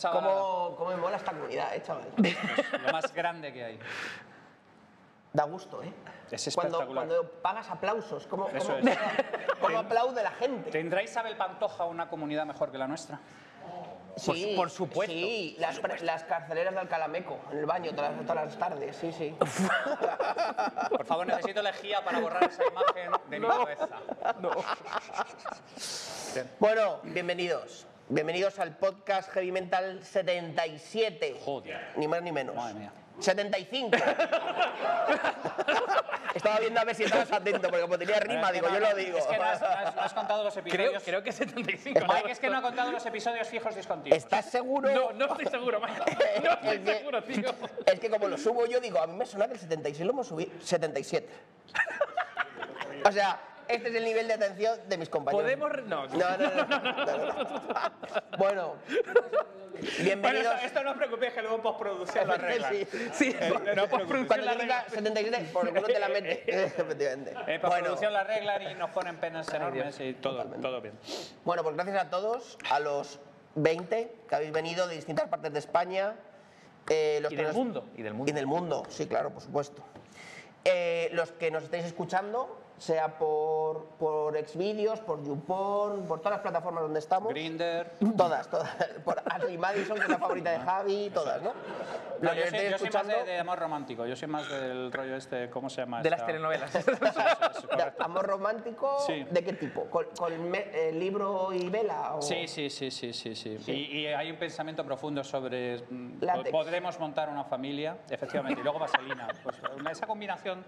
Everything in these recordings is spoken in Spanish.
Se ha echado ¿Cómo, cómo me mola esta comunidad, eh, chaval? lo más grande que hay. Da gusto, ¿eh? Es Cuando, espectacular. cuando pagas aplausos, ¿cómo, Eso cómo, es. cómo aplaude la gente? ¿Tendrá Isabel Pantoja una comunidad mejor que la nuestra? Sí, por supuesto. Sí, las, pre- las carceleras de Alcalameco, en el baño todas, las- todas las tardes, sí, sí. Por favor, necesito lejía para borrar esa imagen de mi cabeza. Bueno, bienvenidos. Bienvenidos al podcast Heavy Mental 77. Joder. Ni más ni menos. Madre mía. 75. Estaba viendo a ver si estabas atento, porque como tenía rima, digo, yo lo digo. Es que no has, no has- no has contado los Creo, episodios. creo que 75. Mike, es que no ha contado los episodios fijos discontinuos. ¿Estás seguro? No, no estoy seguro, Mike. No estoy Es que- seguro, tío. Es que como lo subo yo, digo, a mí me suena que el 76 lo hemos subido. 77. O sea, este es el nivel de atención de mis compañeros. Podemos. No, No, no, no. no, no, no. Bueno, Bueno, bienvenidos. esto, esto no os preocupéis, que luego postproducción lo arreglan. Sí. Sí, no, por Cuando yo diga 77, por culo te la mete. Efectivamente. En Bueno, postproducción lo arreglan y nos ponen penas enormes y todo, todo bien. bueno, pues gracias a todos, a los 20 que habéis venido de distintas partes de España. eh, los Y que del nos- mundo. Y del mundo. Y del mundo, sí, claro, por supuesto. Eh, los que nos estáis escuchando, sea por, por Xvideos, por YouPorn, por todas las plataformas donde estamos. Grinder. Todas, todas. Por Ashley Madison, que es la favorita de Javi, todas, ¿no? No, yo, soy, yo soy más escuchando, de, de amor romántico, yo soy más del rollo este, ¿cómo se llama? De las esta? telenovelas. Eso, eso, amor romántico, Sí. ¿de qué tipo? ¿Con, con me- eh, libro y vela? O... Sí, sí, sí, sí, sí, sí. Y, y hay un pensamiento profundo sobre mm, Látex. po- podremos montar una familia, efectivamente, y luego vaselina. Pues esa combinación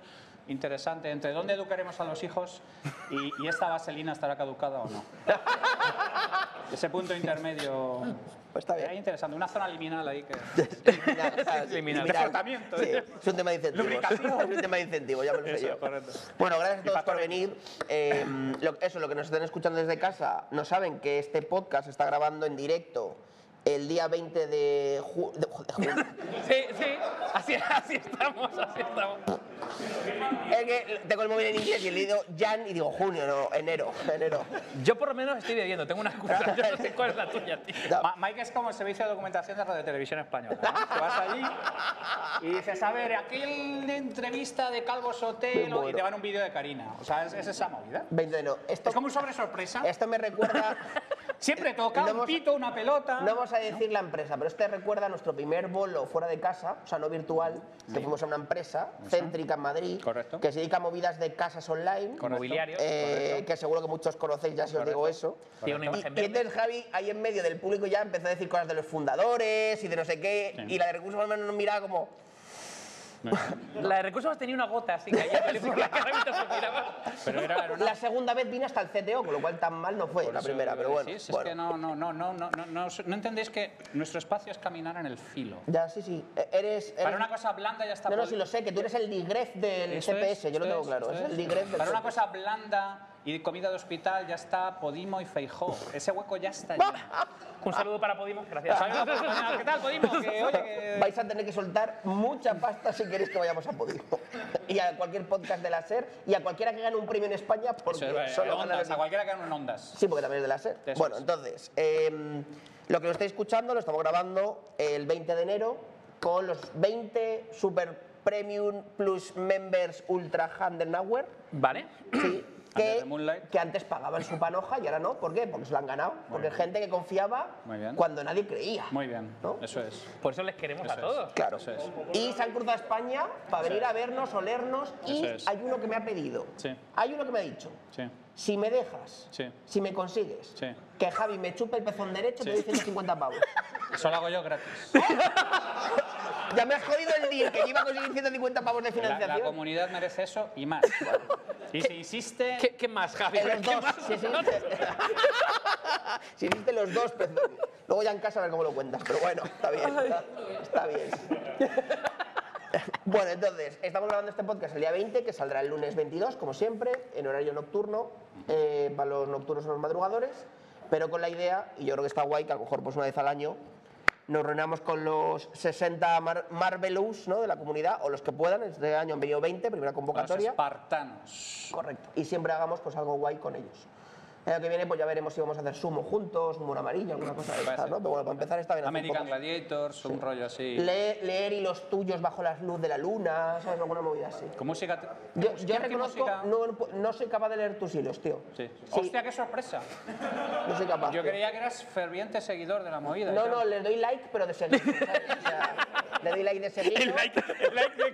interesante entre dónde educaremos a los hijos y, y esta vaselina estará caducada o no. Ese punto intermedio. Pues está bien. Es interesante, una zona liminal ahí que. Liminal. Liminal. Liminal. Tratamiento, Sí, ¿eh? es un tema de incentivos. Es un tema de incentivos, ya me lo sé Eso, yo. correcto. Bueno, gracias a todos por venir. Eh, lo- eso, lo que nos estén escuchando desde casa, no saben que este podcast se está grabando en directo el día 20 de, ju- de ju- de junio. Sí, sí. Así, así estamos, así estamos. Es que tengo el móvil en inglés y le digo Jan y digo junio, no, enero, enero. Yo por lo menos estoy bebiendo, tengo una excusa. Yo no sé cuál es la tuya, tío. No. Mike es como el servicio de documentación de Radio Televisión Española. ¿no? Que vas allí y dices, a ver, aquel de entrevista de Calvo Sotelo y te van un vídeo de Karina. O sea, es, es esa movida. 20 de enero. Esto, Es como un sobre sorpresa. esto me recuerda... Siempre toca No un pito, una pelota. No vamos a decir la empresa, pero este recuerda a nuestro primer bolo fuera de casa, o sea, no virtual, que fuimos a una empresa céntrica en Madrid, Correcto. que se dedica a movidas de casas online. Mobiliario. eh, que seguro que muchos conocéis ya si os digo eso. Tiene una Y, imagen y entonces Javi, ahí en medio del público ya empezó a decir cosas de los fundadores y de no sé qué, y la de recursos humanos nos miraba como... La de recursos tenía una gota así cayéndole por la cara mientras se miraba. Pero era, era una... La segunda vez vine hasta el CTO, con lo cual tan mal no fue Por la eso primera, pero bueno. decís, bueno. Es que no, no, no, no, no, no, no, no entendéis que nuestro espacio es caminar en el filo. Ya, sí, sí. E- Eres... eres- Para una cosa blanda ya está... No, no, pol- sí lo sé, que tú eres el digref del CPS, es, yo lo esto tengo es, claro. esto Es el digref del Para una CPS. cosa blanda y comida de hospital ya está Podimo y Feijó. Ese hueco ya está lleno. Un saludo para Podimo, gracias. ¿Qué tal, Podimo? Que, oye, que... Vais a tener que soltar mucha pasta si queréis que vayamos a Podimo. y a cualquier podcast de la SER y a cualquiera que gane un premio en España porque es, eh, solo ondas, ganan- a cualquiera que haga en ondas. Sí, porque también es de la SER. Eso bueno, es. entonces, em, lo que lo estáis escuchando lo estamos grabando el 20 de enero con los 20 Super Premium Plus Members Ultra Hour. ¿Vale? Sí, que, antes pagaban su panoja y ahora no. ¿Por qué? Porque se lo han ganado. Porque gente que confiaba Muy bien. cuando nadie creía. Muy bien, ¿No? eso es. Por eso les queremos Eso a es. todos. Claro. Eso es. Y se han cruzado a España para venir es. a vernos, olernos. Y es. hay uno que me ha pedido. Sí. Hay uno que me ha dicho. Sí. Si me dejas, Sí. si me consigues, Sí. que Javi me chupe el pezón derecho, te doy 150 pavos. Eso lo hago yo gratis. ya me has jodido el deal, que yo iba a conseguir 150 pavos de La, la financiación. comunidad merece eso y más. Y si insiste, ¿Qué, qué más, Javi? En los ¿Qué dos, más? si existe. si existe los dos pezones. Luego ya en casa a ver cómo lo cuentas, pero bueno, está bien. Está, está bien. Bueno, entonces, estamos grabando este podcast el día 20, que saldrá el lunes 22, como siempre, en horario nocturno, eh, para los nocturnos o los madrugadores, pero con la idea, y yo creo que está guay, que a lo mejor pues una vez al año nos reunamos con los 60 Mar Marvelous ¿no? de la comunidad, o los que puedan, este año han venido 20, primera Los convocatoria. espartanos. Correcto. Y siempre hagamos pues algo guay con ellos. El año que viene pues ya veremos si vamos a hacer sumo juntos, humor amarillo, alguna cosa de ser. ¿no? Pero bueno, para empezar está bien American Gladiators, un rollo así. Leer, leer y los tuyos bajo la luz de la luna, ¿sabes? Alguna movida así. Con música. Yo, ¿quién yo reconozco, música? no, no soy capaz de leer tus hilos, tío. Sí. Sí. Hostia, qué sorpresa. No soy capaz. Yo tío. creía que eras ferviente seguidor de la movida. No, no, le doy like, pero de seguir. ¿sabes? O sea, le doy like de seguir. El like, el like de,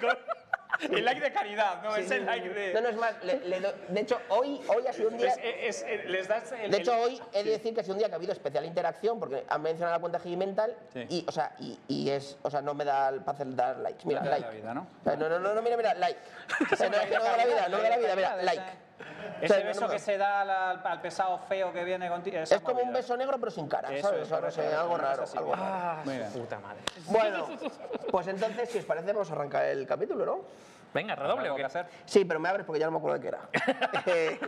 el like de caridad, no, es el like de. No, no, es más, le- le doy- de hecho, hoy, hoy ha sido un día... Es- es- es- les das el. De hecho, el- hoy he de decir que ha sido un día que ha habido especial interacción porque han mencionado la cuenta Mental Sí. y, o sea, y, y es, o sea, no me da el- para hacer dar likes. Mira, No like. la vida, ¿no? O sea, no, no, no, no, mira, mira, like. O sea, no, es que no da la vida, no da la vida, mira, like. O Ese sea, no, beso no, que se da al, al pesado feo que viene contigo. Es como un beso negro pero sin cara, Eso ¿sabes? es, O no sé, algo raro, así, algo bien. raro. Ah, puta madre. Bueno, pues entonces, si os parece, vamos a arrancar el capítulo, ¿no? Venga, redoble o ¿Algo qué que hacer? Sí, pero me abres porque ya no me acuerdo de qué era. Eh.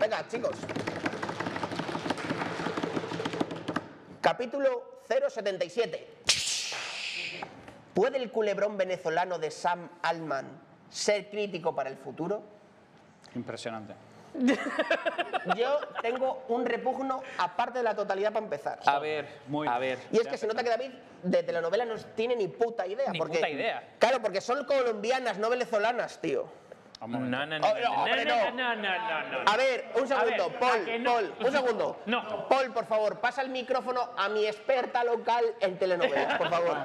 Venga, chicos. Capítulo 077. ¿Puede el culebrón venezolano de Sam Alman ser crítico para el futuro? Impresionante. Yo tengo un repugno aparte de la totalidad para empezar. A ver, Muy a bien. ver. Y es que se nota que David de telenovela no tiene ni puta idea. Ni porque, puta idea. Claro, porque son colombianas, no venezolanas, tío. Un No, momento. no, no, no, Oh, no, no, hombre, no, no. no, no, no. A ver, un segundo, ver, ¿a Paul, no? Paul, un segundo. No. Paul, por favor, pasa el micrófono a mi experta local en telenovelas, por favor.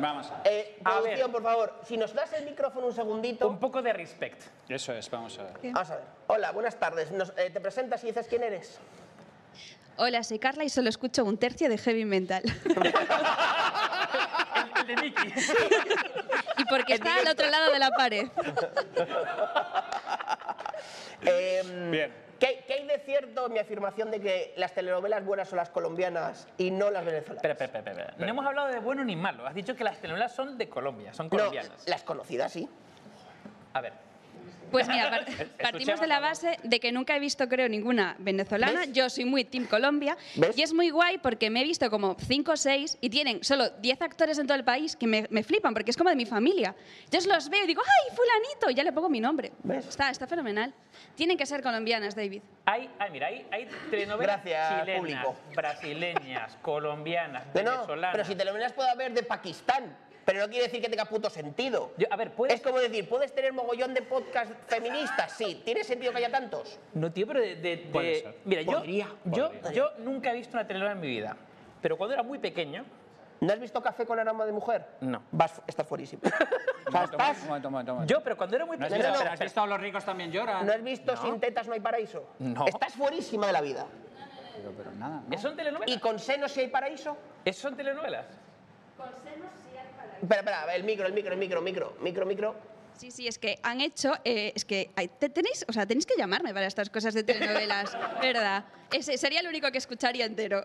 Vamos. Eh, A producción, ver. por favor, si nos das el micrófono un segundito. Un poco de respect. Eso es, vamos a ver. Vamos a ver. Hola, buenas tardes. Nos- eh, ¿Te presentas y dices quién eres? Hola, soy Carla y solo escucho un tercio de heavy mental. El, el de Nicky. y porque está al otro lado de la pared. Eh, Bien. ¿Qué, qué hay de cierto en mi afirmación de que las telenovelas buenas son las colombianas y no las venezolanas? Espera, espera, espera, espera. No hemos hablado de bueno ni malo. Has dicho que las telenovelas son de Colombia, son no, colombianas. las conocidas sí. A ver. Pues mira, par- partimos de la base de que nunca he visto, creo, ninguna venezolana. ¿Ves? Yo soy muy Team Colombia. ¿Ves? Y es muy guay porque me he visto como 5 o 6 y tienen solo 10 actores en todo el país que me, me flipan porque es como de mi familia. Entonces los veo y digo, ¡ay, fulanito! Y ya le pongo mi nombre. ¿Ves? Está, está fenomenal. Tienen que ser colombianas, David. Hay, ay, mira, hay, hay telenovelas Gracias, chilenas, público. brasileñas, colombianas, no, venezolanas. pero si telenovelas puede haber de Pakistán, pero no quiere decir que tenga puto sentido. Yo- a ver, ¿puedes...? Es como decir, ¿puedes tener mogollón de podcast feministas? Sí. ¿Tiene sentido que haya tantos? No, tío, pero de... de- de-. Mira, yo, Podría, yo, podría. yo nunca he visto una telenovela en mi vida. Pero cuando era muy pequeño... ¿No has visto Café con aroma de mujer? No. Vas, estás fuerísimo. o sea, estás... un momento, un momento, un momento. Yo, pero cuando era muy ¿No has pequeño... visto, no, no. has visto a los ricos también lloran? ¿No has visto Sin tetas no hay paraíso? No. Estás fuerísima de la vida. Pero, pero nada, ¿no? ¿Eso son telenovelas? ¿Y con senos si hay paraíso? ¿Eso son telenovelas? Espera, espera, el micro, el micro, el micro, micro, micro, micro. Sí, sí, es que han hecho, eh, es que hay- te- tenéis, o sea, tenéis que llamarme para estas cosas de telenovelas, ¿verdad? Ese sería el único que escucharía entero.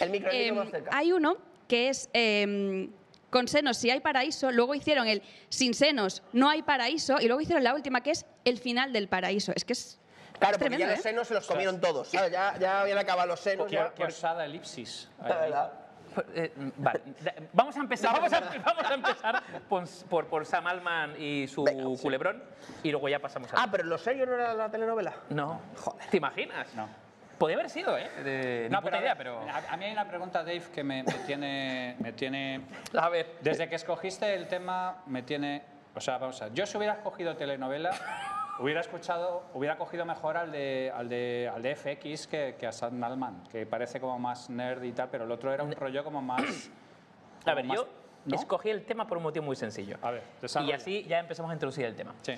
El micro, el micro Em, más cerca. hay uno que es em, con senos si hay paraíso, luego hicieron el sin senos no hay paraíso y luego hicieron la última que es el final del paraíso. Es que es, Claro, es porque tremendo, ya los ¿eh? senos se los comieron todos, ¿sabes? Ya, ya habían acabado los senos. Qué, ya. qué osada elipsis. La verdad. Eh, vale, vamos a empezar, vamos a, vamos a empezar por, por, por Sam Alman y su Venga, sí. culebrón y luego ya pasamos a... Ah, pero lo serio no era la telenovela. no, joder. ¿Te imaginas? No. Podría haber sido, ¿eh? De, ni No, puta pero, idea, pero... A, a mí hay una pregunta, Dave, que me, me tiene, me tiene... A ver. Desde que escogiste el tema, me tiene... O sea, vamos a ver. Yo si hubiera escogido telenovela, hubiera escuchado, hubiera cogido mejor al de, al de, al de FX que, que a Sam Alman, que parece como más nerd y tal, pero el otro era un rollo como más... A ver, yo escogí el tema por un motivo muy sencillo. A ver, y así ya empezamos a introducir el tema. Sí.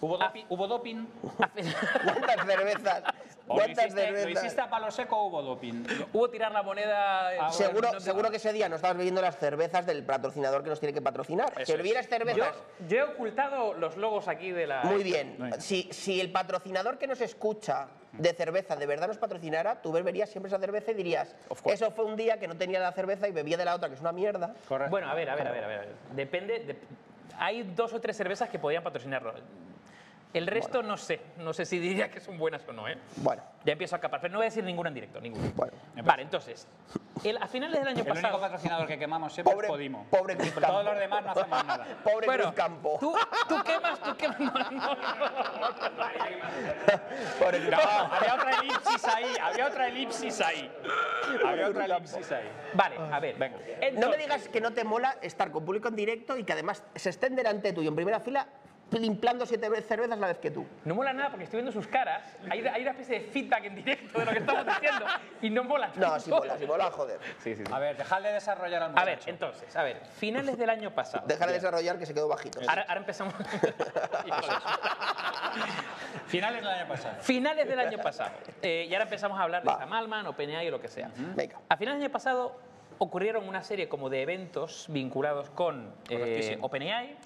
¿Hubo, dopi- ¿Hubo doping? ¿Cuántas cervezas? ¿O lo ¿Cuántas hiciste, lo cervezas? hiciste a palo seco o hubo doping? Hubo tirar la moneda... Ah, Seguro, no- seguro que ese día no estabas bebiendo las cervezas del patrocinador que nos tiene que patrocinar. Si es. bebieras Yo, cervezas, yo he ocultado los logos aquí de la... muy bien. Si, si el patrocinador que nos escucha de cerveza de verdad nos patrocinara, tú beberías siempre esa cerveza y dirías, eso fue un día que no tenía la cerveza y bebía de la otra, que es una mierda. Correcto. Bueno, a ver, a ver, a ver, a ver. a ver. Depende. de- hay dos o tres cervezas que podrían patrocinarlo. El resto no sé. No sé si diría que son buenas o no, ¿eh? Bueno, Ya empiezo a capar, pero no voy a decir ninguna en directo, ninguna. bueno. Vale, entonces, el- a finales del año El único pasado... patrocinador que quemamos siempre Pobre, es Podimo. pobre Cruz Campo. Todos los demás no hacemos nada. Pobre Bueno, Cruz Campo. tú, tú quemas, tú quemas. No, no, no. Pobre No, había otra elipsis ahí, había otra elipsis ahí. Había otra elipsis ahí. Vale, a ver. Venga. No me digas que no te mola estar con público en directo y que además se estén delante tuyo en primera fila limpiando siete ve- cervezas la vez que tú. No mola nada porque estoy viendo sus caras. Hay, hay una especie de feedback en directo de lo que estamos diciendo y no mola. No, si mola, si mola, joder. A ver, dejad de desarrollar al A muchacho. ver, entonces, a ver, finales del año pasado. Deja de desarrollar que se quedó bajito. Ahora, ahora empezamos. Finales del año pasado. finales del año pasado. Eh, y ahora empezamos a hablar de Va. Sam Altman, OpenAI o lo que sea. Venga. A finales del año pasado ocurrieron una serie como de eventos vinculados con eh. OpenAI,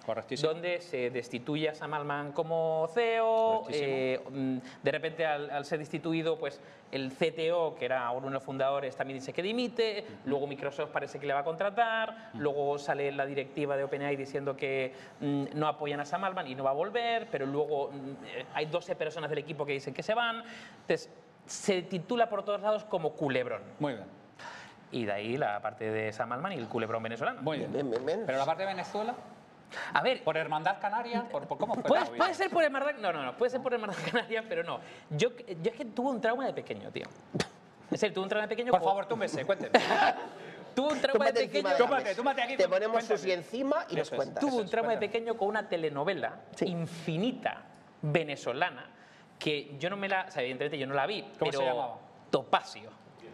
donde se destituye a Sam Altman como CEO. Eh, mm, de repente, al, al ser destituido, pues el CTO, que era uno de los fundadores, también dice que dimite. Luego Microsoft parece que le va a contratar. Luego sale la directiva de OpenAI diciendo que mm, no apoyan a Sam Altman y no va a volver. Pero luego mm, hay 12 personas del equipo que dicen que se van. Entonces, se titula por todos lados como culebrón. Muy bien. Y de ahí la parte de Sam Altman y el culebrón venezolano. Muy bien. Bien, bien, bien. Pero la parte de Venezuela, A ver, por Hermandad Canaria, por, por cómo fue puede, puede ser por Mar No, no, no. Puede ser por de Canarias, pero no. Yo, yo es que tuve un trauma de pequeño, tío. En serio, tuve un trauma de pequeño. Por favor, túmbese, cuénteme. Tuve un trauma de Túmbate encima pequeño. de mesa. túmbate aquí, Te ponemos sushi encima y nos es. cuentas. Tuve un es, trauma de pequeño con una telenovela Sí. infinita venezolana que yo no me la. O sea, evidentemente yo no la vi. ¿Cómo pero se llamaba? Topacio.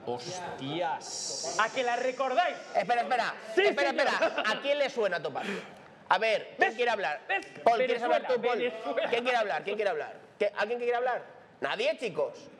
Hostias. ¿A que la recordáis? Espera, espera. Sí, espera, señor. espera. ¿A quién le suena Topacio? A ver, ¿quién ¿Ves? quiere hablar? ¿Ves? Paul, ¿quieres Venezuela, hablar tú, Paul? Venezuela. ¿Quién quiere hablar? ¿Quién quiere hablar? ¿Qué- ¿Alguien que quiere hablar? Nadie, chicos.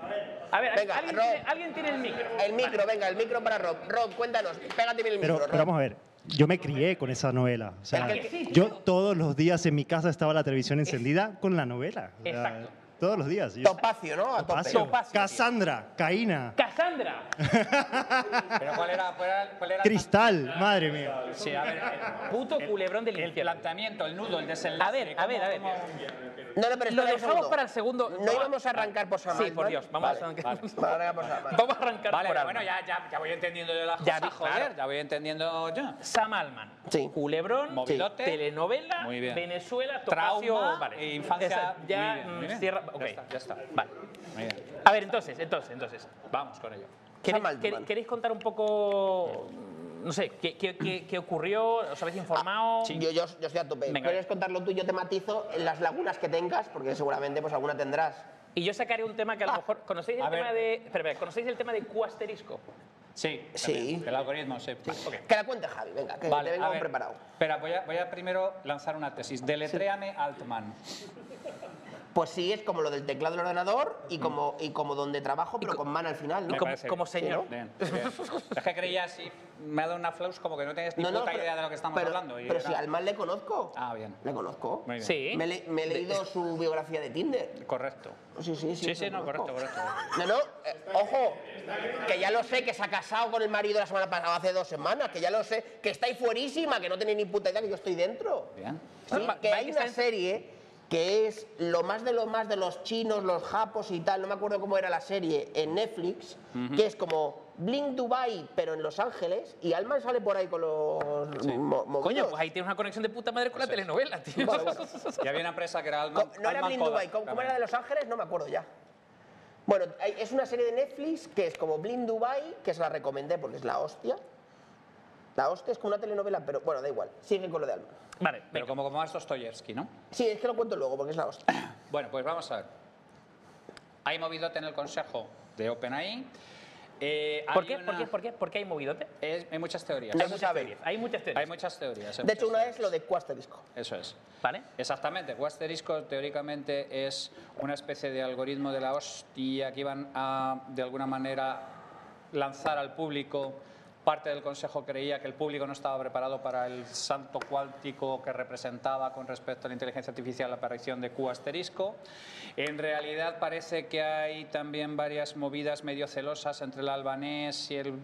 A ver, Venga, ¿alguien, Rob. tiene, alguien tiene el micro? El micro, venga, el micro para Rob. Rob, cuéntanos. Pégate bien el Pero, micro, pero Rob. vamos a ver, yo me crié con esa novela. O sea, Es que- yo todos los días en mi casa estaba la televisión encendida con la novela. O sea, Exacto. Todos los días. Yo- Topacio, ¿no? A tope. Topacio, Topacio. Cassandra, Caína, Cassandra. Pero ¿cuál era, cuál era, cuál era el- Cristal, madre mía. Sí, a ver, el, Puto culebrón del el infierno. planteamiento, el nudo, el desenlace. A ver, a ver, a ver. ¿cómo- No, no, pero Lo espera un dejamos segundo. para el segundo. No íbamos a arrancar por Sam Sí, por Dios, vamos Vale, a arrancar. vale. Vamos a arrancar por Sam Altman. Vamos a arrancar Vale, por pero bueno, ya, ya, ya voy entendiendo yo las Ya cosas, vi, joder, claro. ya voy entendiendo ya. Sam Altman. Sí. Culebrón. Movidote. Telenovela. Muy bien. Venezuela. Topacio. Trauma Vale. e infancia. Esa- ya Muy bien, muy mm, bien. cierra. Ya ok. está, ya está. Vale. A ver, entonces, entonces, entonces. Vamos con ello. ¿Queréis, queréis- contar un poco, no sé, qué, qué- qué- qué ocurrió? ¿Os habéis informado? Yo, yo, yo estoy a tope. Venga. ¿Quieres contarlo tú? Yo te matizo en las lagunas que tengas, porque seguramente pues alguna tendrás. Y yo sacaré un tema que a lo Ah. mejor... ¿Conocéis el A ver. tema de... Espera, espera, ¿conocéis el tema de Q asterisco? Sí, Sí. también, El algoritmo, sí. Que la cuente Javi, venga, que Vale, te venga a un ver, preparado. Espera, voy a, voy a primero lanzar una tesis. Deletréame Altman. Pues sí, es como lo del teclado del ordenador y como, y como donde trabajo, pero con man al final, ¿no? Me Como- parece como señor. Bien, bien. Es que creía así, me ha dado una flaus como que no tienes ni No, no, puta pero- idea de lo que estamos pero, hablando. y Pero era- si al man le conozco. Ah, bien. Le conozco. Muy bien. Sí. Me, le- me he leído su biografía de Tinder. Correcto. Sí, sí, sí. Sí, sí, lo no, conozco. correcto, correcto. No, no, eh, ojo, que ya lo sé, que se ha casado con el marido la semana pasada, hace dos semanas, que ya lo sé, que está ahí fuerísima, que no tiene ni puta idea que yo estoy dentro. Bien. Sí, Va- que va- hay que una está serie que es lo más de lo más de los chinos, los japos y tal, no me acuerdo cómo era la serie, en Netflix, que es como Blink Dubai, pero en Los Ángeles, y Alman sale por ahí con los mo- Coño, pues ahí tienes una conexión de puta madre con la telenovela, tío. Bueno, bueno. Y había una empresa que era Altman. Co- No era Altman Blink Kodak, Dubai, ¿cómo, era de Los Ángeles? No me acuerdo ya. Bueno, hay- es una serie de Netflix que es como Blink Dubai, que se la recomendé porque es la hostia. La hostia es como una telenovela, pero bueno, da igual. Sigue con lo de Alma. Vale, Pero venga. como, como más Dostoyevsky, ¿no? Sí, es que lo cuento luego porque es la hostia. Bueno, pues vamos a ver. Hay movidote en el consejo de OpenAI. Eh, ¿Por qué? una- ¿Por qué? ¿Por qué? ¿Por qué hay movidote? es- hay muchas teorías. No Hay muchas teorías. Hay muchas teorías. Hay muchas teorías. hay De hecho, una es lo de Cuasterisco. Eso es. ¿Vale? Exactamente. Guasterisco teóricamente es una especie de algoritmo de la hostia que iban a, de alguna manera, lanzar al público. Parte del consejo creía que el público no estaba preparado para el salto cuántico que representaba con respecto a la inteligencia artificial la aparición de Q asterisco. En realidad parece que hay también varias movidas medio celosas entre el albanés y el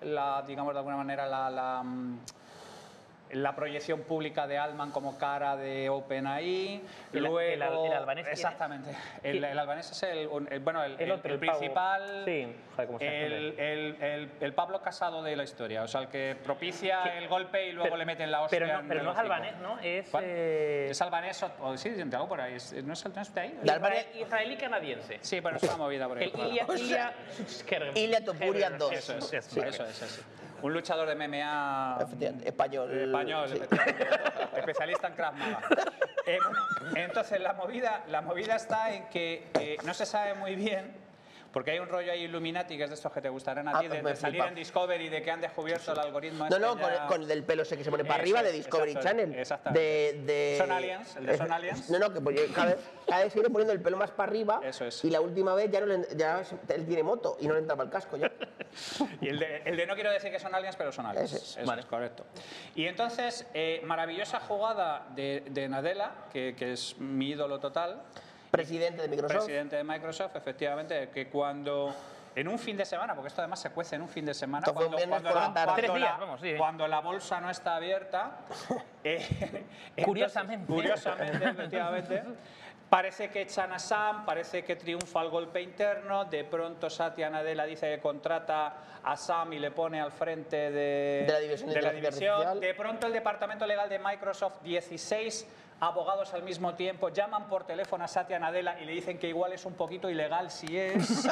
la, digamos de alguna manera, la, la, mm, la proyección pública de Altman como cara de OpenAI. El- luego, el el albanés, ¿quién es? Exactamente. El, el albanés es el, un- el- bueno, el, El otro, el principal. Sí, joder, ¿cómo se llama? el, el- el- el Pablo Casado de la historia. O sea, el que propicia ¿Qué? el golpe y luego Pero- le meten la hostia. Pero no, pero el no es albanés, ¿no? Es, eh, Es albanés o, o sí, de algo por ahí. Es- ¿No es, el- no es de ahí? Israel- israelí canadiense. Sí, pero es una movida por ahí. El Ilya Sutskever- Ilya Topuria Heber- 2. Eso es, Sí. eso es, eso es. Un luchador de MMA Efectivamente, español. español, sí. efectivamente, especialista en Krav Maga. Eh, bueno, entonces la movida, la movida está en que eh, no se sabe muy bien, porque hay un rollo ahí Illuminati, que es de estos que te gustarán a Ah, ti, de, de salir flipa. en Discovery, de que han descubierto el algoritmo. No, no, con, ya- el- con el del pelo ese que se pone para Eso arriba de Discovery exacto, Channel. exactamente. De, de- Son aliens, el de Son es- aliens. No, no, que pues yo cada vez, cada vez se poniendo el pelo más para arriba. Eso es. Y la última vez ya, no le, ya él tiene moto y no le entraba el casco ya. Y el de, el de no quiero decir que son aliens, pero son aliens. Ese es. Eso Vale. es correcto. Y entonces, eh, maravillosa jugada de, de Nadella, que, que es mi ídolo total, Presidente de Microsoft. presidente de Microsoft, efectivamente, que cuando en un fin de semana, porque esto además se cuece en un fin de semana, cuando, la, la tarde. cuando Tres días, la- vamos, sí. cuando la bolsa no está abierta, eh, entonces, Curiosamente. curiosamente, efectivamente, parece que echan a Sam, parece que triunfa el golpe interno, de pronto Satya Nadella dice que contrata a Sam y le pone al frente de, De la división de de la inteligencia división. De pronto el departamento legal de Microsoft, 16 abogados al mismo tiempo, llaman por teléfono a Satya Nadella y le dicen que igual es un poquito ilegal si es.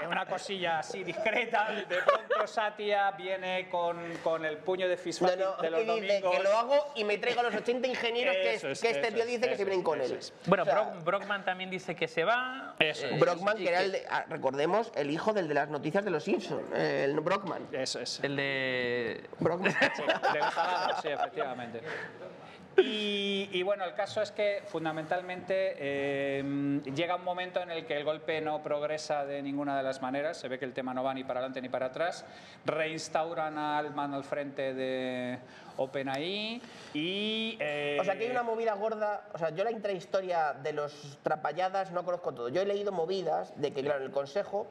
Es una cosilla así discreta. De pronto Satya viene con, con el puño de No, Fisfati no, de los domingos. que lo hago y me traigo a los 80 ingenieros que, es, que este tío es, dice que se vienen con él. es. Bueno, O sea, Brock- Brockman también dice que se va. Eso es. Brockman, que era el de, ah, recordemos, el hijo del de las noticias de los Simpsons, el Brockman. Eso es. El de. Brockman. Sí, de sí, efectivamente. Y, bueno, el caso es que fundamentalmente eh, llega un momento en el que el golpe no progresa de ninguna de las maneras, se ve que el tema no va ni para adelante ni para atrás, reinstauran a Altman al frente de OpenAI y... eh, O sea, que hay una movida gorda. O sea, yo la intrahistoria de los trapalladas no conozco todo. Yo he leído movidas de que, claro, el consejo,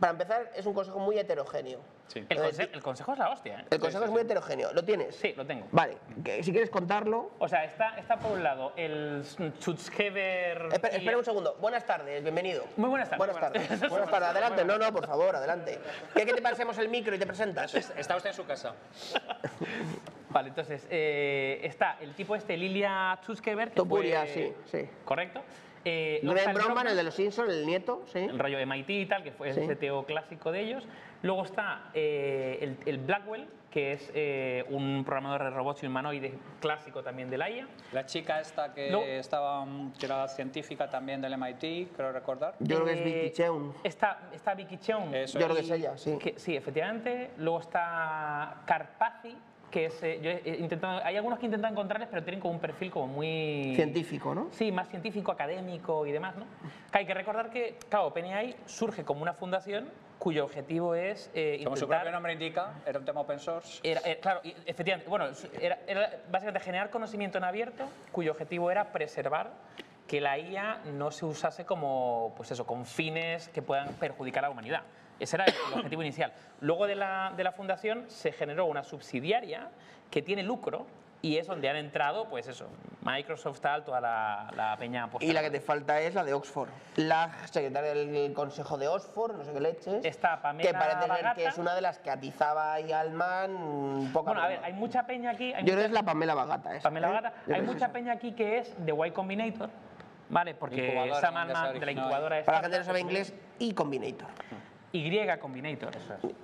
para empezar, es un consejo muy heterogéneo. Sí. El, Entonces, conse- el consejo es la hostia, ¿eh? El consejo es muy heterogéneo. ¿Lo tienes? Sí, lo tengo. Vale, que si quieres contarlo. O sea, está, está por un lado el Schutzgeber. Espera, espera un segundo. Buenas tardes, bienvenido. Muy buenas tardes. Buenas tardes. Buenas Buenas tardes. Adelante. No, no, por favor, adelante. ¿Qué que te pasemos el micro y te presentas? Está usted en su casa. Vale, entonces eh, está el tipo este, Lilia Schutzgeber. que Topuria, fue- sí, sí. Correcto. Eh, está Glenn el de los Simpsons, el nieto, sí. el rollo MIT y tal, que fue Sí. el CTO clásico de ellos. Luego está eh, el, el Blackwell, que es eh, un programador de robots y humanoides clásico también de la IA. La chica esta que No. estaba, que era científica también del MIT, creo recordar. Yo creo que es Eh, Vicky Cheung. Está, está Vicky Cheung. Eso Yo creo que es ella, sí. que- sí, efectivamente. Luego está Carpazzi, que es. eh, yo he intentado, hay algunos que intentan encontrarles, pero tienen como un perfil como muy. Científico, ¿no? Sí, más científico, académico y demás, ¿no? Hay que recordar que, claro, OpenAI surge como una fundación cuyo objetivo es eh, Como su propio nombre indica, era un tema open source. Era, era- claro, y efectivamente, bueno, era, era básicamente generar conocimiento en abierto, cuyo objetivo era preservar que la IA no se usase como, pues eso, con fines que puedan perjudicar a la humanidad. Ese era el, el objetivo inicial. Luego de la, de la fundación se generó una subsidiaria que tiene lucro y es donde han entrado, pues eso, Microsoft, tal, toda la, la peña Y apostada. la que te falta es la de Oxford. La secretaria del Consejo de Oxford, no sé qué leches. Está Pamela Que parece ser Bagata. que es una de las que atizaba ahí al man un poco. Bueno, a ver, hay mucha peña aquí. hay Yo creo mucha- es la Pamela Bagata. esa, Pamela ¿eh? Bagata. Yo Hay mucha peña aquí que es de Y Combinator, ¿vale? Porque Sam Altman de la incubadora ahí. es. Para la gente que no sabe inglés, y Combinator. Y Combinator, eso es.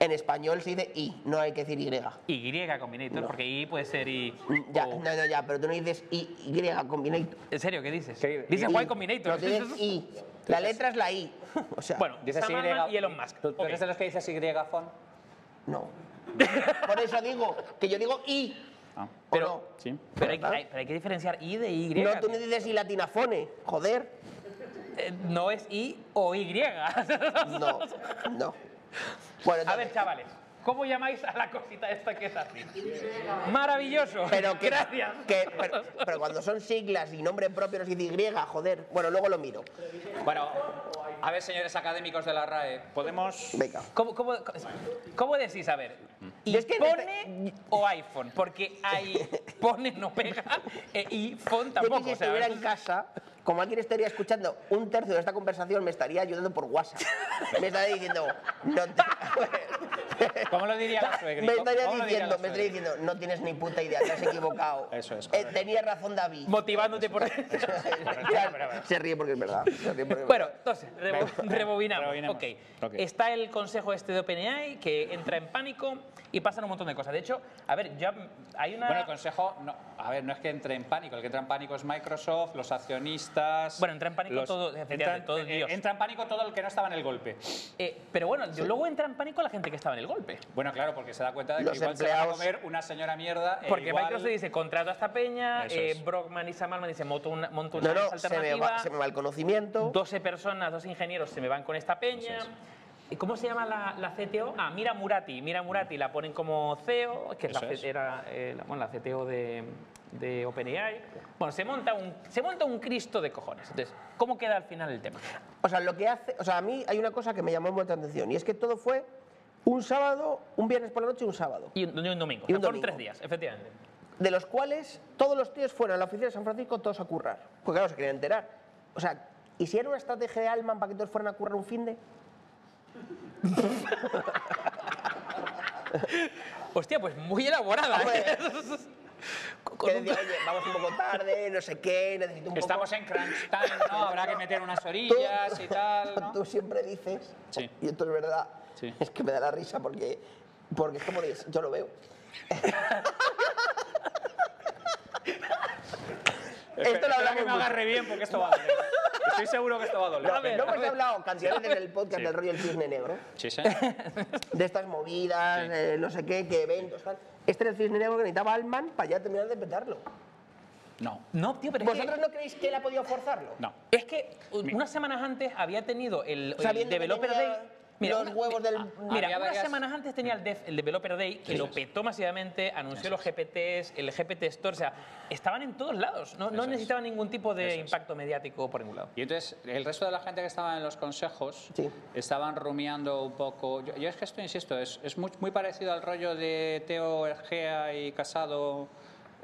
En español se dice I, no hay que decir Y. Y Combinator, porque I puede ser I. Ya, o- no, no, ya, pero tú no dices I, Y Combinator. ¿En serio qué dices? ¿Qué- Dices. Y Combinator. No tienes I. La letra es la I. O sea, Bueno, Dices Y. Y Elon Musk. ¿Tú, tú Ok. eres de los que dices Y, Fon? no. Por eso digo que yo digo I. Ah, ¿o Pero- no? sí. Pero hay, hay- pero hay que diferenciar I de Y. No, tú no dices I latinafone. Joder. Eh, no es I o Y. No, no. Bueno, A ver, chavales, ¿cómo llamáis a la cosita esta que es así? Maravilloso. Pero que, Gracias. que- pero, pero cuando son siglas y nombre propio no dice Y, joder. Bueno, luego lo miro. Bueno, A ver, señores académicos de la RAE, podemos... Venga. ¿Cómo, cómo, cómo decís? A ver, Yo es que ¿iPhone o iPhone? Porque hay pone no pega e iPhone Yo tampoco. que si estuviera en casa, como alguien estaría escuchando un tercio de esta conversación, me estaría ayudando por WhatsApp. Me estaría diciendo, no te- ¿Cómo lo diría la suegra? me estaría ¿Cómo lo diría diciendo, me estaría diciendo, no tienes ni puta idea, te has equivocado. Eso es, Eh, tenía razón David. motivándote por... se ríe porque es verdad. porque es Bueno, verdad. entonces, rebo- rebobinamos. Rebobinemos. Ok. Ok. Está el consejo este de OpenAI que entra en pánico y pasan un montón de cosas. De hecho, a ver, ya hay una... Bueno, el consejo, no, a ver, no es que entre en pánico, el que entra en pánico es Microsoft, los accionistas. Bueno, entra en pánico todo, efectivamente, entra, todo eh, Dios. entra en pánico todo el que no estaba en el golpe. Eh, pero bueno, yo- luego entra en pánico la gente que estaba en el golpe. Bueno, claro, porque se da cuenta de que Los igual se van a empleados- comer una señora mierda. e Porque igual- Microsoft dice, contrato a esta peña, eh. Brockman y Samalman dicen, monto una, monto una No, no, empresa se me, alternativa, va, se me va el conocimiento. 12 personas, dos ingenieros se me van con esta peña. Eso es. ¿Y cómo se llama la, la CTO? Ah, Mira Murati. Mira Murati la ponen como CEO, que es la, es. era eh, la, bueno, la CTO de, de OpenAI. Bueno, se monta, un, se monta un Cristo de cojones. Entonces, ¿cómo queda al final el tema? O sea, lo que hace, o sea, a mí hay una cosa que me llamó mucha atención y es que todo fue un sábado, un viernes por la noche y un sábado. Y un, y un domingo. Y O un sea, fueron domingo. tres días, efectivamente. de los cuales todos los tíos fueron a la oficina de San Francisco todos a currar. Porque claro, se querían enterar. O sea, ¿y si era una estrategia de Alman para que todos fueran a currar un fin de? Hostia, pues muy elaborada. ¿eh? Con un- decía, oye, vamos un poco tarde, no sé qué, necesito un Estamos poco... en crunch time, ¿no? Habrá que meter unas orillas y tal, ¿no? Tú siempre dices, Sí. y esto es verdad, Sí. es que me da la risa porque, porque es como de, yo lo veo. Esto lo hablamos que me mucho. agarre bien porque esto va a doler. Estoy seguro que esto va a doler. A ver, No a hemos ver. hablado cantidades veces en el podcast Sí. del rollo del cisne negro, Sí, sí. de estas movidas, Sí. eh, no sé qué, qué eventos, tal. Este era el cisne negro que necesitaba Alman para ya terminar de petarlo. No, No, tío, pero es que- ¿Vosotros no creéis que él ha podido forzarlo? no. Es que unas semanas antes había tenido el, el Developer tenía Day. Mira, los huevos del- Mira, Había unas varias- semanas antes tenía el, Dev- el Developer Day, que lo petó masivamente, anunció los GPTs, el GPT Store, o sea, estaban en todos lados. No, no necesitaban ningún tipo de Eso es. impacto mediático por ningún lado. Y entonces, el resto de la gente que estaba en los consejos Sí. estaban rumiando un poco. Yo, yo es que esto, insisto, es, es muy, muy parecido al rollo de Teo Egea y Casado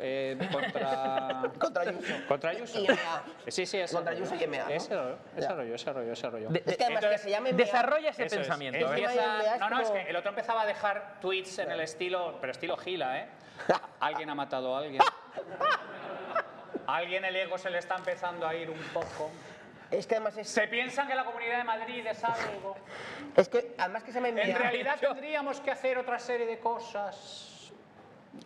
eh, contra. Contra Ayuso. Contra Ayuso. Y MA. Sí, sí, ese Contra rollo. Ayuso y MA, ¿no? Ese rollo, ese Ya. rollo, ese rollo, ese rollo. De- Es que además Entonces, que se llame MA, Desarrolla ese Eso es. pensamiento. ¿eh? Empieza- MA es no, no, es como- que el otro empezaba a dejar tweets en el estilo, pero estilo gila, ¿eh? Alguien ha matado a alguien. Alguien el ego se le está empezando a ir un poco. Es que además es, Se piensan que la Comunidad de Madrid es algo. es que además que se llame En MA. realidad tendríamos que hacer otra serie de cosas.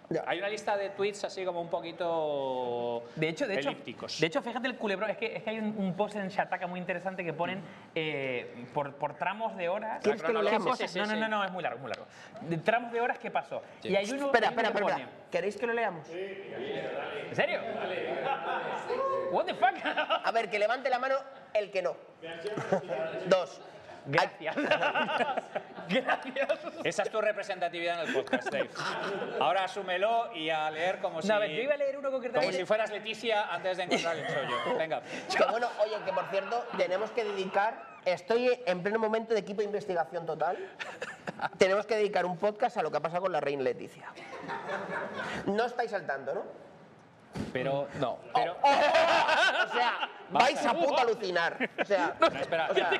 Ya. Hay una lista de tweets así como un poquito De hecho, de hecho, de hecho, fíjate el culebrón, es que, es que hay un, un post en Shataka muy interesante que ponen eh, por, por tramos de horas. ¿Quieres que lo ¿Qué leamos? Sí, sí, no, no, sí. no, no, es muy largo, es muy largo. De tramos de horas, ¿qué pasó? Y hay uno, Espera, espera, que espera. pone- ¿Queréis que lo leamos? ¿En serio? What the fuck? A ver, que levante la mano el que no. Dos. Gracias. Gracias. Esa es tu representatividad en el podcast, Dave. Ahora asúmelo y a leer como si, No, a ver, yo iba a leer uno como concretamente. si fueras Leticia antes de encontrar el chollo. Venga. Que bueno, oye, que por cierto, tenemos que dedicar. Estoy en pleno momento de equipo de investigación total. Tenemos que dedicar un podcast a lo que ha pasado con la reina Leticia. No estáis al tanto, ¿no? Pero No. Pero, O sea, vais a puto alucinar. O sea, no, espera. o sea,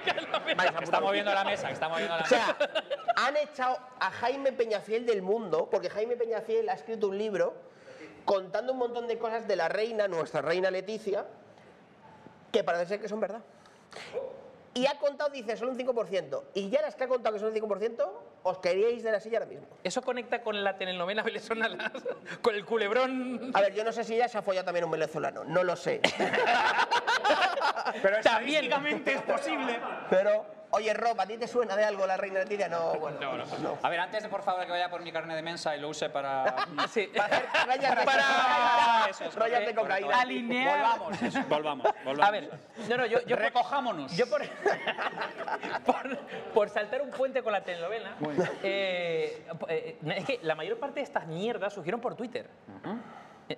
vais a está moviendo la mesa, está moviendo la O mesa. sea, han echado a Jaime Peñafiel del mundo, porque Jaime Peñafiel ha escrito un libro contando un montón de cosas de la reina, nuestra reina Leticia, que parece ser que son verdad. Y ha contado, dice, solo un 5%. Y ya las que ha contado que son un 5%, os caeríais de la silla ahora mismo. Eso conecta con la telenovela venezolana, con el culebrón. A ver, yo no sé si ella se ha follado también un venezolano, no lo sé. Pero estadísticamente es posible. Pero, oye, Rob, ¿a ti te suena de algo la reina Leticia? No, bueno, no. A ver, antes de por favor que vaya por mi carne de mensa y lo use para. Sí. Para hacer rayas de Para- cocaína. Eso es, Rayas de cocaína. Alinear. Volvamos, eso, volvamos, volvamos. A ver, no, no, yo, yo por- Recojámonos. Yo por, por, por saltar un puente con la telenovela, eh, eh, es que la mayor parte de estas mierdas surgieron por Twitter. Eh,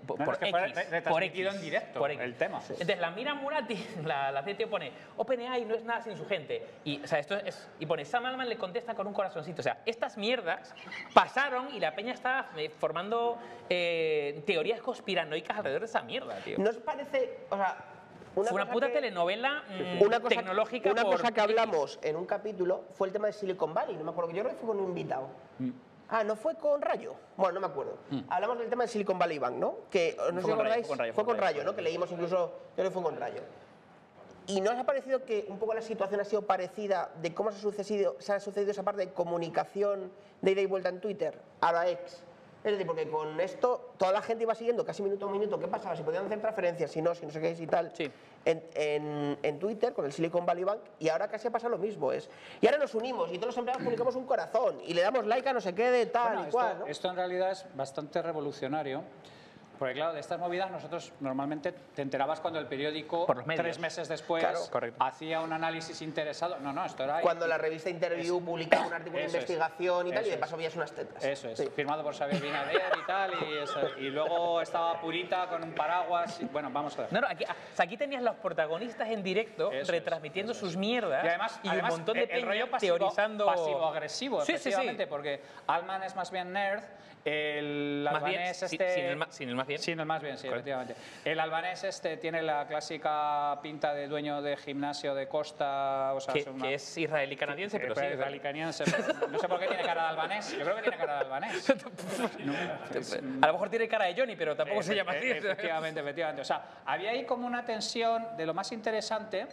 por, No, por que X, por X, en directo, por X. el tema. Entonces la Mira Murati, la, la CTO pone OpenAI no es nada sin su gente. Y, o sea, esto es, y pone Sam Altman le contesta con un corazoncito. O sea, estas mierdas pasaron y la peña estaba eh, formando eh, teorías conspiranoicas alrededor de esa mierda, tío. ¿No os parece, o sea, una, Fue una puta que- telenovela mm, una cosa, tecnológica Una por cosa que hablamos en un capítulo fue el tema de Silicon Valley. No me acuerdo, yo creo que fue con un invitado. Mm. Ah, ¿no fue con Rayo? Bueno, no me acuerdo. Hablamos del tema de Silicon Valley Bank, ¿no? Que, no sé si con Rayo, acordáis, fue con Rayo, fue fue con con Rayo, ¿no? Que leímos incluso, yo creo que fue con Rayo. ¿Y no os ha parecido que un poco la situación ha sido parecida de cómo se ha sucedido, se ha sucedido esa parte de comunicación de ida y vuelta en Twitter, ahora ex? Es decir, porque con esto toda la gente iba siguiendo casi minuto a minuto qué pasaba, si podían hacer transferencias, si no, si no sé qué, si tal, Sí. En, en- en Twitter con el Silicon Valley Bank y ahora casi ha pasado lo mismo. Es, y ahora nos unimos y todos los empleados publicamos un corazón y le damos like a no sé qué de tal Bueno, y esto, cual. ¿no? esto en realidad es bastante revolucionario. Porque claro, de estas movidas nosotros normalmente te enterabas cuando el periódico, Por los medios. tres meses después, Claro. Hacía un análisis interesado. No, no, esto era... Cuando la revista Interview publicaba un artículo de eso es, investigación y tal, y de paso es. veías unas tetas. Eso es, Sí. firmado por Xavier Binader y tal, y, eso. y luego estaba Purita con un paraguas. y- bueno, vamos a ver. No, no, aquí, sea, aquí tenías los protagonistas en directo Eso es, retransmitiendo es. sus mierdas Y además, y además, un montón de el- el rollo pasivo, teorizando pasivo-agresivo, Sí, sí, sí. efectivamente, porque Alman es más bien nerd, el Más bien, albanés si- este... sin el sin el más bien. Sin el más bien, sí, Correcto. efectivamente. El albanés este tiene la clásica pinta de dueño de gimnasio de costa, o sea, que, es una- que es israelí canadiense, pero sí. Israelí-canadiense, pero no sé por qué tiene cara de albanés. Yo creo que tiene cara de albanés. A lo mejor tiene cara de Johnny, pero tampoco se llama así. Efectivamente, efectivamente. O sea, había ahí como una tensión de lo más interesante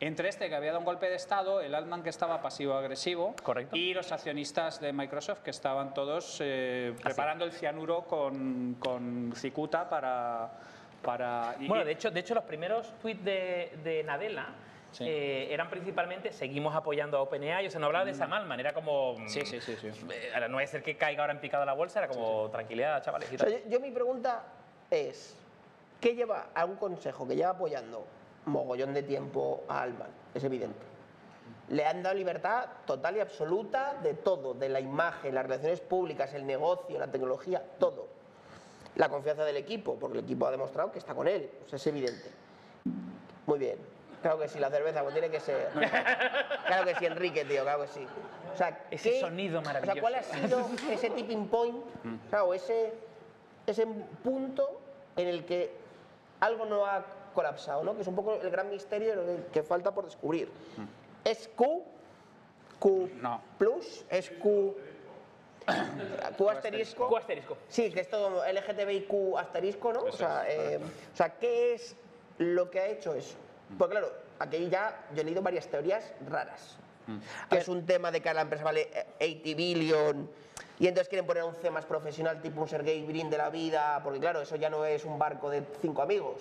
entre este que había dado un golpe de Estado, el Altman que estaba pasivo-agresivo, y los accionistas de Microsoft que estaban todos eh, preparando el cianuro con, con cicuta para... para y- Bueno, de hecho, de hecho los primeros tweets de, de Nadella Sí. eh, eran principalmente seguimos apoyando a OpenAI, o sea, no hablaba de Sam Altman, era como... Sí, sí, sí, sí. eh, ahora no va a ser que caiga ahora en picado la bolsa, era como tranquilidad, chavales. y O sea, tal. yo, yo mi pregunta es, ¿qué lleva a un consejo que lleva apoyando mogollón de tiempo a Alman? Es evidente. Le han dado libertad total y absoluta de todo, de la imagen, las relaciones públicas, el negocio, la tecnología, todo. La confianza del equipo, porque el equipo ha demostrado que está con él, o sea, es evidente. Muy bien. Claro que sí, la cerveza, pues tiene que ser. Claro que sí, Enrique, tío, claro que sí. O sea, Ese ¿qué- sonido O sea, maravilloso. ¿cuál ha sido ese tipping point, o sea, o ese, ese punto en el que algo no ha colapsado, ¿no? Que es un poco el gran misterio lo que- que falta por descubrir. ¿Es Q? ¿Q No. plus? ¿Es Q? ¿Q asterisco? Q asterisco. Sí, que es todo LGTBIQ asterisco, ¿no? O sea, eh, o sea, ¿qué es lo que ha hecho eso? Pues claro, aquí ya yo he leído varias teorías raras. Que es un tema de que la empresa vale eh, 80 billion y entonces quieren poner un C más profesional tipo un Sergey Brin de la vida, porque claro, eso ya no es un barco de cinco amigos.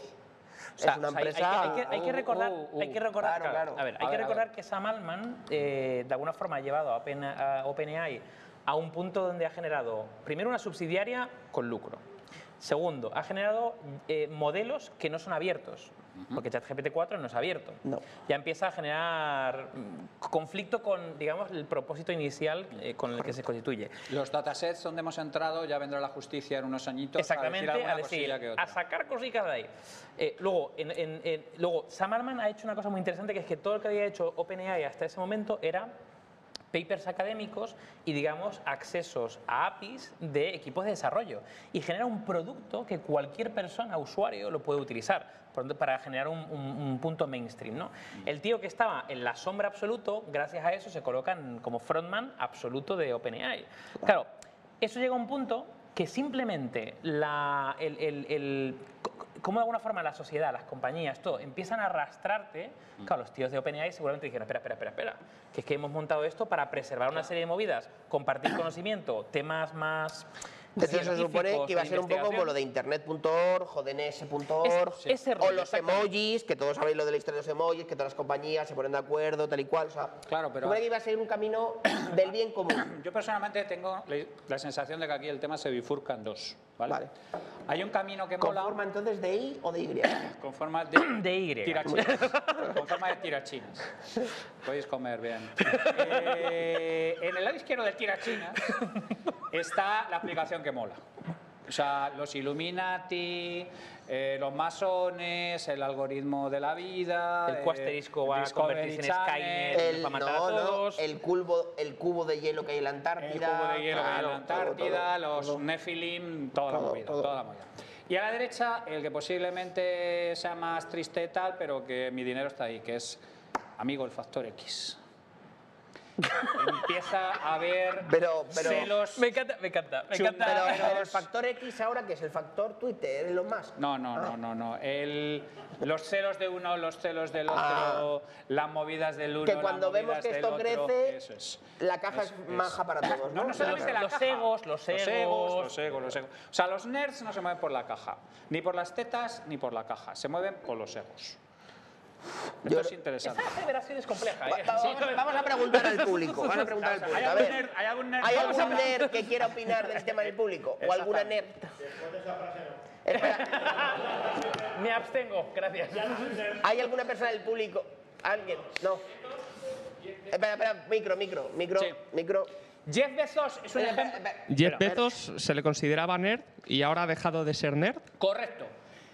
O sea, es una o sea, hay- que, hay que Uh, recordar, uh, uh. hay que recordar, Claro, claro. A ver, hay A que ver, recordar que Sam Altman eh, de alguna forma ha llevado a, Open- a OpenAI a un punto donde ha generado primero una subsidiaria con lucro. Segundo, ha generado eh, modelos que no son abiertos, porque ChatGPT 4 no es abierto. No. Ya empieza a generar mm, conflicto con, digamos, el propósito inicial eh, con el que se constituye. Los datasets donde hemos entrado ya vendrá la justicia en unos añitos Exactamente, a decir a, alguna decir, cosilla que otra. a sacar cositas de ahí. Eh, luego, en- en- en- luego, Sam Altman ha hecho una cosa muy interesante, que es que todo lo que había hecho OpenAI hasta ese momento era papers académicos y, digamos, accesos a APIs de equipos de desarrollo. Y genera un producto que cualquier persona, usuario, lo puede utilizar por para generar un, un- un punto mainstream. ¿no? El tío que estaba en la sombra absoluto, gracias a eso se colocan como frontman absoluto de OpenAI. Claro, eso llega a un punto que simplemente la, el, el- cómo de alguna forma la sociedad, las compañías, todo, empiezan a arrastrarte, claro, los tíos de OpenAI seguramente dijeron, espera, espera, espera, espera, que es que hemos montado esto para preservar una serie de movidas, compartir conocimiento, temas más... Entonces se supone que iba a ser un poco como lo de internet.org, jodns.org, Es- ese o los emojis, que todos sabéis lo de la historia de los emojis, que todas las compañías se ponen de acuerdo, tal y cual. O sea, Claro, pero- que iba a ser un camino del bien común. Yo personalmente tengo la- sensación de que aquí el tema se bifurca en dos. ¿vale? Vale. Hay un camino que ¿Con mola forma entonces de I o de Y? con forma de, De Y. tirachinas. con forma de tirachinas. Podéis comer bien. Eh, en el lado izquierdo del tirachinas está la aplicación que mola. O sea, los Illuminati, eh, los masones, el algoritmo de la vida. El cuasterisco va a convertirse en Skynet. El, va a matar a no, no, todos. el, cubo, el cubo de hielo que hay en la El Antártida. cubo de hielo que hay en claro, la Antártida, todo, todo, los todo. Nephilim, toda la Todo, movida, todo. toda la movida. Y a la derecha, el que posiblemente sea más triste y tal, pero que mi dinero está ahí, que es amigo el factor X. Empieza a haber Pero- pero- celos. Me encanta, me encanta, me encanta. Pero, el factor X ahora, que es el factor Twitter, lo más. No, no, no, no, no. El- los celos de uno, los celos del otro, Ah. las movidas del uno, Que las cuando vemos que esto otro, crece, eso es. la caja es manja para todos, ¿no? No, no solamente la Los caja. egos, los egos, egos. los egos, los egos. O sea, los nerds no se mueven por la caja, ni por las tetas, ni por la caja. Se mueven por los egos. Esto Yo- es interesante. Esta federación es compleja, ¿eh? Va- Vamos, vamos a preguntar al público. Vamos a preguntar al ¿Hay público. A ver, ¿hay algún nerd ¿hay que algún vamos a- nerd que quiera opinar del tema del público? ¿O alguna nerd? Me abstengo, gracias. ¿hay alguna persona del público? ¿Alguien? No. Espera, espera, micro, micro, micro, Sí. micro. Jeff Bezos es un ejemplo. Jeff. Bezos se le consideraba nerd y ahora ha dejado de ser nerd. Correcto.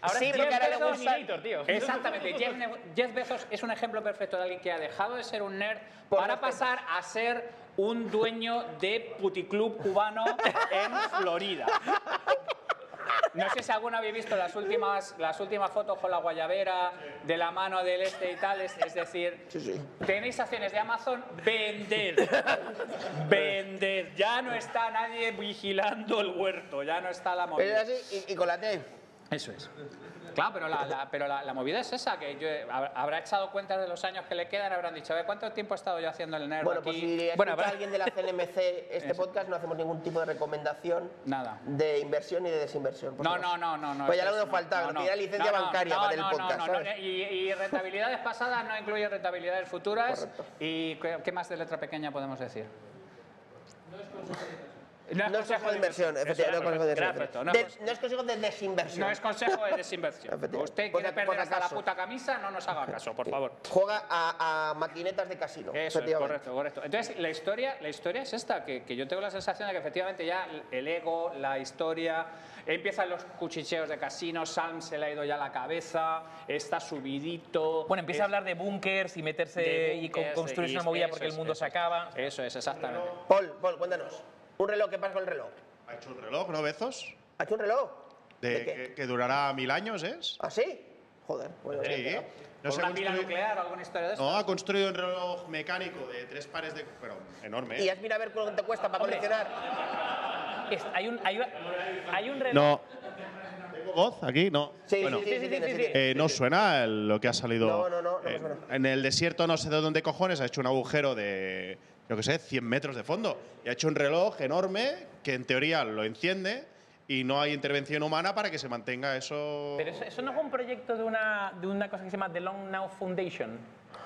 Ahora Sí, porque ahora le gusta- tío. Exactamente. Jeff, Jeff Bezos es un ejemplo perfecto de alguien que ha dejado de ser un nerd Por para pasar a ser un dueño de puticlub cubano en Florida. No sé si alguno habéis visto las últimas, las últimas fotos con la guayabera de la mano del este y tal. Es, es decir, Sí, sí. tenéis acciones de Amazon, vender. Vender. Ya no está nadie vigilando el huerto, ya no está la Pero movida. así y, y con la T. Eso es. Claro, pero la, la- pero la, la movida es esa, que yo, hab- habrá echado cuenta de los años que le quedan, habrán dicho, a ver, ¿cuánto tiempo he estado yo haciendo el nerd Bueno, aquí? pues si escucha Bueno, habrá- alguien de la CNMC este Eso. podcast, no hacemos ningún tipo de recomendación Nada. de inversión ni de desinversión. No, no, no, no. no Pues ya es- nos faltaba, no, licencia no, no, bancaria no, para el no, podcast, no, no, ¿sabes? Y, y rentabilidades pasadas no incluye rentabilidades futuras. Correcto. ¿Y qué, qué más de letra pequeña podemos decir? No es consejo de inversión, Eso, efectivamente. No es consejo de perfecto, inversión. no De- es No es consejo de desinversión. No es consejo de desinversión. Efectivamente. Usted quiere perder por hasta la puta camisa, no nos haga caso, por favor. Juega a, a maquinetas de casino. Eso es, efectivamente. correcto, correcto. Entonces, la historia, la historia es esta, que, que yo tengo la sensación de que efectivamente ya el ego, la historia, empiezan los cuchicheos de casino, Salm se le ha ido ya la cabeza, está subidito. Bueno, empieza es- a hablar de bunkers y meterse de y con- bunkers, construirse una movida porque el mundo eso se acaba. Eso es, exactamente. Paul, Paul, cuéntanos. Un reloj, ¿qué pasa con el reloj? Ha hecho un reloj, ¿no, Bezos? ¿Ha hecho un reloj? De, ¿De qué? que, que durará mil años, ¿es? ¿Ah, sí? Joder. Bueno, Sí. venga. No ¿Con se una ha pila construido- nuclear o alguna historia de eso? No, ha construido un reloj mecánico de tres pares de... Pero enorme, ¿Y ¿eh? has mirado a ver cuánto te cuesta para Hombre. coleccionar? Es- hay, un, hay, hay un reloj. No. ¿Tengo voz aquí? No. Sí, Bueno, sí, sí, sí, sí, sí, sí, sí. tiene. eh, ¿No suena el- lo que ha salido? No, no, no, no me en, suena. en el desierto no sé de dónde cojones ha hecho un agujero de, yo qué sé, 100 metros de fondo. Y ha hecho un reloj enorme que en teoría lo enciende y no hay intervención humana para que se mantenga eso... Pero eso, eso no es un proyecto de una, de una cosa que se llama The Long Now Foundation.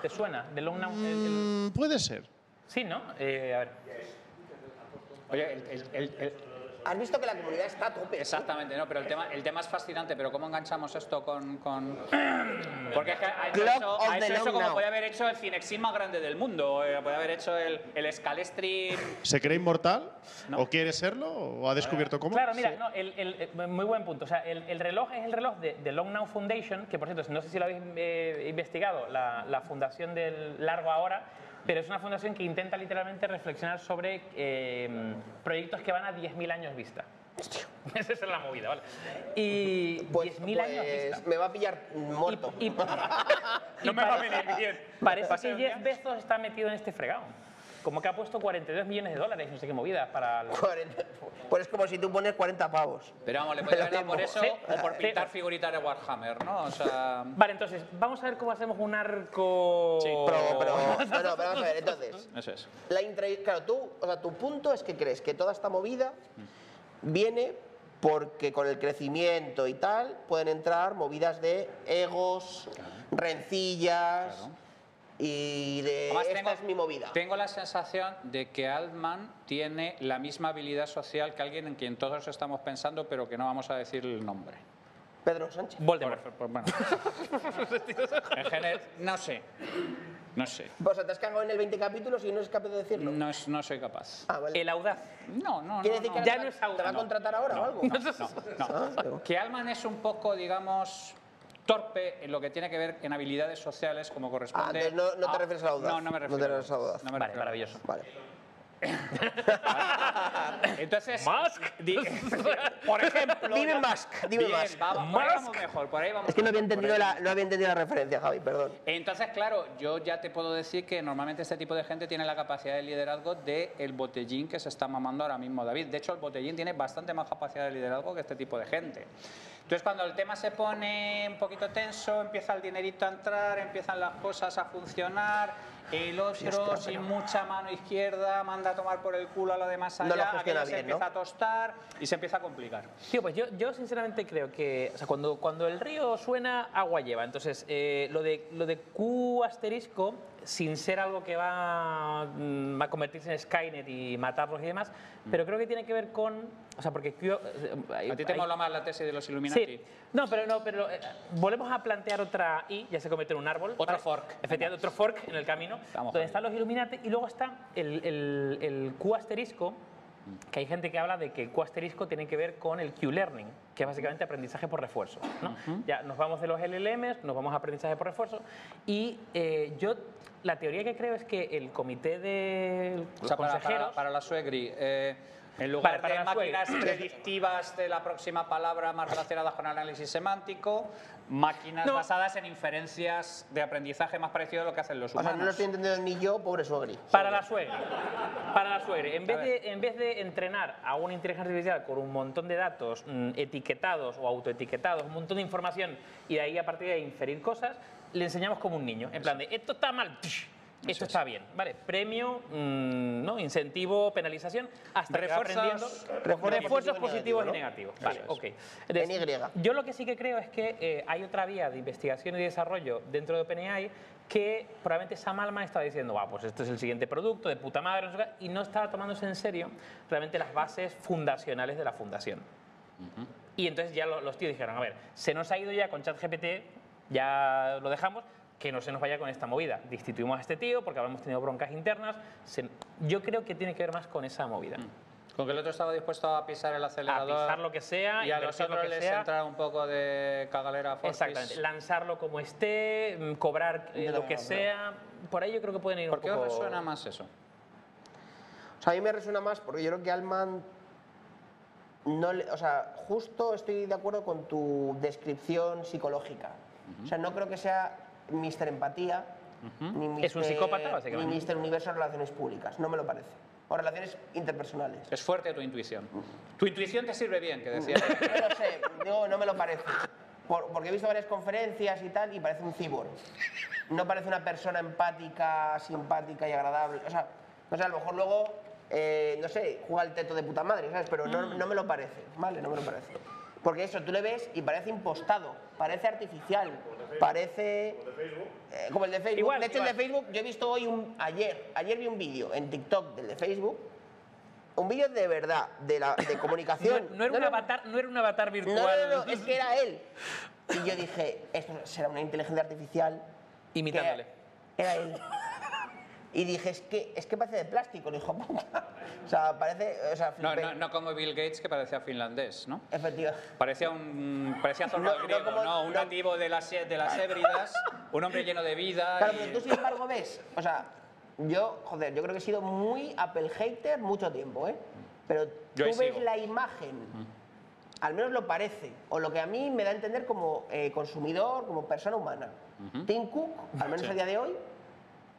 ¿Te suena? The Long Now. el- el- Mm, puede ser. sí, ¿no? Eh, a ver. Oye, el- el- el- el- Has visto que la comunidad está a tope. exactamente, no, pero el tema, el tema es fascinante, pero ¿cómo enganchamos esto con...? con- Porque es que ha hecho eso, ha hecho the eso long como now. podía haber hecho el Cinexin más grande del mundo, eh, podía haber hecho el, el Scalestri... ¿Se cree inmortal? No. ¿O quiere serlo? ¿O ha descubierto cómo? Claro, mira, no, el, el- eh, muy buen punto. O sea, el, el reloj es el reloj de, de Long Now Foundation, que por cierto, no sé si lo habéis eh, investigado, la, la fundación del Largo Ahora, pero es una fundación que intenta literalmente reflexionar sobre eh, proyectos que van a 10.000 años vista. Esa es la movida, ¿vale? Y Pues, 10.000 años pues vista. me va a pillar muerto. Y, y- No me va a venir bien. Parece que Jeff Bezos está metido en este fregado. Como que ha puesto 42 millones de dólares, no sé qué movida, para... el- 40. Pues es como si tú pones 40 pavos. Pero vamos, le haber dado por eso Sí. o por Sí. pintar figuritas de Warhammer, ¿no? O sea... Vale, entonces, vamos a ver cómo hacemos un arco... Sí. Pero, pero, pero vamos a ver, entonces. Eso es. La intra- claro, tú, o sea, tu punto es que crees que toda esta movida viene porque con el crecimiento y tal pueden entrar movidas de egos, rencillas Claro. Y de Además, esta tengo- es mi movida. Tengo la sensación de que Altman tiene la misma habilidad social que alguien en quien todos estamos pensando, pero que no vamos a decir el nombre. Pedro Sánchez. Voldemort. Por- por- bueno. en general, no sé. No sé. O sea, te has cagado en el 20 capítulos y no eres capaz de decirlo. No, es- no soy capaz. Ah, vale. El audaz. No, no, ¿Quiere no, decir no. que Ya no te es va- te va a audaz. contratar ahora o algo? No, no, no. Ah. Que Alman es un poco, digamos, torpe en lo que tiene que ver en habilidades sociales como corresponde. Ah, no- no te a- refieres al audaz. No, no me No te refiero. refieres al audaz. No me Vale, refiero al maravilloso. Vale. Entonces, Musk. di- por ejemplo, Dime Musk, dime Bien, Musk. vamos, por ahí vamos mejor, por ahí vamos Es que no había por entendido la, no había entendido la referencia, Javi, perdón. Entonces, claro, yo ya te puedo decir que normalmente este tipo de gente tiene la capacidad de liderazgo del el botellín que se está mamando ahora mismo David. De hecho, el botellín tiene bastante más capacidad de liderazgo que este tipo de gente. Entonces, cuando el tema se pone un poquito tenso, empieza el dinerito a entrar, empiezan las cosas a funcionar, el otro sin mucha mano izquierda manda a tomar por el culo a lo demás No lo allá, aquello se bien, ¿no? empieza a tostar y se empieza a complicar. Tío, pues yo, yo sinceramente creo que o sea, cuando, cuando el río suena, agua lleva. Entonces, eh, lo, de, lo de Q asterisco, sin ser algo que va, mm, va a convertirse en Skynet y matarlos y demás, pero creo que tiene que ver con... O sea, porque Q... eh, ¿A ti te hay- mola más la tesis de los Illuminati? Sí. No, pero no, pero eh, volvemos a plantear otra I, ya se convierte en un árbol. Otro ¿vale? fork. Efectivamente, otro fork en el camino, Vamos, donde están los Illuminati y luego está el, el, el Q asterisco, que hay gente que habla de que el Q asterisco tiene que ver con el Q-learning, que es básicamente aprendizaje por refuerzo. ¿no? Ya nos vamos de los LLMs, nos vamos a aprendizaje por refuerzo y eh, yo la teoría que creo es que el comité de O sea, para, consejeros para, para la Suegri, eh, en lugar Para- para de Suegri. máquinas predictivas de la próxima palabra más relacionadas con análisis semántico, máquinas No. basadas en inferencias de aprendizaje más parecido a lo que hacen los O sea, humanos. no lo estoy entendiendo ni yo, pobre suegri. Para la suegra. Para la suegra. En vez, A de, en vez de entrenar a una inteligencia artificial con un montón de datos mm, etiquetados o autoetiquetados, un montón de información, y de ahí a partir de ahí inferir cosas, le enseñamos como un niño. En plan de, esto está mal, esto está bien. ¿Vale? Premio, mm, ¿no? incentivo, penalización, hasta que va Refuerzos- aprendiendo. refuerzos positivos y y negativos. Vale, es. ok. En Y. Yo lo que sí que creo es que eh, hay otra vía de investigación y desarrollo dentro de OpenAI que probablemente Sam Altman estaba diciendo, "Buah, pues esto es el siguiente producto de puta madre, no sé qué", y no estaba tomándose en serio realmente las bases fundacionales de la fundación. Y entonces ya lo- los tíos dijeron, a ver, se nos ha ido ya con ChatGPT, ya lo dejamos, que no se nos vaya con esta movida. Destituimos a este tío porque habremos tenido broncas internas. Se- yo creo que tiene que ver más con esa movida. Con que el otro estaba dispuesto a pisar el acelerador. pisar lo que sea, Y a los otros les sea. entra un poco de cagalera fortis. Exactamente, lanzarlo como esté, mm, cobrar eh, lo que creo. sea. Por ahí yo creo que pueden ir ¿Por un qué poco... os resuena más eso? O sea, a mí me resuena más porque yo creo que Alman no le- o sea, justo estoy de acuerdo con tu descripción psicológica. O sea, no creo que sea Mr. Empatía, ni Es un Mr. psicópata, básicamente. Ni. Universo Relaciones Públicas, no me lo parece. O relaciones interpersonales. Es fuerte tu intuición. Tu intuición te sirve bien, que decía. No sé, no, no me lo parece. Por- porque he visto varias conferencias y tal y parece un cyborg. No parece una persona empática, simpática y agradable. O sea, no sé, a lo mejor luego, eh, no sé, juega el teto de puta madre, ¿sabes? Pero no, no me lo parece, ¿vale? No me lo parece. Porque eso, tú le ves y parece impostado, parece artificial, parece... eh, como el de Facebook. Igual, de hecho, el de Facebook, yo he visto hoy un... Ayer, ayer vi un vídeo en TikTok del de Facebook, un vídeo de verdad, de, la, de No, comunicación. no era un avatar, no era un avatar No, virtual. no, no, es que era él. Y yo dije, esto será una inteligencia artificial. Imitándole. Era él. Y dije, es que, es que parece de plástico, el hijo de puta. O sea, parece. O sea, No, no, no como Bill Gates, que parecía finlandés, ¿no? Efectivamente. Parecía un parecía zorro No, griego, como- no, un nativo de las, de las Hébridas, un hombre lleno de vida. Claro, y- pero tú sin embargo ves. O sea, yo, joder, yo creo que he sido muy Apple hater mucho tiempo, ¿eh? Pero Yo tú ves sigo. la imagen. Al menos lo parece, o lo que a mí me da a entender como eh, consumidor, como persona humana. Tim Cook, al menos Sí. a día de hoy,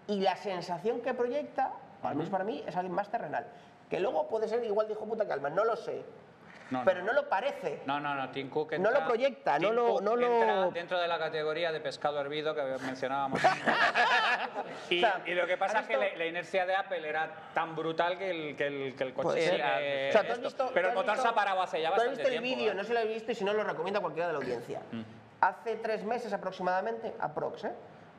y la sensación que proyecta, al menos para mí, es alguien más terrenal. Que luego puede ser igual de hijo puta que Alman, no lo sé. No, no. pero no lo parece. No, no, no, Tim Cook No lo proyecta, no Tim lo- Cook no lo- entra dentro de la categoría de pescado hervido que mencionábamos. y, O sea, y lo que pasa ¿has es que la, la inercia de Apple era tan brutal que el, que el, que el coche sigue ser. O sea, ¿tú has visto- Pero el has motor se ha parado hace ya ¿tú has bastante visto el tiempo. vídeo? ¿eh? No se lo he visto y si no lo recomiendo a cualquiera de la audiencia. Hace tres meses aproximadamente, aprox, ¿eh?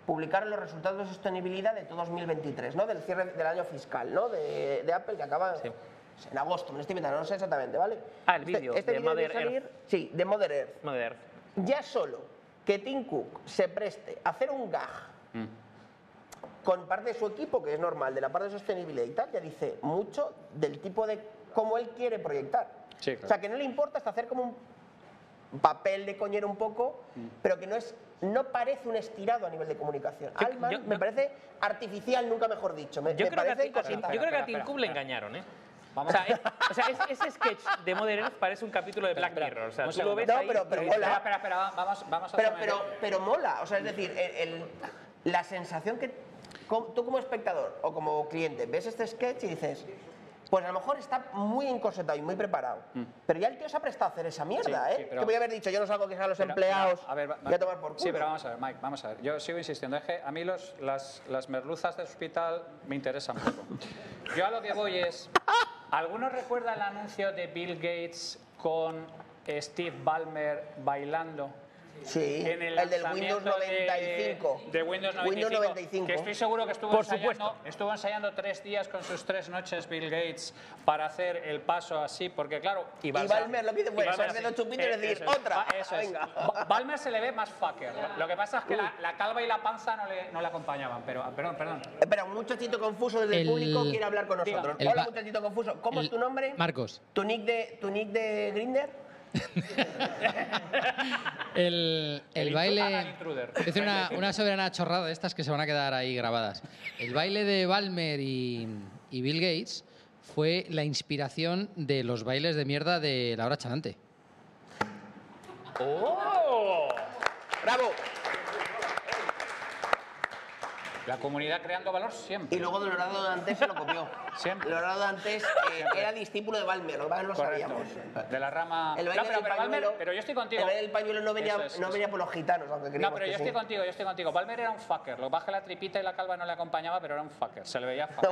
Publicaron los resultados de sostenibilidad de todo 2023, ¿no? Del cierre del año fiscal, ¿no? De, de Apple que acaba en agosto, me lo estoy inventando, no sé exactamente, ¿vale? Ah, el vídeo de vídeo Mother debió salir- Sí, de Mother Earth. Mother. Ya solo que Tim Cook se preste a hacer un gag con parte de su equipo, que es normal, de la parte de sostenibilidad y tal, ya dice mucho del tipo de cómo él quiere proyectar. Sí, claro. O sea, que no le importa hasta hacer como un papel de coñero un poco, Mm. pero que no es no parece un estirado a nivel de comunicación. Yo- Altman yo- me parece artificial, nunca mejor dicho. Me, Yo me creo, que a, parece yo creo que a Tim Cook le engañaron, ¿eh? Vamos. O sea, es- o sea, es- ese sketch de Modern Earth parece un capítulo de Black Mirror. O sea, tú lo ves No, ahí pero- pero mola. Espera, espera, espera, vamos, vamos a Pero, pero, pero mola, o sea, es decir, el- el- la sensación que tú como espectador o como cliente ves este sketch y dices, pues a lo mejor está muy encorsetado y muy preparado, pero ya el tío se ha prestado a hacer esa mierda, Mm. Sí, ¿eh? sí, pero- que voy a haber dicho, yo no salgo que sean los Pero, empleados, a ver, va- voy a tomar por culo. Sí, pero vamos a ver, Mike, vamos a ver. Yo sigo insistiendo. Es que a mí los, las, las merluzas del hospital me interesan poco. Yo a lo que voy es... ¿Alguno recuerda el anuncio de Bill Gates con Steve Ballmer bailando? Sí, En el, el, del Windows 95. De, de Windows 95. Windows 95. Que estoy seguro que estuvo Por ensayando, supuesto. estuvo ensayando tres días con sus tres noches Bill Gates para hacer el paso así, porque claro... Y Balmer lo fue y Balmer chupitos y Eh, decir, eso es. "Otra". Ba- Eso es. Venga. Ba- Balmer se le ve más fucker. Lo que pasa es que la, la calva y la panza no le, no le acompañaban, pero... ah, Perdón, perdón. Espera, un muchachito confuso desde el, El- público quiere hablar con nosotros. Hola, muchachito confuso. ¿Cómo el- es tu nombre? Marcos. ¿Tu nick de, tu nick de Grinder? El, el baile. ah. Es una, una soberana chorrada de estas que se van a quedar ahí grabadas. El baile de Balmer y, y Bill Gates fue la inspiración de los bailes de mierda de Laura Chanante. ¡Bravo! La comunidad creando valor siempre. Y luego Leonardo Dantes se lo copió. Siempre. Leonardo Dantes eh, era discípulo de Balmer, lo que no sabíamos. De la rama... El No, pero, del pero, Balmer- pañuelo, pero yo estoy contigo. El baile del pañuelo no venía, Eso es, no eso. venía por los gitanos, aunque No, pero que yo sí. estoy contigo, yo estoy contigo. Balmer era un fucker. Lo que la tripita y la calva no le acompañaba, pero era un fucker. Se le veía fucker.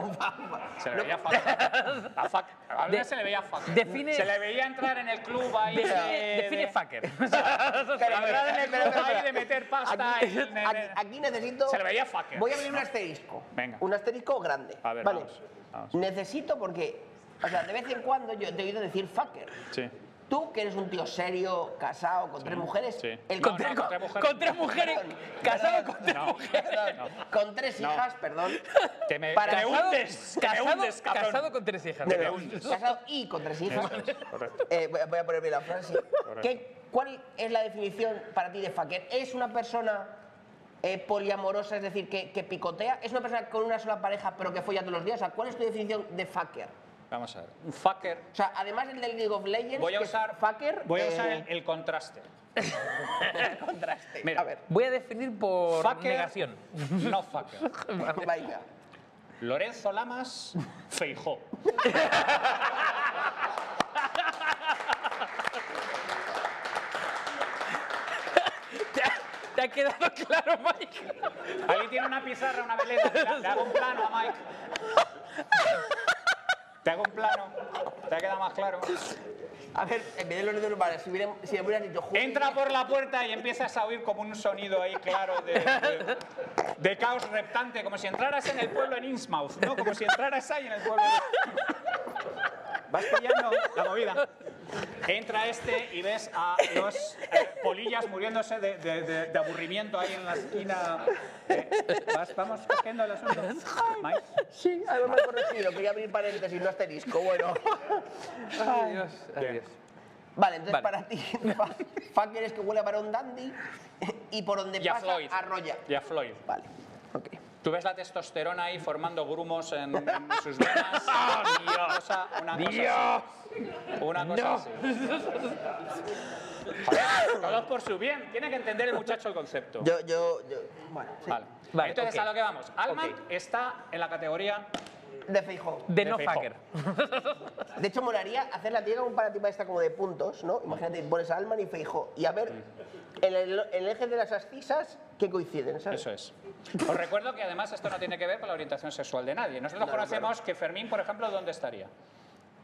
Se le no- veía fucker. A, fuck. a Balmer De- se le veía fucker. define- Se le veía entrar en el club ahí Define, de... define de- fucker. Espera, entrar en el club ahí de meter pasta Aquí, en- en- aquí- aquí necesito. Se le veía fucker. Voy a un asterisco. Venga. Un asterisco grande. A ver, vale. vamos, vamos. Necesito porque, o sea, de vez en cuando yo te he oído decir fucker. Sí. Tú, que eres un tío serio, casado, con tres mujeres. sí. El No, con, no, tres- con tres mujeres. Con tres mujeres. Casado con tres No. mujeres. perdón, con tres No. hijas, perdón. Te me, Para- te me Casado- hundes, te me Casado, hundes, cabrón. casado con tres hijas. No, no, casado y con tres hijas. Correcto. Eh, voy, a, voy a poner bien la frase. ¿Qué- ¿Cuál es la definición para ti de fucker? ¿Es una persona eh, poliamorosa, es decir, que, que picotea? ¿Es una persona con una sola pareja pero que folla todos los días? O sea, ¿Cuál es tu definición de fucker? Vamos a ver. Un fucker. O sea, además el del League of Legends, Voy a que es usar, fucker, voy a eh, usar el, el contraste. contraste. Mira. A ver, Voy a definir por Fucker, negación. no fucker. venga. Lorenzo Lamas, Feijó. ¿Te ha, te ha quedado claro, Mike? Ahí tiene una pizarra, una veleta. Le, hago un plano a Mike. Te hago un plano. ¿Te ha quedado más claro? A ver, en vez de los dedos normales, si, hubiera, si hubieras dicho Entra por la puerta y empiezas a oír como un sonido ahí claro de, de- de caos reptante, como si entraras en el pueblo en Innsmouth, ¿no? Como si entraras ahí en el pueblo. Vas pillando la movida. Entra este y ves a los eh, polillas muriéndose de, de- de- de aburrimiento ahí en la esquina. Eh, vas- vamos cogiendo el asunto. Mike. Sí, además me he corregido, quería abrir paréntesis, no asterisco, bueno. Adiós. Adiós. Vale, entonces Vale. para ti, fa- fucker es que huele a varón dandy y por donde Y a pasa Floyd. arrolla. Y a Floyd. Vale, ok. Tú ves la testosterona ahí formando grumos en, en sus venas. Una cosa, una cosa así. Una cosa así. Joder, todos por su bien. Tiene que entender el muchacho el concepto. Yo, yo, yo, bueno, sí. Vale. Vale, Entonces, ok. a lo que vamos. Alman Ok. está en la categoría. De Feijó. De De no Feijó. fucker. De hecho, molaría hacer la tía un paratipa esta como de puntos, ¿no? Imagínate, pones a Alman y Feijó y a ver en el, en el eje de las ascisas que coinciden, ¿sabes? Eso es. Os recuerdo que además esto no tiene que ver con la orientación sexual de nadie. Nosotros No, no, conocemos que Fermín, por ejemplo, ¿dónde estaría?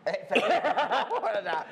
Fermín, o sea,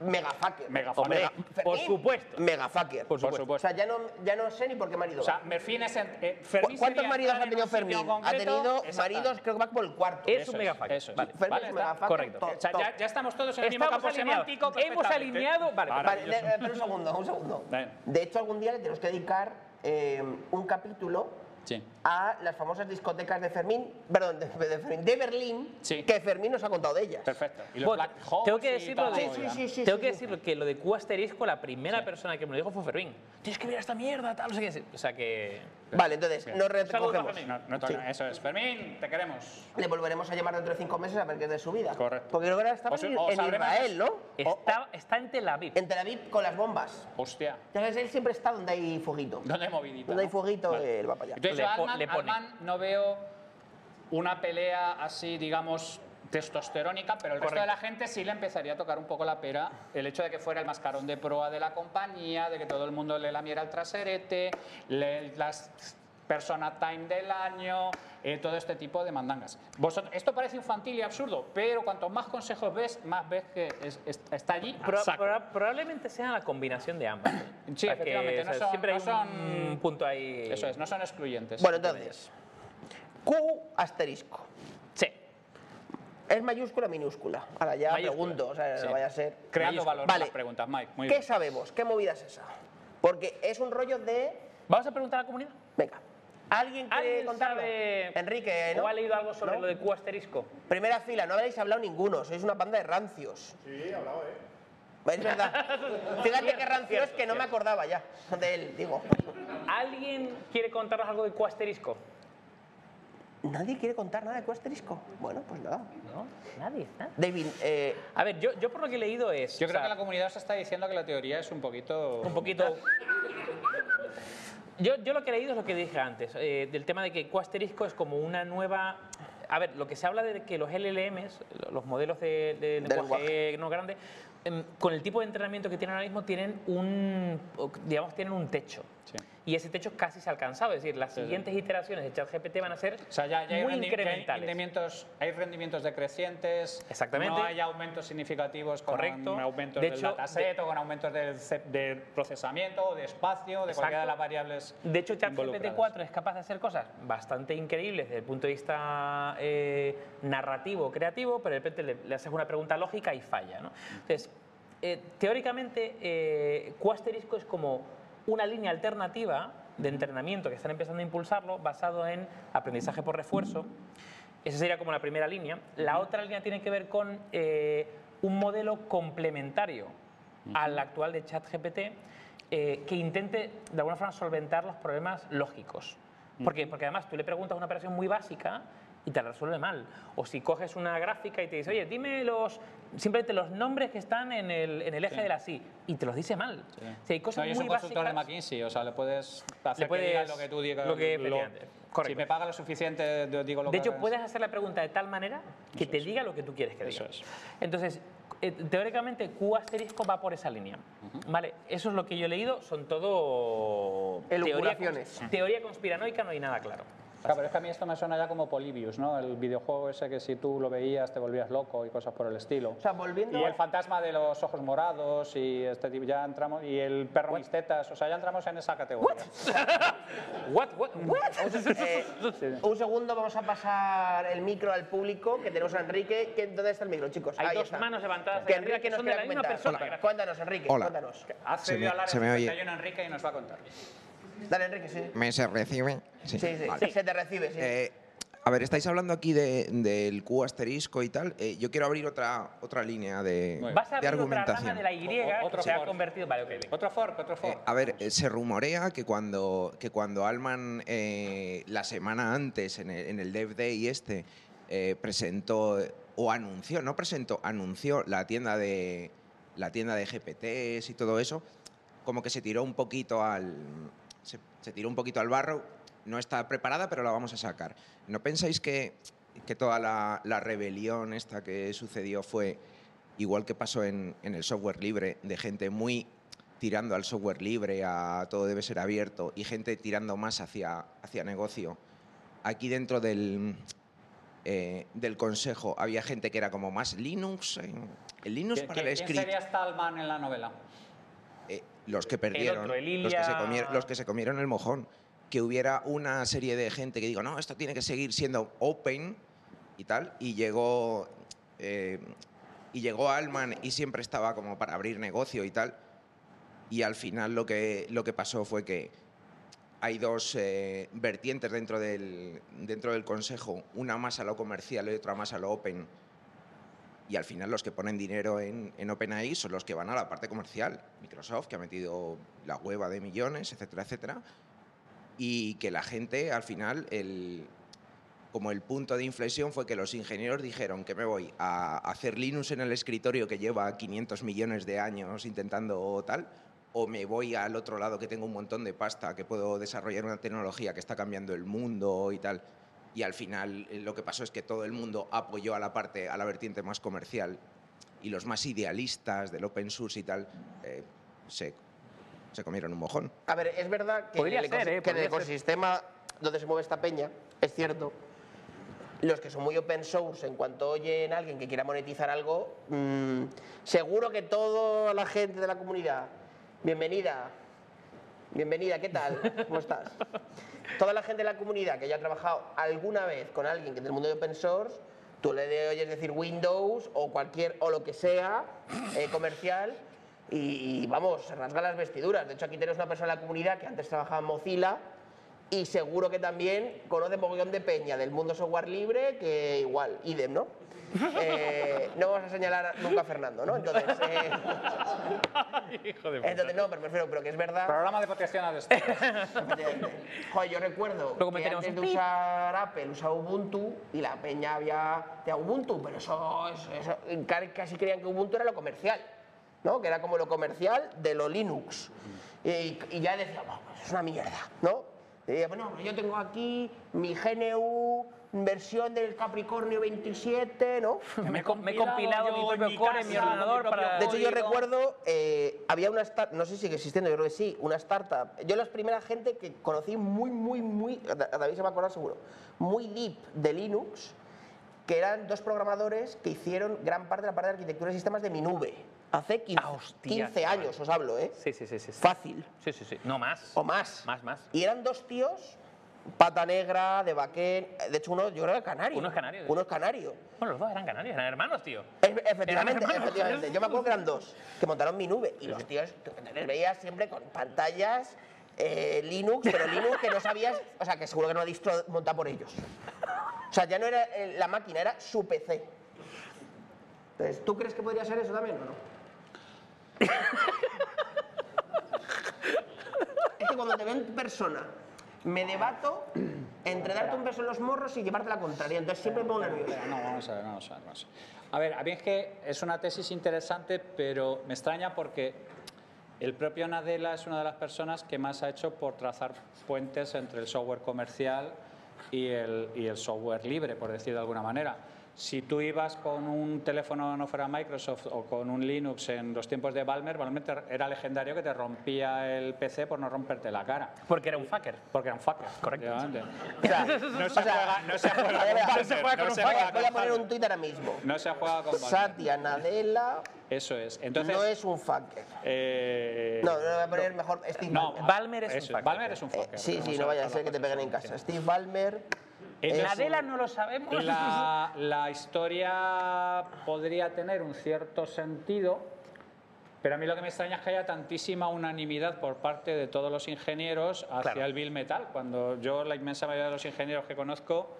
megafucker. Megafucker. Hombre, Por Fermín, supuesto. Megafucker. Por O supuesto. sea, ya no, ya no sé ni por qué marido O sea. Merfín es. en- eh, Fermín ¿Cu- ¿Cuántos maridos ha en tenido un Fermín? Ha tenido maridos, creo que va por el cuarto. Es un megafucker. Eso es. Vale. Fermín Vale, es está. megafucker. correcto. top, O sea, ya, ya estamos todos en el mismo campo alineados. semántico. Hemos alineado. Vale, Vale, Maravilloso. de- eh, pero un segundo, un segundo. De hecho, algún día le tenemos que dedicar eh, un capítulo Sí. A las famosas discotecas de Fermín, perdón, de, de Fermín, de Berlín, Sí. que Fermín nos ha contado de ellas. Perfecto. Y los Bueno, Black Holes tengo que decirlo de- Sí, sí, sí. Tengo sí, que sí. decirlo que lo de asterisco, la primera persona que me lo dijo fue Fermín. Tienes que ver esta mierda, tal, no sé qué. O sea que. Vale, entonces, nos recogemos. No, no Eso es. Fermín, te queremos. Le volveremos a llamar dentro de cinco meses a ver qué es de su vida. Correcto. Porque creo que ahora se- en, en Israel, ¿no? Está, está en Tel Aviv. En Tel Aviv con las bombas. Hostia. Ya sabes, él siempre está donde hay fueguito. ¿Dónde hay movidita? Donde hay Vale. él va para allá. Le pone. No veo una pelea así, digamos, testosterónica, pero el resto de la gente sí le empezaría a tocar un poco la pera el hecho de que fuera el mascarón de proa de la compañía, de que todo el mundo le lamiera el traserete, le- las persona time del año, eh, todo este tipo de mandangas. Vosotros- esto parece infantil y absurdo, pero cuanto más consejos ves, más ves que es- es- está allí. Pro- probablemente sea la combinación de ambas. Sí, que, efectivamente, o no sea, son- siempre no hay son- un punto ahí. Eso es, no son excluyentes. Bueno, entonces, Q asterisco. Sí. ¿Es mayúscula o minúscula? Ahora ya Mayúscula. pregunto, o sea, Sí. no vaya a ser. Creando valor en Vale. las preguntas, Mike. Muy ¿Qué bien. sabemos? ¿Qué movida es esa? Porque es un rollo de. Vamos a preguntar a la comunidad. Venga. ¿Alguien quiere ¿Alguien contarlo? sabe Enrique, ¿no? o ha leído algo sobre ¿No? lo de Q asterisco? Primera fila, no habéis hablado ninguno, sois una banda de rancios. Sí, he hablado, ¿eh? Es verdad. Fíjate qué rancio es que no me acordaba ya de él, digo. ¿Alguien quiere contarnos algo de Q asterisco? ¿Nadie quiere contar nada de Cuasterisco? Bueno, pues nada. No, nadie. David, eh, A ver, yo, yo por lo que he leído es. Yo o creo sea, que la comunidad os está diciendo que la teoría es un poquito... un poquito. Yo, yo lo que he leído es lo que dije antes, eh, del tema de que Q asterisco es como una nueva. A ver, lo que se habla de que los LLMs, los modelos de, de lenguaje no grande, em, con el tipo de entrenamiento que tienen ahora mismo, tienen un, digamos, tienen un techo. Sí. Y ese techo casi se ha alcanzado. Es decir, las Sí, sí. siguientes iteraciones de ChatGPT van a ser O sea, ya, ya hay, muy hay incrementales. rendimientos, hay rendimientos decrecientes. Exactamente. No hay aumentos significatos con Correcto. aumentos De del hecho, dataset o con aumentos del, de procesamiento de espacio, de cualquiera de las variables De hecho, ChatGPT involucradas. 4 es capaz de hacer cosas bastante increíbles desde el punto de vista eh, narrativo, creativo, pero de repente le, le haces una pregunta lógica y falla. ¿no? Entonces, eh, teóricamente, eh, es como una línea alternativa de entrenamiento que están empezando a impulsarlo basado en aprendizaje por refuerzo. Esa sería como la primera línea. La otra línea tiene que ver con eh, un modelo complementario al actual de ChatGPT eh, que intente de alguna forma solventar los problemas lógicos. ¿Por qué? Porque además tú le preguntas una operación muy básica y te la resuelve mal. O si coges una gráfica y te dice, oye, dime los, simplemente los nombres que están en el, en el eje Sí. de la SI y te los dice mal. Sí. Si hay cosas No, y es muy un consultor de básicas. McKinsey, o sea, le puedes hacer Le puedes- que diga lo que tú digas. lo que- efectivamente. Correcto. Si me paga lo suficiente, yo digo lo De que hecho, hagas. puedes hacer la pregunta de tal manera que Eso te es. diga lo que tú quieres que diga. Eso es. Entonces, eh, teóricamente, Q asterisco va por esa línea. ¿Vale? Eso es lo que yo he leído, son todo teoría, teoría conspiranoica, no hay nada claro. Claro, pero es que a mí esto me suena ya como Polybius, ¿no? El videojuego ese que si tú lo veías te volvías loco y cosas por el estilo. o sea, volviendo. Y el fantasma de los ojos morados y este tipo, ya entramos, y el perro mis tetas, o sea, ya entramos en esa categoría. What, what, what? Eh, un segundo, vamos a pasar el micro al público, que tenemos a Enrique. ¿Qué- ¿Dónde está el micro, chicos? Hay Ahí dos está. manos levantadas Que Enrique que nos son de quiera la misma comentar. persona. Cuéntanos, Enrique, Hola. cuéntanos. Has Se me- área se me oye. 51 Enrique y nos va a contar. Dale, Enrique, sí. ¿Me se recibe? Sí, sí, Vale. se te recibe, sí. Eh, a ver, estáis hablando aquí de- del Q asterisco y tal. Eh, yo quiero abrir otra, otra línea de. Vas a de abrir otra rama argumentación. de la Y O- que se ha convertido... Vale, ok, bien. Otro fork, otro Eh, fork. a ver, eh, se rumorea que cuando, que cuando Alman eh, la semana antes, en el, en el Dev Day este, eh, presentó eh, o anunció, no presentó, anunció la tienda de la tienda de GPTs y todo eso, como que se tiró un poquito al se, se tiró un poquito al barro. No está preparada, pero la vamos a sacar. ¿No pensáis que, que toda la, la rebelión esta que sucedió fue igual que pasó en, en el software libre, de gente muy tirando al software libre, a todo debe ser abierto, y gente tirando más hacia, hacia negocio. Aquí dentro del, eh, del consejo había gente que era como más Linux, eh, el Linux ¿Qui- para el ¿Quién sería Stallman en la novela? Los que perdieron, otro, el los, que se Ilia. comieron, los que se comieron el mojón. Que hubiera una serie de gente que digo, no, esto tiene que seguir siendo open y tal. Y llegó, eh, y llegó Alman y siempre estaba como para abrir negocio y tal. Y al final lo que, lo que pasó fue que hay dos eh, vertientes dentro del, dentro del consejo, una más a lo comercial y otra más a lo open. Y al final los que ponen dinero en, en OpenAI son los que van a la parte comercial. Microsoft, que ha metido la hueva de millones, etcétera, etcétera. Y que la gente, al final, el, como el punto de inflexión fue que los ingenieros dijeron que me voy a hacer Linux en el escritorio que lleva 500 millones de años intentando tal, o me voy al otro lado que tengo un montón de pasta, que puedo desarrollar una tecnología que está cambiando el mundo y tal. Y al final eh, lo que pasó es que todo el mundo apoyó a la parte, a la vertiente más comercial y los más idealistas del open source y tal eh, se, se comieron un mojón. A ver, es verdad que, en Podría el, ser, ecos- ¿eh? que en el ecosistema donde se mueve esta peña, es cierto, los que son muy open source, en cuanto oyen a alguien que quiera monetizar algo, mm, seguro que toda la gente de la comunidad, bienvenida, bienvenida, ¿qué tal? ¿Cómo estás? Toda la gente de la comunidad que haya trabajado alguna vez con alguien que del mundo de open source, tú le oyes decir Windows o cualquier, o lo que sea, eh, comercial, y, vamos, se rasga las vestiduras. De hecho, aquí tenemos una persona en la comunidad que antes trabajaba en Mozilla y seguro que también conoce mogollón de peña del mundo software libre, que igual, idem, ¿no? Eh, no vamos a señalar nunca a Fernando, ¿no? Entonces, eh, Hijo de puta. entonces no, pero me refiero, pero que es verdad. Programa de protección a destino. Efectivamente. Joder, yo recuerdo Luego que antes de usar Apple usaba Ubuntu y la peña había de Ubuntu, pero eso, eso, eso- ca- casi creían que Ubuntu era lo comercial, ¿no? Que era como lo comercial de lo Linux. Y, y ya decía, "Buah, pues es una mierda, ¿no? Bueno, yo tengo aquí mi GNU versión del Capricornio 27, ¿no? Me, he com- me he compilado mi propio core en mi ordenador para... De hecho, yo recuerdo, eh, había una startup, no sé si sigue existiendo, yo creo que sí, una startup. Yo la primera gente que conocí muy, muy, muy, a David se va a acordar seguro, muy deep de Linux, que eran dos programadores que hicieron gran parte de la parte de arquitectura de sistemas de mi nube. Hace 15, Ah, hostia, 15 chaval. años, os hablo, ¿eh? Sí, sí, sí, sí. Fácil. Sí, sí, sí. No más. O más. Más, más. Y eran dos tíos, pata negra, de backend, de hecho uno, yo creo que era canario. Uno es canario, Uno es canario. Bueno, los dos eran canarios, eran hermanos, tío. Es- Efectivamente, hermanos. efectivamente. Yo me acuerdo que eran dos, que montaron mi nube. Y los tíos, les veías siempre con pantallas eh, Linux, pero Linux que no sabías, o sea, que seguro que no distro montada por ellos. O sea, ya no era eh, la máquina, era su PC. Entonces, ¿tú crees que podría ser eso también o no? Es que cuando te ven en persona, me debato entre darte un beso en los morros y llevarte la contraria. Entonces siempre me pongo nervioso. No, vamos a ver, vamos a ver, vamos a ver. A ver, a mí es que es una tesis interesante, pero me extraña porque el propio Nadella es una de las personas que más ha hecho por trazar puentes entre el software comercial y el, y el software libre, por decir de alguna manera. Si tú ibas con un teléfono no fuera Microsoft o con un Linux en los tiempos de Balmer, Balmer era legendario que te rompía el PC por no romperte la cara. Porque era un fucker. Porque era un fucker. Correcto. O sea, No se juega, no se juega a ver, con Balmer, se juega no con un juega a, voy a poner Balmer. un tuit ahora mismo. No se juega con Balmer. Satya Nadella Eso es. Entonces, no es un fucker. eh, No, no voy a poner mejor Steve no, Ballmer. Balmer es un eso fucker. Balmer es un Eh, fucker. sí, Vamos sí, a no vaya a ser que te peguen en casa. Steve Ballmer. Es Nadella un- no lo sabemos. La, la historia podría tener un cierto sentido, pero a mí lo que me extraña es que haya tantísima unanimidad por parte de todos los ingenieros hacia Claro. el Bill Metal. Cuando yo, la inmensa mayoría de los ingenieros que conozco,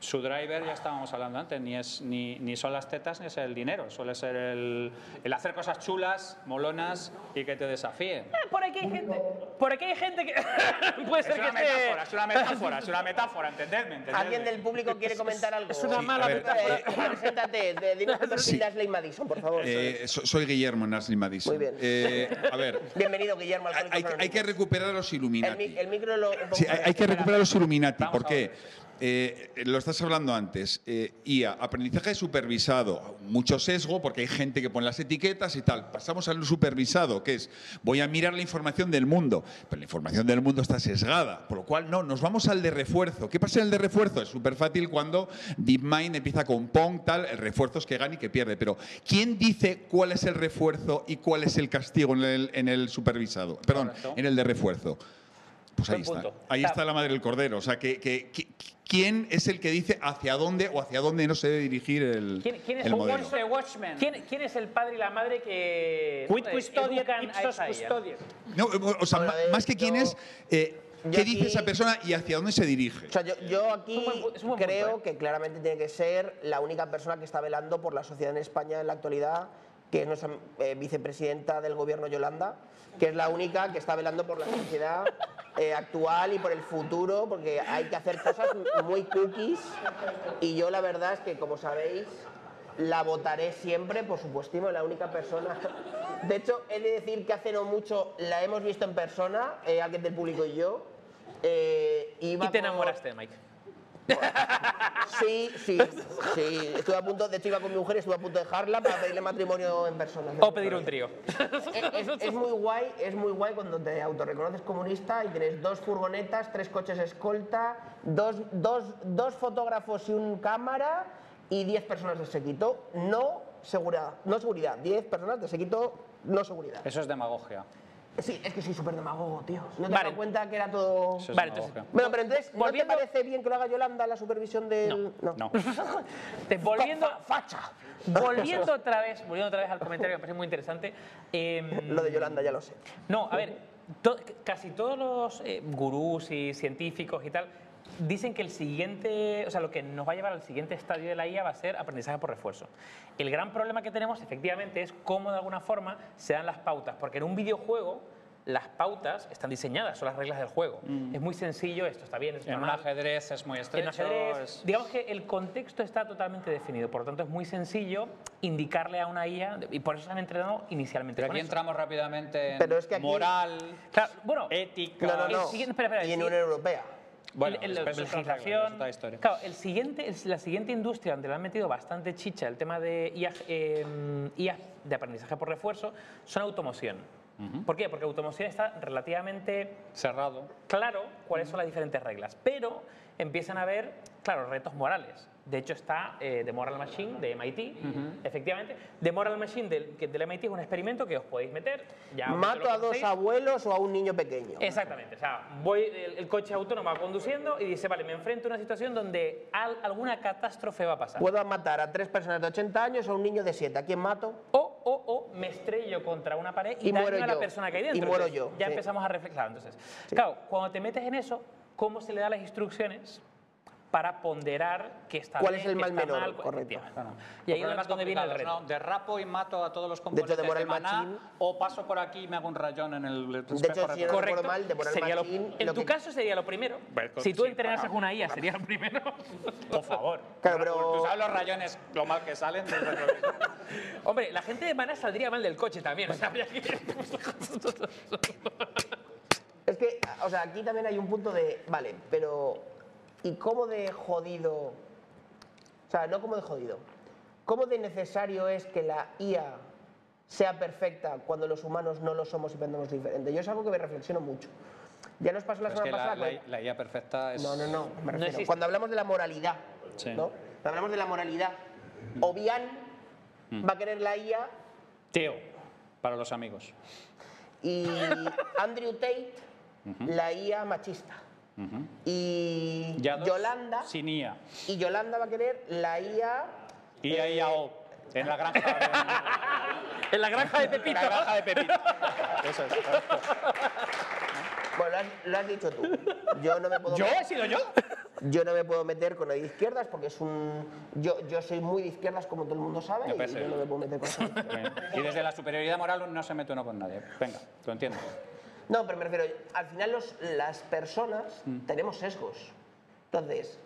su driver, ya estábamos hablando antes, ni, es, ni, ni son las tetas ni es el dinero, suele ser el, el hacer cosas chulas, molonas y que te desafíen. Por aquí hay gente. Por aquí hay gente que. Puede Es ser que una esté. metáfora, es una metáfora, es una metáfora, entendedme, entendedme. ¿Alguien del público quiere comentar algo? Es una mala ver, metáfora. Eh, preséntate, de, dinos tu Sí. Madison, por favor. Eh, so- soy Guillermo Nasli Madison. Muy bien. Eh, a ver, Bienvenido, Guillermo. al hay, hay que- hay que Anónimas. recuperar a los Illuminati. mi- el micro lo... Sí, hay, que recuperar a los Illuminati. Vamos ¿Por a qué? Eh, lo estás hablando antes. Eh, IA, aprendizaje supervisado. Mucho sesgo porque hay gente que pone las etiquetas y tal. Pasamos al supervisado, que es voy a mirar la información del mundo. Pero la información del mundo está sesgada. Por lo cual, no, nos vamos al de refuerzo. ¿Qué pasa en el de refuerzo? Es súper fácil cuando DeepMind empieza con Pong, tal. El refuerzo es que gana y que pierde. Pero ¿quién dice cuál es el refuerzo y cuál es el castigo en el, en el supervisado? Perdón, Correcto. en el de refuerzo. Pues ahí está. Ahí Está- está la madre del cordero. O sea, que, que- que- ¿quién es el que dice hacia dónde o hacia dónde no se debe dirigir el, ¿Quién- quién es el el modelo? What's the watchman? ¿Quién, quién es el padre y la madre que Quid IA? custodiet. No, eh, o sea, David, más que quién yo- es, eh, qué dice aquí- esa persona y hacia dónde se dirige. O sea, yo, yo aquí Es buen es creo punto, ¿eh? que claramente tiene que ser la única persona que está velando por la sociedad en España en la actualidad, que es nuestra eh, vicepresidenta del gobierno Yolanda, que es la única que está velando por la sociedad eh, actual y por el futuro, porque hay que hacer cosas muy cookies. Y yo la verdad es que, como sabéis, la votaré siempre, por supuestísimo, la única persona. De hecho, he de decir que hace no mucho la hemos visto en persona, eh, alguien del público y yo. eh, iba Y te enamoraste, Mike. Sí, sí, sí. Estuve a punto, de hecho iba con mi mujer y estuve a punto de dejarla para pedirle matrimonio en persona. O pedir un trío. Es, es- es muy guay, es muy guay cuando te autorreconoces comunista y tienes dos furgonetas, tres coches escolta, dos, dos, dos fotógrafos y un cámara y diez personas de sequito. No seguridad, no seguridad, diez personas de sequito, no seguridad. Eso es demagogia. Sí, es que soy súper demagogo, tío. ¿No te Vale. das cuenta que era todo...? Es Vale, entonces. Bueno, pero entonces, ¿no Volviendo- te parece bien que lo haga Yolanda la supervisión del...? No. No. Te- volviendo, Fa- facha. volviendo otra vez, volviendo otra vez al comentario que me parece muy interesante. em, Lo de Yolanda ya lo sé. No, a ver, to- casi todos los eh, gurús y científicos y tal dicen que el siguiente, o sea, lo que nos va a llevar al siguiente estadio de la IA va a ser aprendizaje por refuerzo. El gran problema que tenemos efectivamente es cómo de alguna forma se dan las pautas, porque en un videojuego las pautas están diseñadas, son las reglas del juego. Es muy sencillo, esto está bien, está En un mal. ajedrez es muy En estrecho. ajedrez, es- digamos que el contexto está totalmente definido, por lo tanto es muy sencillo indicarle a una IA, y por eso se han entrenado inicialmente. Pero con aquí eso. entramos rápidamente en Pero es que aquí- moral, Claro, bueno, ética. No, no, El no. siguiente- espera, espera, y en. Unión Europea. Bueno, el- el- eso es otra regla, legislación. es otra historia. Claro, el siguiente, el- la siguiente industria donde le han metido bastante chicha el tema de IA, eh, IA de aprendizaje por refuerzo son automoción. ¿Por qué? Porque automoción está relativamente Cerrado. claro cuáles son las diferentes reglas, pero empiezan a haber, claro, retos morales. De hecho está eh, The Moral Machine de MIT, efectivamente. The Moral Machine del, del MIT es un experimento que os podéis meter. Ya Mato a dos abuelos o a un niño pequeño. Exactamente, o sea, voy, el, el coche autónomo va conduciendo y dice, vale, me enfrento a una situación donde al- alguna catástrofe va a pasar. Puedo matar a tres personas de 80 años o a un niño de 7. ¿A quién mato? O, o, o me estrello contra una pared y, Y daño muero a la yo. persona que hay Y dentro. muero Entonces, yo, Ya sí. empezamos a reflexionar. Entonces, claro, cuando te metes en eso, ¿cómo se le da las instrucciones para ponderar qué está ¿Cuál bien, es el mal menor? mal? Correcto. Efectivamente. Y ahí es donde viene el reto. ¿no? Derrapo y mato a todos los hecho, componentes de de, Moral maná Machine- o paso por aquí y me hago un rayón en el De hecho, si recuerdo mal, de Sería lo- Machine, en lo tu que- caso sería lo primero. Si tú entrenases una IA, sería lo primero. Por favor. Claro, pero- ¿Tú sabes los rayones lo mal que salen? Hombre, la gente de Mana saldría mal del coche también. que- Es que, o sea, aquí también hay un punto de, vale, pero ¿y cómo de jodido? O sea, no como de jodido. ¿Cómo de necesario es que la IA sea perfecta cuando los humanos no lo somos y pensamos diferente? Yo es algo que me reflexiono mucho. Ya nos pasó la Pero es semana que pasada. la, la IA perfecta es... No, no, no, me refiero. existe. Cuando hablamos de la moralidad, Sí. ¿no? Cuando hablamos de la moralidad, Obian Mm. va a querer la IA Tío, para los amigos. y Andrew Tate la IA machista. Y Ya dos Yolanda Sin IA. y Yolanda va a querer la IA IA, eh, IAO. En la granja de, en la granja de en Pepito. la granja de Pepito. Eso es. Bueno, lo has, lo has dicho tú. Yo no me puedo ¿Yo? ¿He sido yo? yo no me puedo meter con el de izquierdas porque es un yo, yo soy muy de izquierdas como todo el mundo sabe Yo y yo no me puedo meter con eso. Y desde la superioridad moral no se mete uno con nadie. Venga, lo entiendo. No, pero me refiero, al final los- las personas Mm. tenemos sesgos. Entonces,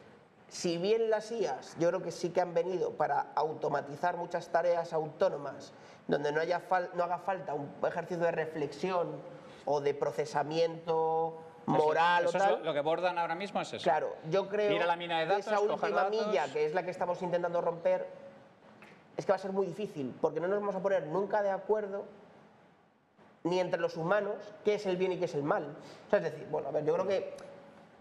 si bien las IAS yo creo que sí que han venido para automatizar muchas tareas autónomas, donde no, haya fal- no haga falta un ejercicio de reflexión o de procesamiento moral Eso o es tal. lo, lo que bordan ahora mismo es eso. Claro, yo creo Ir a la mina de que esa última datos. milla, que es la que estamos intentando romper, es que va a ser muy difícil, porque no nos vamos a poner nunca de acuerdo ni entre los humanos qué es el bien y qué es el mal. O sea, es decir, bueno, a ver, yo creo que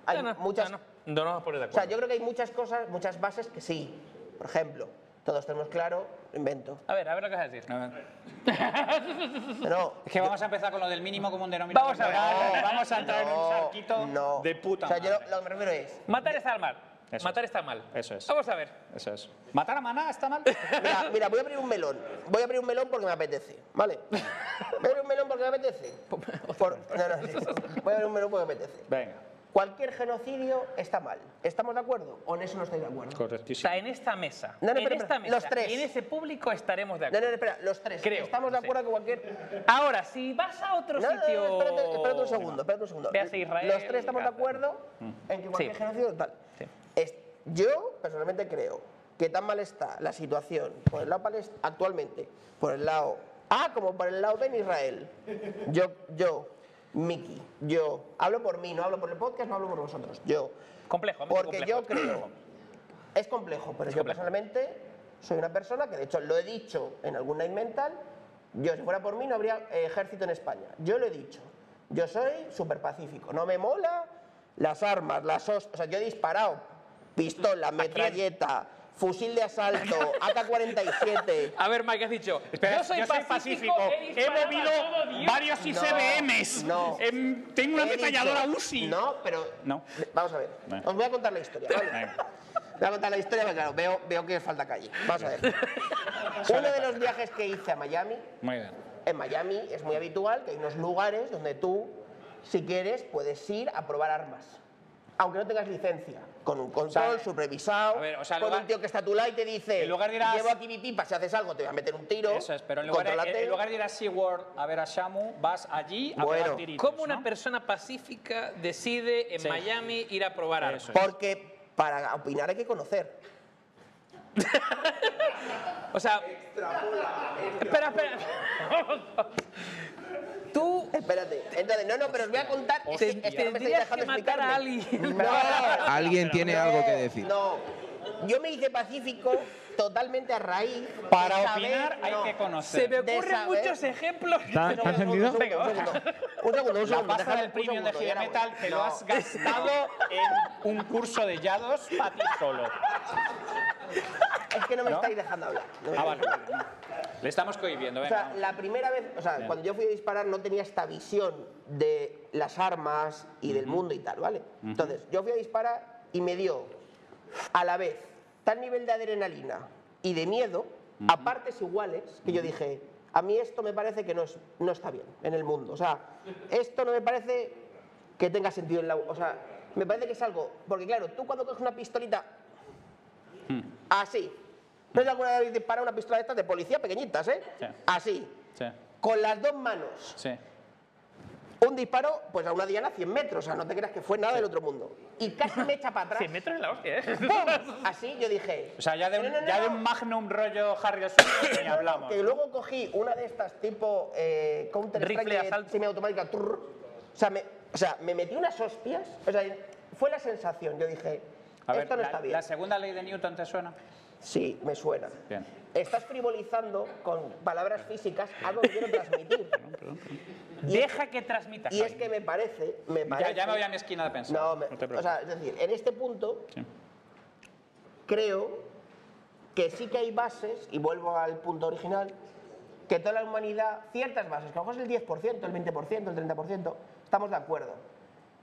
hay No, no, muchas... no, no, no nos vamos a poner de O sea, acuerdo. yo creo que hay muchas cosas, muchas bases que sí. Por ejemplo, todos tenemos claro, invento. A ver, a ver lo que vas a decir. A ver. No, Es que vamos a empezar con lo del mínimo común denominador. Vamos a ver. No, vamos a entrar en un charquito no. de puta O sea, yo madre. lo, lo que me refiero es... Matar está mal. Eso Matar está mal. Eso es. Vamos a ver. Eso es. ¿Matar a Maná está mal? Mira, mira, voy a abrir un melón. Voy a abrir un melón porque me apetece, ¿vale? Voy a abrir un melón porque me apetece. Por- no, no, sí. Voy a abrir un melón porque me apetece. Venga. cualquier genocidio está mal. ¿Estamos de acuerdo? ¿O en eso no estáis de acuerdo? O Correctísimo. sea, en esta mesa, No, no, en espera, esta mesa los tres. y en ese público estaremos de No, acuerdo. no, espera, los tres. Creo, ¿Estamos no de sé. acuerdo que cualquier... Ahora, si vas a otro No, no, no, sitio... espérate, espérate un segundo, espérate un segundo. Veas a Israel, Los tres estamos de acuerdo en que cualquier Sí. genocidio tal. Es- yo, personalmente, creo que tan mal está la situación por el lado palest- actualmente, por el lado A como por el lado B en Israel. Yo, yo, Miki, yo, hablo por mí, no hablo por el podcast, no hablo por vosotros. Yo, Complejo, porque complejo. yo creo, es complejo, pero yo personalmente soy una persona que, de hecho, lo he dicho en algún Night Mental, yo si fuera por mí no habría ejército en España. Yo lo he dicho. Yo soy súper pacífico. No me mola las armas, las os... O sea, yo he disparado pistola, metralleta, fusil de asalto, AK-47... A ver, Mike, has dicho, Espera, yo soy pacífico, he, movido varios ICBMs. no. Em, tengo una ametralladora UCI. No, pero... No. Vamos a ver. Os voy a contar la historia, ¿vale? Voy a contar la historia, porque claro, veo, veo que falta calle. Vamos a ver. Uno de los viajes que hice a Miami, Muy bien. en Miami es muy habitual que hay unos lugares donde tú, si quieres, puedes ir a probar armas. Aunque no tengas licencia. Con un control, sea, supervisado, a ver, o sea, en con lugar- un tío que está a tu lado y te dice, en lugar de ir a- llevo aquí mi pipa, si haces algo te voy a meter un tiro. Eso es, pero en lugar, de, en lugar de ir a SeaWorld a ver a Shamu, vas allí a Bueno. tiritos, ¿Cómo una ¿no? persona pacífica decide en Sí. Miami ir a probar es. Porque para opinar hay que conocer. O sea, espera, espera. Tú Espérate. Entonces, no, no, pero os voy a contar. es que- es que no me estáis dejando que matar a alguien. No. Alguien tiene algo que decir. No, yo me hice pacífico totalmente a raíz. Para de saber- opinar hay no, que Se conocer. me De ocurren saber- muchos ejemplos. ¿Está, No, está un encendido? segundo, un segundo, un segundo, un La segundo, pasta dejadme del un premium de Heavy Metal te lo has gastado en un curso de yados para ti solo. Es que no me ¿No? estáis dejando hablar. no Ah, vale. Le estamos cohibiendo, O venga. sea, vamos. la primera vez, o sea, Bien. cuando yo fui a disparar no tenía esta visión de las armas y del mundo y tal, ¿vale? Entonces, yo fui a disparar y me dio a la vez tal nivel de adrenalina y de miedo, a partes iguales, que yo dije, a mí esto me parece que no, es, no está bien en el mundo. O sea, esto no me parece que tenga sentido en la... O sea, me parece que es algo... Porque claro, tú cuando coges una pistolita así, ¿no es alguna vez disparar una pistola de estas de policía pequeñitas, eh? Sí. Así, Sí, con las dos manos. sí. Un disparo, pues a una diana 100 metros, o sea, no te creas que fue nada del otro mundo. Y casi me echa para atrás. 100 metros es la hostia, ¿eh? ¡Pum! Así yo dije. O sea, ya de un, "No, no, no, ya de no". un magnum rollo Harry ni hablamos. Que luego cogí una de estas tipo eh, Counter Rifle Strike asalto. semiautomática. O sea, me, o sea, me metí unas hostias. O sea, fue la sensación. Yo dije, A ver, esto no la, está bien. la segunda ley de Newton te suena? Sí, me suena. Bien. Estás frivolizando con palabras físicas algo que quiero transmitir. Deja que transmita. Y es que me parece, me parece. Ya, ya me voy a mi esquina de pensar. No, me- te preocupes. o sea, es decir, en este punto Sí. creo que sí que hay bases, y vuelvo al punto original, que toda la humanidad, ciertas bases, que a lo mejor es el 10%, el 20%, el 30%, estamos de acuerdo.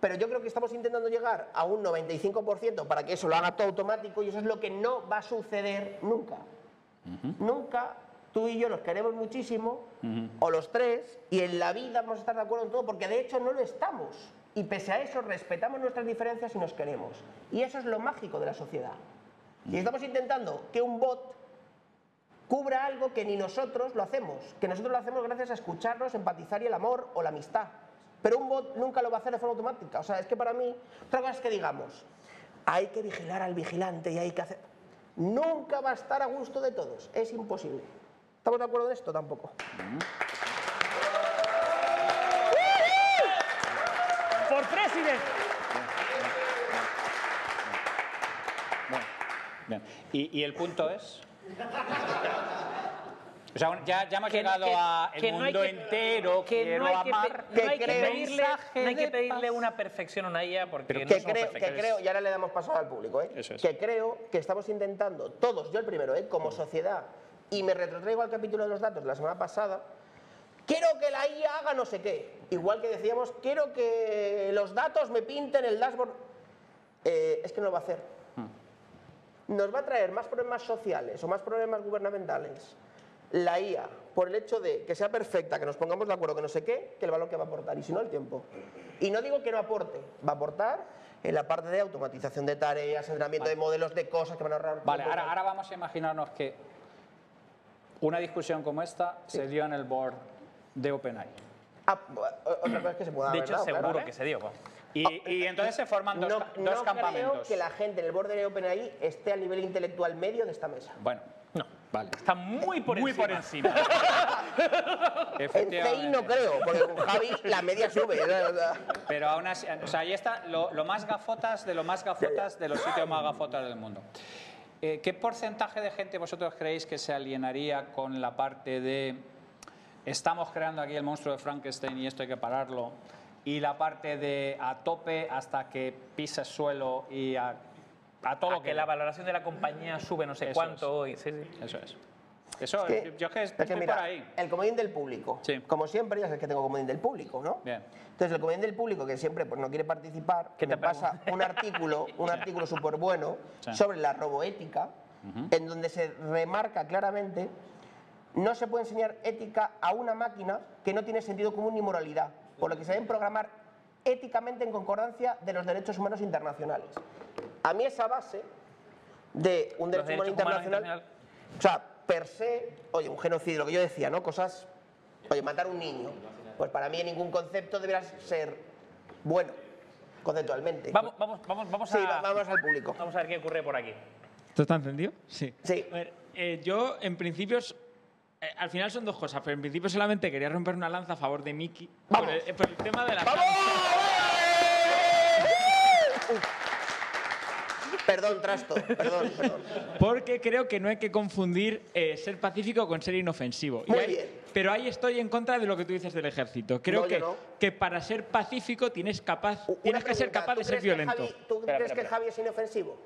Pero yo creo que estamos intentando llegar a un 95% para que eso lo haga todo automático y eso es lo que no va a suceder nunca. Nunca tú y yo nos queremos muchísimo, o los tres, y en la vida vamos a estar de acuerdo en todo, porque de hecho no lo estamos. Y pese a eso respetamos nuestras diferencias y nos queremos. Y eso es lo mágico de la sociedad. Y estamos intentando que un bot cubra algo que ni nosotros lo hacemos, que nosotros lo hacemos gracias a escucharnos, empatizar y el amor o la amistad. Pero un bot nunca lo va a hacer de forma automática. O sea, es que para mí, otra cosa es que digamos, hay que vigilar al vigilante y hay que hacer... Nunca va a estar a gusto de todos, es imposible. ¿Estamos de acuerdo en esto? Tampoco. ¡Por presidente! Bueno, bien. ¿Y, y el punto es? O sea, ya, ya hemos Que- llegado que- a el que no mundo que- entero, que quiero no hay que, amar. no hay que creo- pedirle, no hay que pedirle una perfección a una IA porque Pero no que somos creo, que creo, y ahora le damos paso al público, ¿eh? Eso es. que creo que estamos intentando, todos, yo el primero, ¿eh? como sociedad, y me retrotraigo al capítulo de los datos de la semana pasada, quiero que la IA haga no sé qué. Igual que decíamos, quiero que los datos me pinten el dashboard. Eh, es que no lo va a hacer. Nos va a traer más problemas sociales o más problemas gubernamentales la IA por el hecho de que sea perfecta, que nos pongamos de acuerdo, que no sé qué, que el valor que va a aportar, y si no, el tiempo. Y no digo que no aporte, va a aportar en la parte de automatización de tareas, entrenamiento de modelos de cosas que van a ahorrar. Vale, ahora, ahora vamos a imaginarnos que una discusión como esta se dio en el board de OpenAI. Ah, otra cosa es que se pueda De hecho, seguro claro. que se dio. pues. Y, y entonces se forman dos, no, ca- no dos campamentos. creo que la gente en el borde de OpenAI esté al nivel intelectual medio de esta mesa. Bueno, no, vale. Está muy por Muy encima. por encima. En CI no creo, porque con Javi la media sube. Pero aún así, o sea, ahí está lo, lo más gafotas de lo más gafotas de los sitios más gafotas del mundo. Eh, ¿Qué porcentaje de gente vosotros creéis que se alienaría con la parte de estamos creando aquí el monstruo de Frankenstein y esto hay que pararlo? Y la parte de a tope hasta que pise suelo y a, a todo A lo que la valoración de la compañía sube no sé Eso cuánto. y- sí, sí. Eso es. Eso, es que- yo es que es que mira, por ahí. el comodín del público. Sí. Como siempre, ya sabes que tengo comodín del público, ¿no? Bien. Entonces, el comodín del público, que siempre pues, no quiere participar, ¿Qué te me pasa un artículo, un artículo súper bueno Sí. sobre la roboética, en donde se remarca claramente no se puede enseñar ética a una máquina que no tiene sentido común ni moralidad, por lo que se deben programar éticamente en concordancia de los derechos humanos internacionales. A mí esa base de un derecho humano internacional, o sea, per se, oye, un genocidio, lo que yo decía, ¿no? Cosas, oye, matar a un niño, pues para mí en ningún concepto deberá ser bueno, conceptualmente. Vamos, vamos, vamos, vamos Sí, a. va- vamos al público. Vamos a ver qué ocurre por aquí. ¿Esto está encendido? Sí. Sí. A ver, eh, yo, en principio, eh, al final son dos cosas, pero en principio solamente quería romper una lanza a favor de Miki por el, eh, por el tema de la ¡Vamos! Perdón, trasto, perdón, perdón. Porque creo que no hay que confundir eh, ser pacífico con ser inofensivo. Y Muy ahí- bien. Pero ahí estoy en contra de lo que tú dices del ejército. Creo No, que, no. que para ser pacífico tienes, capaz, tienes que ser capaz ¿tú de ser violento. Javi- ¿Tú Espera, crees espera, que Javi es inofensivo?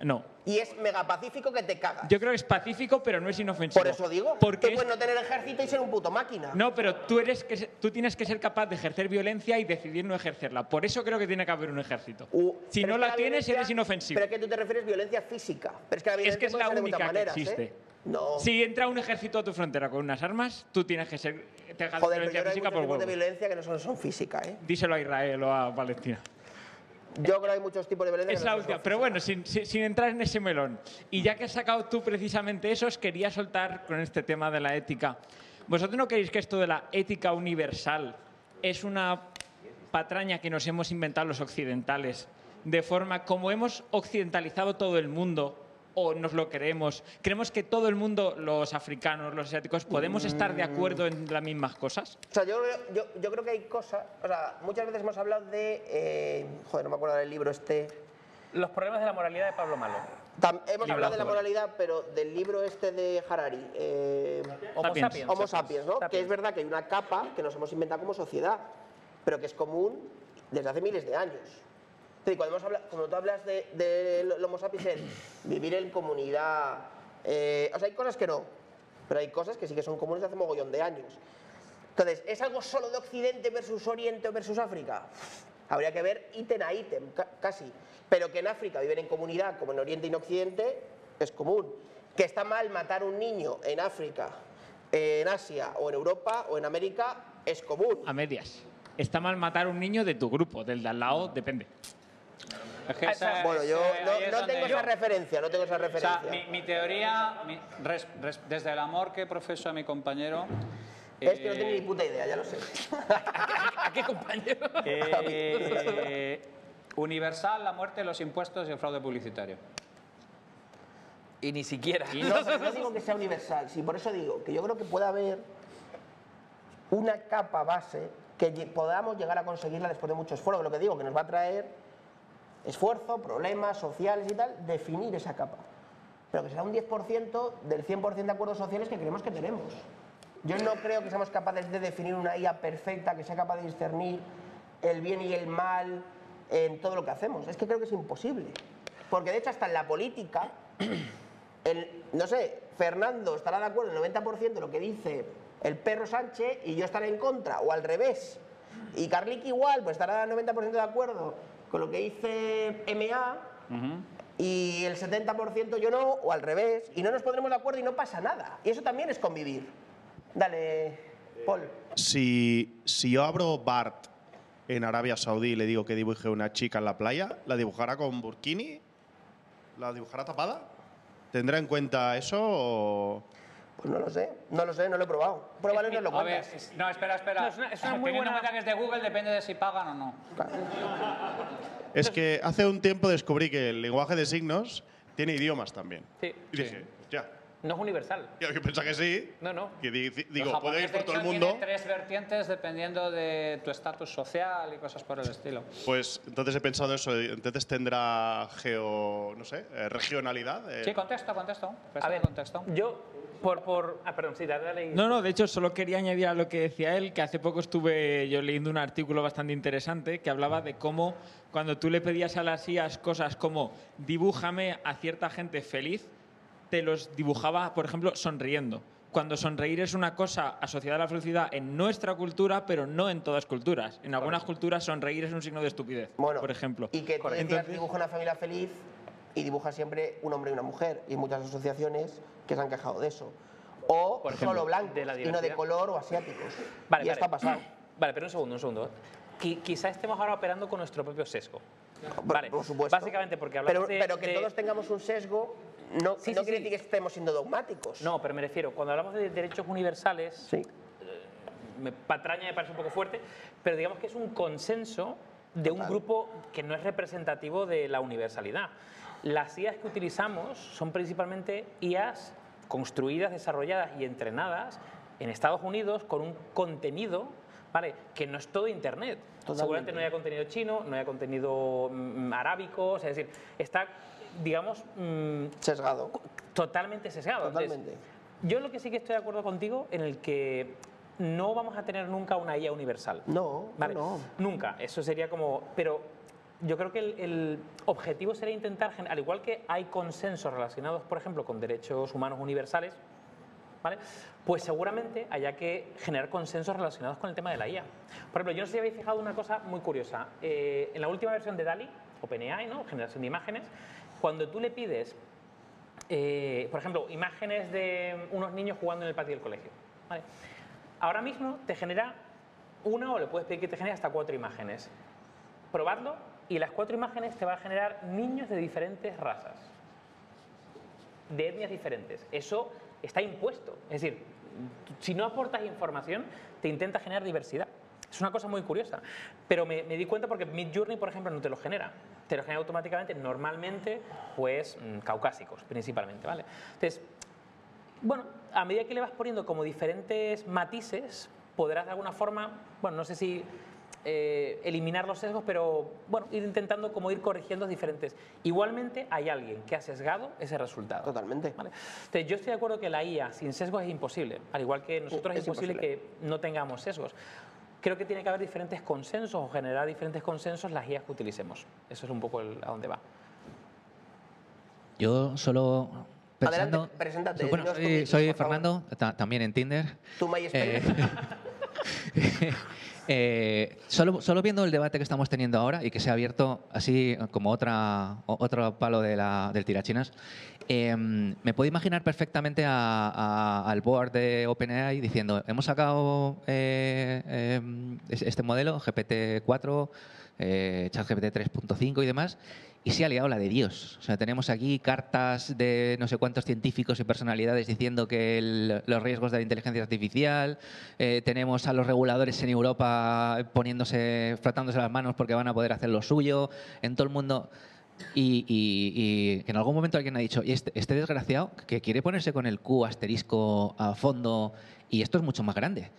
No. Y es mega pacífico que te cagas. Yo creo que es pacífico, pero no es inofensivo. Por eso digo, Porque tú puedes no tener ejército y ser un puto máquina. No, pero tú, eres que, tú tienes que ser capaz de ejercer violencia y decidir no ejercerla. Por eso creo que tiene que haber un ejército. Si pero no que la tienes, eres inofensivo. Pero es que tú te refieres violencia física. Pero es que la Es que es la única que maneras, existe. ¿eh? No. Si entra un ejército a tu frontera con unas armas, tú tienes que ser te Joder, pero yo violencia que hay física muchos por tipos de violencia que no son, son física, ¿eh? Díselo a Israel o a Palestina. Yo creo que hay muchos tipos de violencia Es que no última. Pero bueno, sin, sin- sin entrar en ese melón. Y ya que has sacado tú precisamente eso, os quería soltar con este tema de la ética. ¿Vosotros no creéis que esto de la ética universal es una patraña que nos hemos inventado los occidentales? De forma como hemos occidentalizado todo el mundo, o nos lo creemos, creemos que todo el mundo, los africanos, los asiáticos, podemos estar de acuerdo en las mismas cosas. O sea, yo, yo, yo creo que hay cosas. O sea, muchas veces hemos hablado de. eh, joder, no me acuerdo del libro este. Los problemas de la moralidad de Pablo Malo. Tam- hemos Librazo, hablado de la moralidad, pero del libro este de Harari. eh, Homo Sapiens. sapiens. Homo sapiens, ¿no? Que es verdad que hay una capa que nos hemos inventado como sociedad, pero que es común desde hace miles de años. Cuando, tú hablas de, sapiens, vivir en comunidad. eh, o sea, hay cosas que no, pero hay cosas que sí que son comunes de hace mogollón de años. Entonces, ¿es algo solo de Occidente versus Oriente versus África? Habría que ver ítem a ítem, ca- casi. Pero que en África viven en comunidad, como en Oriente y en Occidente, es común. Que está mal matar un niño en África, en Asia o en Europa o en América, es común. A medias. Está mal matar un niño de tu grupo, del de al lado, depende. Es que esa- Bueno, yo no, tengo yo- esa referencia, no tengo esa O sea, referencia. mi, mi teoría, mi- res- res- desde el amor que profeso a mi compañero. es que no eh, tengo ni puta idea, ya lo sé. ¿A qué compañero? eh, universal, la muerte, los impuestos y el fraude publicitario. Y ni siquiera. No, digo que sea universal, sí, por eso digo que yo creo que puede haber una capa base que podamos llegar a conseguirla después de mucho esfuerzo. Lo que digo, que nos va a traer esfuerzo, problemas sociales y tal, definir esa capa. Pero que será un 10% del 100% de acuerdos sociales que creemos que tenemos. Yo no creo que seamos capaces de definir una IA perfecta que sea capaz de discernir el bien y el mal en todo lo que hacemos. Es que creo que es imposible. Porque de hecho hasta en la política, no sé, Fernando estará de acuerdo en el 90% de lo que dice el perro Sánchez y yo estaré en contra, o al revés. Y Carlic igual, pues estará al 90% de acuerdo con lo que dice MA y el 70% yo no, o al revés. Y no nos pondremos de acuerdo y no pasa nada. Y eso también es convivir. Dale, Paul. Si, si yo abro Bart en Arabia Saudí y le digo que dibuje una chica en la playa, ¿la dibujará con burkini? ¿La dibujará tapada? ¿Tendrá en cuenta eso o...? Pues no lo sé, no lo sé, no lo he probado. Pruébalo y nos lo A ver, cuentas. no, espera, espera. No, es una- es una muy Teniendo en buena- cuenta que es de Google, depende de si pagan o no. Es que hace un tiempo descubrí que el lenguaje de signos tiene idiomas también. Sí. Y dije, ya. No es universal. Yo que pensaba que sí. No, no. Que di- di- El digo, japonés, puede ir de por todo el hecho, mundo. Tiene tres vertientes dependiendo de tu estatus social y cosas por el estilo. Pues entonces he pensado eso. Entonces tendrá geo, no sé, eh, regionalidad. eh. Sí, contesto, contesto. A ver, contexto. yo, por, por... Ah, perdón, sí, dale, dale. No, no, de hecho solo quería añadir a lo que decía él, que hace poco estuve yo leyendo un artículo bastante interesante que hablaba de cómo cuando tú le pedías a las IAS cosas como dibújame a cierta gente feliz, te los dibujaba, por ejemplo, sonriendo. Cuando sonreír es una cosa asociada a la felicidad en nuestra cultura, pero no en todas culturas. En algunas culturas sonreír es un signo de estupidez, Bueno, por ejemplo. Y que Entonces- dibuja una familia feliz y dibuja siempre un hombre y una mujer. Y muchas asociaciones que se han quejado de eso. O Por ejemplo, solo la y no de color o asiáticos. Vale, y vale. esto ha pasado. Vale, pero un segundo, un segundo. Qui- quizá estemos ahora operando con nuestro propio sesgo. Vale, por supuesto. básicamente porque hablamos Pero, de... pero que de- todos tengamos un sesgo no, Sí, no sí, quiere sí. decir que estemos siendo dogmáticos. No, pero me refiero, cuando hablamos de derechos universales, Sí. me patraña me parece un poco fuerte, pero digamos que es un consenso de un grupo que no es representativo de la universalidad. Las IAs que utilizamos son principalmente IAs construidas, desarrolladas y entrenadas en Estados Unidos con un contenido ¿vale? que no es todo Internet. Totalmente. Seguramente no haya contenido chino, no haya contenido mm, arábico, o sea, es decir, está, digamos, mm, Sesgado. totalmente sesgado. Entonces, Totalmente. yo lo que sí que estoy de acuerdo contigo en el que no vamos a tener nunca una IA universal. No, Vale, no. Nunca. Eso sería como. Pero yo creo que el, objetivo sería intentar, al igual que hay consensos relacionados, por ejemplo, con derechos humanos universales, ¿vale? Pues seguramente haya que generar consensos relacionados con el tema de la IA. Por ejemplo, yo no sé si habéis fijado una cosa muy curiosa. Eh, en la última versión de DALI, OpenAI, ¿no? Generación de imágenes, cuando tú le pides eh, por ejemplo, imágenes de unos niños jugando en el patio del colegio. Ahora mismo te genera una o le puedes pedir que te genere hasta cuatro imágenes. Probadlo y las cuatro imágenes te va a generar niños de diferentes razas, de etnias diferentes. Eso está impuesto. Es decir, si no aportas información, te intenta generar diversidad. Es una cosa muy curiosa. Pero me, di cuenta porque Midjourney, por ejemplo, no te lo genera. Te lo genera automáticamente, normalmente, pues mm, caucásicos, principalmente, ¿vale? Entonces, bueno, a medida que le vas poniendo como diferentes matices, podrás de alguna forma, bueno, no sé si eh, eliminar los sesgos, pero bueno, ir intentando como ir corrigiendo diferentes. Igualmente hay alguien que ha sesgado ese resultado. Totalmente. ¿vale? Entonces, yo estoy de acuerdo que la IA sin sesgos es imposible, al igual que nosotros es, Es imposible, imposible. que no tengamos sesgos. Creo que tiene que haber diferentes consensos o generar diferentes consensos las IAs que utilicemos. Eso es un poco el- a dónde va. Yo solo pensando... Adelante, preséntate, Bueno, soy. Fernando, ta- también en Tinder. Tu MySpace. Eh, eh, solo, solo viendo el debate que estamos teniendo ahora y que se ha abierto así como otra, otro palo de la- del tirachinas, eh, me puedo imaginar perfectamente a- al board de OpenAI diciendo, hemos sacado eh, es- este modelo, GPT-4, eh, ChatGPT 3.5 y demás, y se ha liado la de Dios. O sea, tenemos aquí cartas de no sé cuántos científicos y personalidades diciendo que los riesgos de la inteligencia artificial, eh, tenemos a los reguladores en Europa poniéndose, frotándose las manos porque van a poder hacer lo suyo, en todo el mundo. Y, que en algún momento alguien ha dicho, este, este desgraciado que quiere ponerse con el Q asterisco a fondo, y esto es mucho más grande.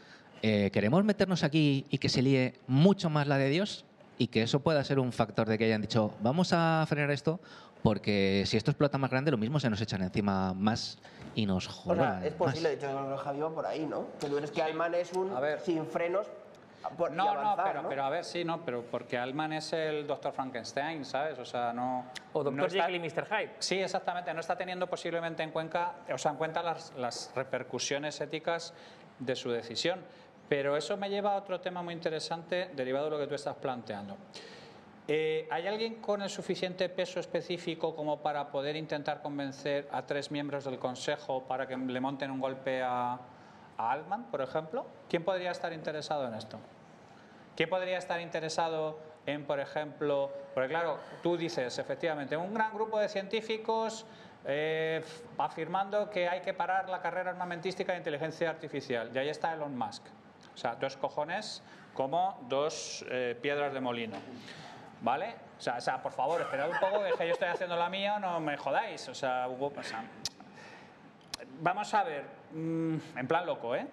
Eh, ¿Queremos meternos aquí y que se líe mucho más la de Dios? Y que eso pueda ser un factor de que hayan dicho, vamos a frenar esto, porque si esto explota más grande, lo mismo se nos echan encima más y nos O jodan. sea, es más. posible, de hecho, Javi va por ahí, ¿no? Que tú eres que Alman es un sin frenos por, No, avanzar, no, pero, pero a ver, sí, no, pero porque Alman es el Dr. Frankenstein, ¿sabes? O sea, no. O Dr. no Jekyll y Mr. Hyde. Sí, exactamente. No está teniendo posiblemente en cuenta, o sea, en cuenta las, las repercusiones éticas de su decisión. Pero eso me lleva a otro tema muy interesante derivado de lo que tú estás planteando. Eh, ¿Hay alguien con el suficiente peso específico como para poder intentar convencer a tres miembros del Consejo para que le monten un golpe a, a Altman, por ejemplo, ¿quién podría estar interesado en esto? ¿Quién podría estar interesado en, por ejemplo, porque claro, tú dices, efectivamente, un gran grupo de científicos eh, afirmando que hay que parar la carrera armamentística de inteligencia artificial. Y ahí está Elon Musk. O sea, dos cojones como dos eh, piedras de molino. ¿Vale? O sea, o sea, por favor, esperad un poco, que yo estoy haciendo la mía, no me jodáis. O sea, Hugo, o vamos a ver, mm, en plan loco, ¿eh?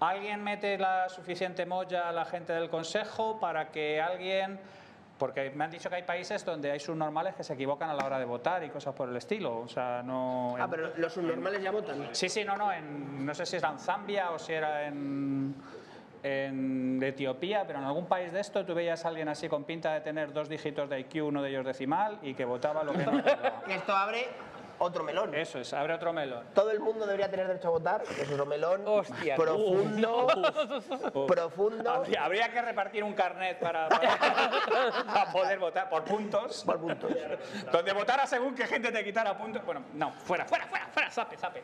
¿Alguien mete la suficiente molla a la gente del Consejo para que alguien... Porque me han dicho que hay países donde hay subnormales que se equivocan a la hora de votar y cosas por el estilo. O sea, no... Ah, pero los subnormales ya votan. Sí, sí, no, no, en, no sé si era en Zambia o si era en, en Etiopía, pero en algún país de esto tú veías a alguien así con pinta de tener dos dígitos de IQ, uno de ellos decimal, y que votaba lo que no tocaba. Esto abre otro melón. Eso es, abre otro melón. Todo el mundo debería tener derecho a votar. Es otro melón Hostia, profundo, Uf. profundo. Habría, habría que repartir un carnet para, para- para poder votar por puntos. Por puntos. Donde votara según qué gente te quitara puntos. Bueno, no, fuera, fuera, fuera, fuera, zape, zape.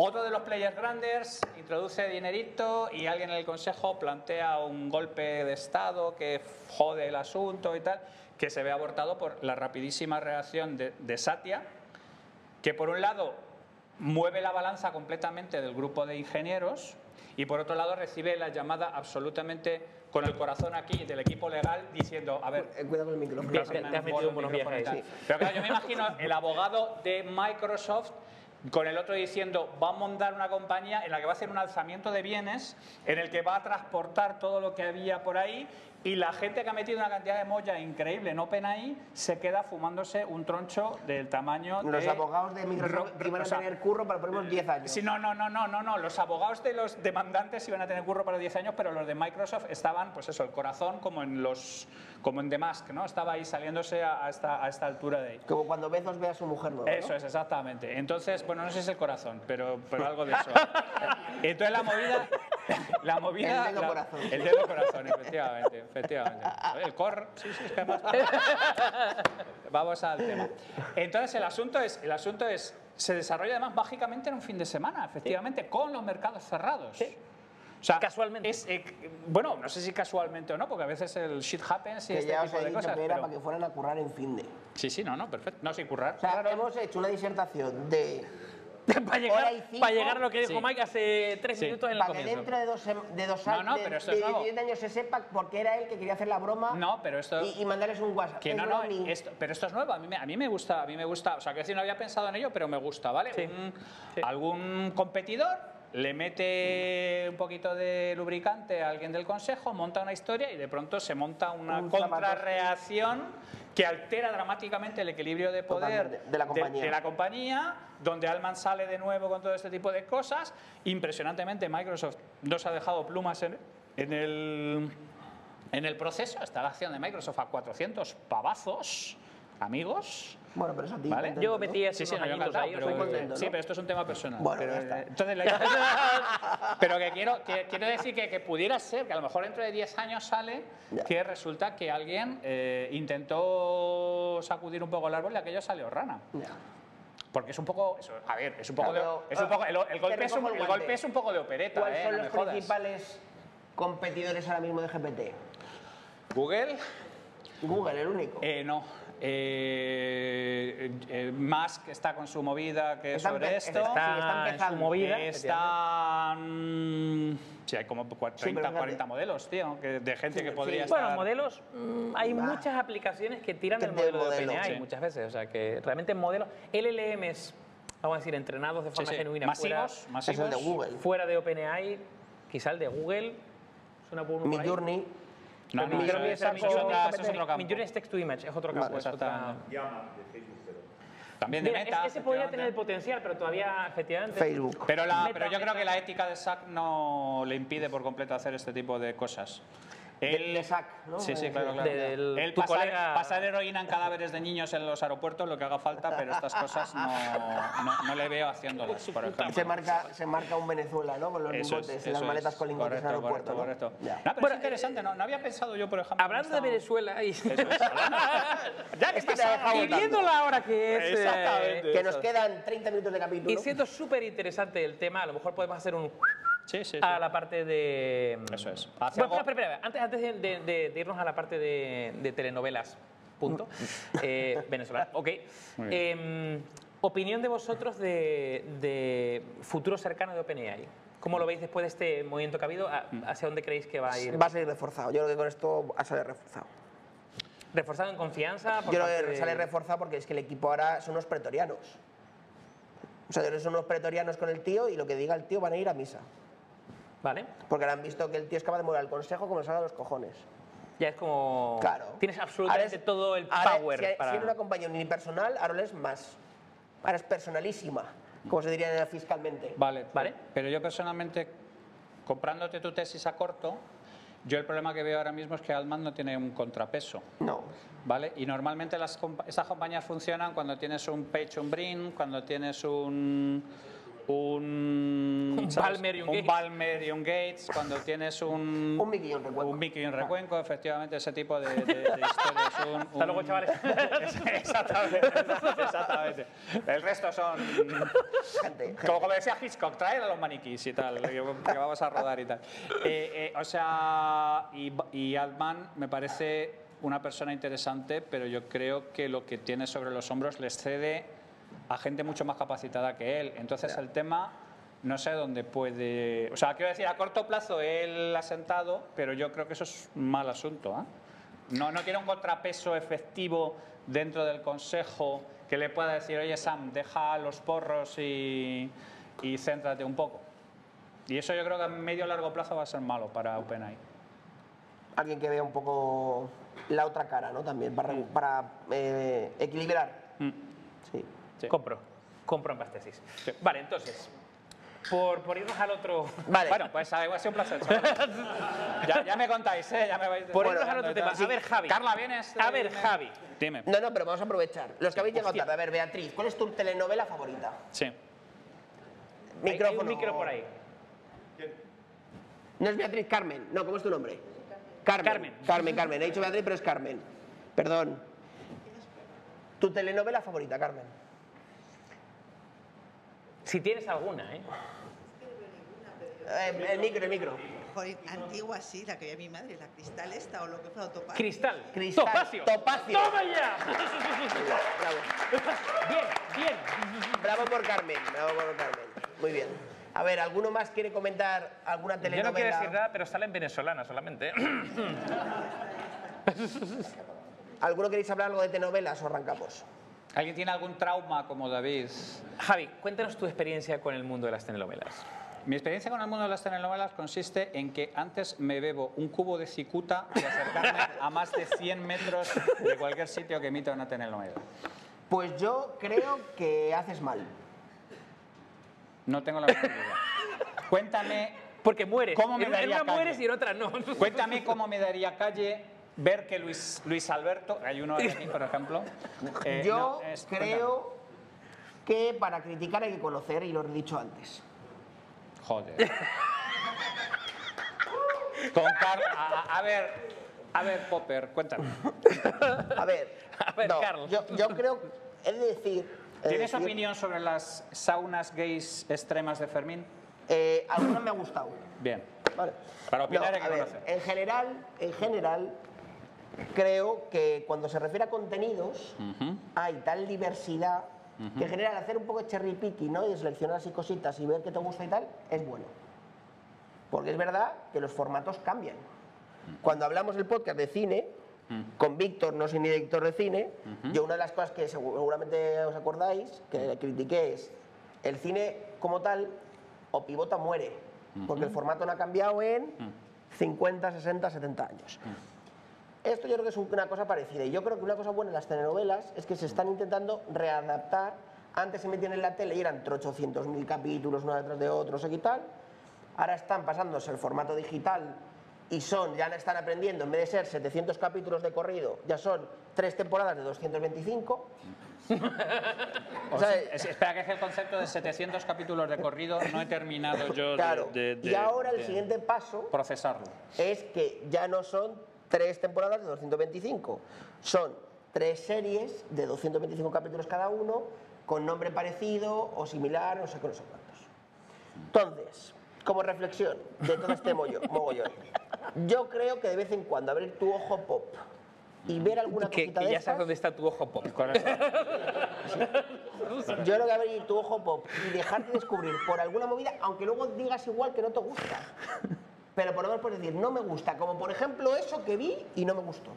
Otro de los players grandes introduce dinerito y alguien en el consejo plantea un golpe de Estado que jode el asunto y tal, que se ve abortado por la rapidísima reacción de, de Satya, que por un lado mueve la balanza completamente del grupo de ingenieros y por otro lado recibe la llamada absolutamente con el corazón aquí del equipo legal diciendo, a ver, cuidado con el micrófono. Te has- te has metido buenos viajes ahí, sí. Pero claro, yo me imagino el abogado de Microsoft con el otro diciendo, va a montar una compañía en la que va a hacer un alzamiento de bienes, en el que va a transportar todo lo que había por ahí, y la gente que ha metido una cantidad de molla increíble en OpenAI se queda fumándose un troncho del tamaño Los de... abogados de Microsoft Ro- iban a tener curro para ponernos 10 años. Sí, no, no, no, no, no, no. Los abogados de los demandantes iban a tener curro para 10 años, pero los de Microsoft estaban, pues eso, el corazón como en los, como en The Mask, ¿no? Estaba ahí saliéndose a, a esta, a esta altura de ahí. Como cuando Bezos ve a su mujer nueva. Eso es, exactamente. Entonces, bueno, no sé si es el corazón, pero, pero algo de eso. Entonces la movida, la movida, El dedo la- corazón. el dedo corazón, efectivamente, efectivamente. El cor, sí, sí, es que además. Vamos al tema. Entonces el asunto es, el asunto es, se desarrolla además mágicamente en un fin de semana, efectivamente, con los mercados cerrados. O sea, casualmente. bueno, no sé si casualmente o no, porque a veces el shit happens y Que este ya os tipo he de dicho cosas. que era pero- para que fueran a currar en fin de. Sí, sí, no, no, perfecto. No, sin currar. O sea, hemos hecho una disertación de. Para llegar, para llegar a lo que dijo Sí. Mike hace tres Sí. minutos en el Para que dentro de dos, de dos No, años, no, de, pero esto de es nuevo. 10 años se sepa porque era él que quería hacer la broma No, pero esto... y, y mandarles un WhatsApp. Que Es no, no, esto- pero esto es nuevo, a mí, me, a mí me gusta, a mí me gusta, o sea, que decir, no había pensado en ello, pero me gusta, ¿vale? Un- algún competidor le mete un poquito de lubricante a alguien del consejo, monta una historia y de pronto se monta una Un contrarreacción que altera dramáticamente el equilibrio de poder de la compañía. de la compañía, donde Altman sale de nuevo con todo este tipo de cosas. Impresionantemente, Microsoft no se ha dejado plumas en, en el, en el proceso. Está la acción de Microsoft a 400 pavazos, amigos. Bueno, pero eso a ti. ¿Vale? contento, Yo metí Sí, esos sí, no, yo ahí, pero, estoy contento, sí, ¿no? pero esto es un tema personal. Bueno, pero, ya está. eh, entonces, la- pero que quiero, que quiero decir que, que pudiera ser que a lo mejor dentro de 10 años sale Ya. que resulta que alguien eh, intentó sacudir un poco el árbol y aquello salió rana. Ya. Porque es un poco, eso, a ver, es un poco, Claro, de, es un poco el, golpe es un, recojo el el guante. golpe es un poco de opereta, ¿Cuáles eh, son no los jodas. principales competidores ahora mismo de GPT? Google, Google, el único. eh, no. Eh, eh, Musk está con su movida que es Está sobre esto. está- sí, está empezando. movida. Están. Sí, hay como cua- 30, fíjate. 40 modelos, tío, que- de gente Sí, que sí. podría Bueno, estar. modelos, mm, hay Ah. muchas aplicaciones que tiran del de modelo de modelo, OpenAI sí. muchas veces. O sea, que realmente modelos, LLMs, vamos a decir, entrenados de forma sí. genuina Masivos, fuera, masivos. Es el de Google. fuera de OpenAI, quizá el de Google, suena por ahí. Midjourney. No, Pero no, eso- es eso es otra- es eso es otro campo. Midjourney es text to image, es otro campo. Vale, es otra-. También de Mira, Meta. ese podría tener el potencial, pero todavía, efectivamente. Facebook. Pero, la, Meta, pero yo creo Meta. que la ética de SAC no le impide por completo hacer este tipo de cosas. Él, de Zack, ¿no? Sí, sí, Eh, claro, claro. Del- Él tu pasar, colega- pasar heroína en cadáveres de niños en los aeropuertos, lo que haga falta, pero estas cosas no, no, no le veo haciéndolas, por ejemplo. Se marca, se marca un Venezuela, ¿no? Con los Eso es, lingotes, las eso maletas es. con lingotes en el Correcto, aeropuerto. correcto, ¿no? correcto. Ya. No, pero es interesante, no, no había pensado yo, por ejemplo. Hablando de Venezuela y, Ya que Es que estás te ha dejado y viendo la hora que es. eh, Exactamente. Que nos quedan 30 minutos de capítulo. y siendo súper interesante el tema, a lo mejor podemos hacer un Sí, sí, sí. a la parte de. Eso es. Bueno, Hacia espera, algo- espera, espera. Antes, antes de, de- de- de irnos a la parte de, de telenovelas, punto. eh, venezolana, ok. Em, opinión de vosotros de, de futuro cercano de OpenAI. ¿Cómo lo veis después de este movimiento que ha habido? ¿A- ¿Hacia dónde creéis que va a ir? Va a salir reforzado. Yo creo que con esto va a salir reforzado. ¿Reforzado en confianza? por Yo creo que de- sale reforzado porque es que el equipo ahora son unos pretorianos. O sea, son unos pretorianos con el tío y lo que diga el tío van a ir a misa. Vale. Porque ahora han visto que el tío es capaz de mover al consejo como le salga a los cojones. Ya es como. Claro. Tienes absolutamente es- todo el ahora, power si, para. si era una compañía unipersonal, ahora es más. Ahora es personalísima, como se diría fiscalmente. Vale, Vale. Pero yo personalmente, comprándote tu tesis a corto, yo el problema que veo ahora mismo es que Altman no tiene un contrapeso. No. ¿Vale? Y normalmente las, esas compañías funcionan cuando tienes un Page, un Brin, cuando tienes un. Un, Un. Balmer y un un. Balmer y un Gates, cuando tienes un. Un Mickey y un recuenco. Un Mickey y un recuenco, efectivamente, ese tipo de, de- de historias. Un- Hasta luego, chavales. exactamente, exactamente. El resto son. Gente, Como, como decía Hitchcock, traer a los maniquís y tal, que, que vamos a rodar y tal. Eh, eh, o sea, y, y Altman me parece una persona interesante, pero yo creo que lo que tiene sobre los hombros le cede a gente mucho más capacitada que él. Entonces el tema no sé dónde puede... O sea, quiero decir, a corto plazo él ha sentado, pero yo creo que eso es un mal asunto. ¿ah? No, no quiere un contrapeso efectivo dentro del consejo que le pueda decir, oye Sam, deja los porros y, y céntrate un poco. Y eso yo creo que a medio o largo plazo va a ser malo para OpenAI. Alguien que vea un poco la otra cara, ¿no? También, para, para eh, equilibrar. Mm. Sí. Sí. Compro. Compro ambas tesis. Vale, entonces. Por, por irnos al otro. Vale. Bueno, pues ha sido un placer. ya, ya me contáis, ¿eh? Ya me vais Por Bueno, irnos al otro tema. A ver, Javi. Carla, ¿vienes? A ver, Javi. Dime. No, no, pero vamos a aprovechar. Los que habéis llegado tarde. A ver, Beatriz, ¿cuál es tu telenovela favorita? Sí. Hay- Micrófono. Hay un micro por ahí. No es Beatriz Carmen. No, ¿cómo es tu nombre? Carmen. Carmen. Carmen, Carmen. He dicho Beatriz, pero es Carmen. Perdón. ¿Tu telenovela favorita, Carmen? Si tienes alguna, ¿eh? Eh, el micro, el micro. Joder, antigua sí, la que veía mi madre, la cristal esta o lo que fuera topaz. Cristal. Cristal. Topacio. Topacio. ¡Toma ya! Bravo. bien, bien. Bravo por Carmen. Bravo por Carmen. Muy bien. A ver, ¿alguno más quiere comentar alguna Yo telenovela? no quiero decir nada, pero sale en venezolana solamente. ¿eh? ¿Alguno queréis hablar algo de telenovelas o arrancamos? ¿Alguien tiene algún trauma como David? Javi, cuéntanos tu experiencia con el mundo de las telenovelas. Mi experiencia con el mundo de las telenovelas consiste en que antes me bebo un cubo de cicuta y acercarme a más de 100 metros de cualquier sitio que emita una telenovela. Pues yo creo que haces mal. No tengo la menor idea. Cuéntame, Porque mueres. ¿Cómo me en, daría una mueres calle? y en otra no. cuéntame cómo me daría calle ver que Luis, Luis Alberto, hay uno de aquí, por ejemplo. eh, yo no, es- creo que para criticar hay que conocer, y lo he dicho antes. Joder. Con a, ver, a ver, Popper, cuéntame. A ver, A ver, no, Carlos. Yo, yo creo, de decir... de ¿Tienes decir, opinión sobre las saunas gays extremas de Fermín? Eh, alguna me ha gustado. Bien. Vale. Para opinar No, hay que ver, conocer. en general, en general, creo que cuando se refiere a contenidos, hay tal diversidad que en general hacer un poco de cherry picking ¿no? y seleccionar así cositas y ver qué te gusta y tal, es bueno. Porque es verdad que los formatos cambian. Cuando hablamos del podcast de cine, con Víctor, no soy ni director de cine, yo una de las cosas que segu- seguramente os acordáis, que le critiqué es, el cine como tal, o pivota o muere, porque el formato no ha cambiado en 50, 60, 70 años. Esto yo creo que es una cosa parecida. Y yo creo que una cosa buena en las telenovelas es que se están intentando readaptar. Antes se metían en la tele y eran 800.000 capítulos uno detrás de otro, qué tal. Ahora están pasándose el formato digital y son, ya están aprendiendo, en vez de ser 700 capítulos de corrido, ya son tres temporadas de 225. O sea, es- espera, que es el concepto de 700 capítulos de corrido no he terminado yo de- Claro. de, de- y ahora el de siguiente paso procesarlo. es que ya no son tres temporadas de 225, son tres series de 225 capítulos cada uno, con nombre parecido o similar, no sé qué, no sé cuántos. Entonces, como reflexión de todo este mollo- mogollón, yo creo que de vez en cuando abrir tu ojo pop y ver alguna Que, cosita que de ya estas, sabes dónde está tu ojo pop. yo creo que abrir tu ojo pop y dejarte descubrir por alguna movida, aunque luego digas igual que no te gusta. Pero por lo menos puedes decir, no me gusta. Como por ejemplo eso que vi y no me gustó.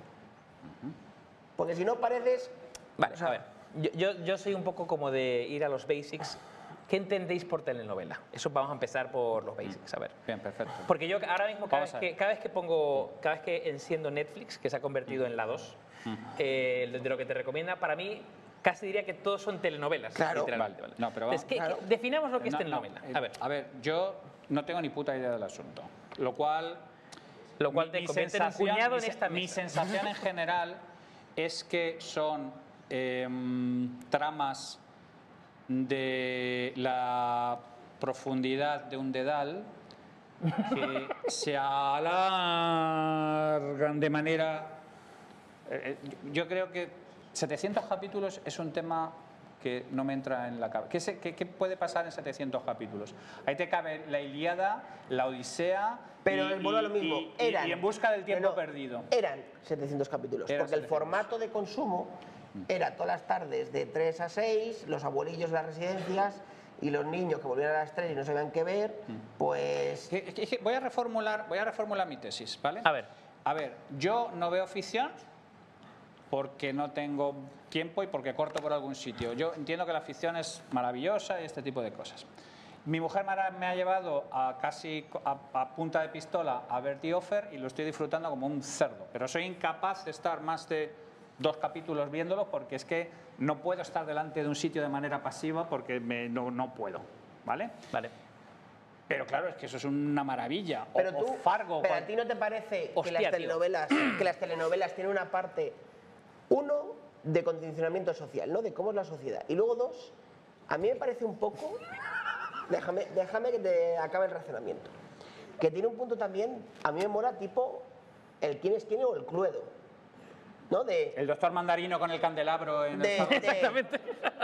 Porque si no pareces... Vale, a ver. Yo, yo, yo soy un poco como de ir a los basics. ¿Qué entendéis por telenovela? Eso vamos a empezar por los basics, a ver. Bien, perfecto. Porque yo ahora mismo, cada vez, Vamos que, cada vez que pongo, cada vez que enciendo Netflix, que se ha convertido en la 2, eh, de lo que te recomienda, para mí casi diría que todos son telenovelas. Claro. literalmente, Vale. ¿vale? No, pero va- Entonces, ¿qué- Claro. qué- definamos lo que es No, no, telenovela. eh, a ver. a ver, yo no tengo ni puta idea del asunto. Lo cual. Lo cual te convierte en un cuñado mi en esta Mi sensación en general es que son em, tramas de la profundidad de un dedal que se alargan de manera eh, eh, yo creo que 700 capítulos es un tema que no me entra en la cabeza. ¿Qué, se- qué- qué puede pasar en 700 capítulos? Ahí te cabe la Ilíada, la Odisea. Pero y, vuelvo a lo mismo, y- eran- y en busca del tiempo no, perdido. Eran 700 capítulos, Eran porque el 700. formato de consumo era todas las tardes de 3 a 6, los abuelillos de las residencias y los niños que volvían a las 3 y no sabían qué ver, pues... Que- que- que voy a reformular, voy a reformular mi tesis, ¿vale? A ver. A ver, yo no veo ficción porque no tengo tiempo y porque corto por algún sitio. Yo entiendo que la ficción es maravillosa y este tipo de cosas. Mi mujer me ha, me ha llevado a casi a, a punta de pistola a ver The Offer y lo estoy disfrutando como un cerdo. Pero soy incapaz de estar más de dos capítulos viéndolo porque es que no puedo estar delante de un sitio de manera pasiva porque me- no, no puedo. ¿Vale? Vale. Pero claro, es que eso es una maravilla. O- Pero o tú, Fargo. pero a cual- ti no te parece que, Hostia, las tío. telenovelas, que las telenovelas tienen una parte, uno, de condicionamiento social, ¿no? De cómo es la sociedad. Y luego dos, a mí me parece un poco, déjame, déjame que te acabe el razonamiento, que tiene un punto también, a mí me mola tipo el quién es quién o el cruedo, ¿no? De, El doctor mandarino con el candelabro en de- el de-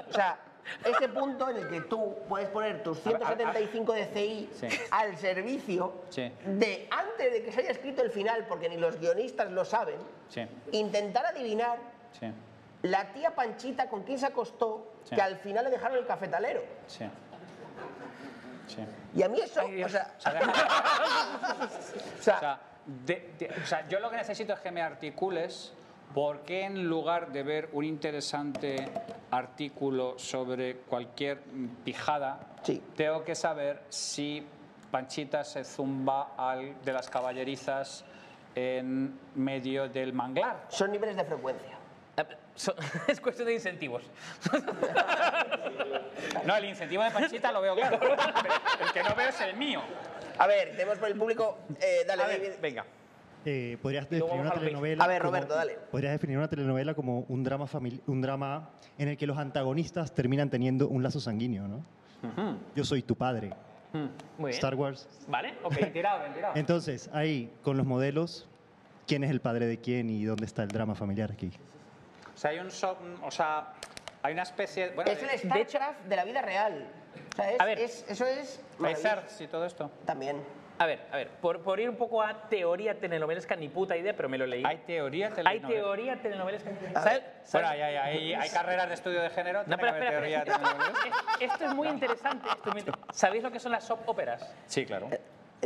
o sea, ese punto en el que tú puedes poner tus 175 de CI Sí. al servicio Sí. de antes de que se haya escrito el final, porque ni los guionistas lo saben, Sí, intentar adivinar sí, la tía Panchita con quién se acostó, Sí. que al final le dejaron el cafetalero. sí. Sí. Y a mí eso, o sea, O sea, de- de- o sea, yo lo que necesito es que me articules por qué en lugar de ver un interesante artículo sobre cualquier pijada, tengo que saber si Panchita se zumba al de las caballerizas en medio del manglar. son niveles de frecuencia. es cuestión de incentivos. No, el incentivo de Panchita lo veo claro. El que no veo es el mío. A ver, tenemos por el público, eh, dale, A ver, David. Venga. Eh, ¿Podrías definir una telenovela? A ver, como- Roberto, dale. ¿Podrías definir una telenovela como un drama, famili- un drama en el que los antagonistas terminan teniendo un lazo sanguíneo, ¿no? Yo soy tu padre. Muy bien. Star Wars. ¿Vale? Ok. Tirado, tirado. Entonces, ahí, con los modelos, ¿quién es el padre de quién y dónde está el drama familiar aquí? O sea, hay un so- o sea, hay una especie bueno, es de- el StarCraft de la vida real. O sea, es, A ver. es- eso es... hay. CERTs y todo esto. También. A ver, a ver, por, por ir un poco a teoría telenovelesca, ni puta idea, pero me lo leí. Hay teoría Hay telenovelesca. teoría telenovelesca. ¿Sabes? Bueno, hay, hay, hay- hay carreras de estudio de género. No, que espera, espera, Esto es muy interesante. esto es muy inter- ¿Sabéis lo que son las soap óperas? Sí, claro.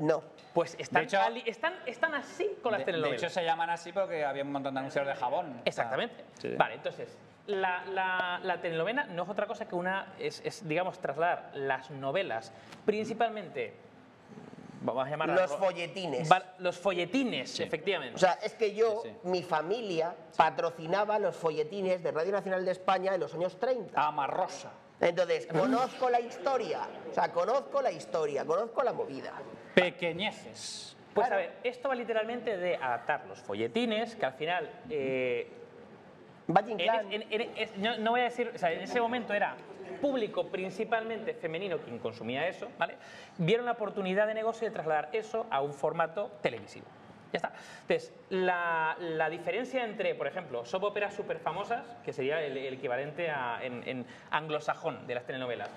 No. Pues están, De hecho- ali- están, están así con las De, de telenovelas. hecho, se llaman así porque había un montón de anuncios de jabón. Exactamente. Sí. Vale, entonces, la, la- la telenovela no es otra cosa que una, es, es, digamos, trasladar las novelas, principalmente, vamos a llamar Los folletines. los folletines, efectivamente. O sea, es que yo, Sí, sí. mi familia, patrocinaba los folletines de Radio Nacional de España en los años 30. Amarrosa. Entonces, conozco la historia. O sea, conozco la historia, conozco la movida. Pequeñeces. Pues a ver, esto va literalmente de adaptar los folletines, que al final... eh, en- en- no, no voy a decir, o sea, en ese momento era público principalmente femenino quien consumía eso, ¿vale? Vieron la oportunidad de negocio de trasladar eso a un formato televisivo. Ya está. Entonces, la, la diferencia entre, por ejemplo, soap operas súper famosas, que sería el, el equivalente a, en, en anglosajón de las telenovelas,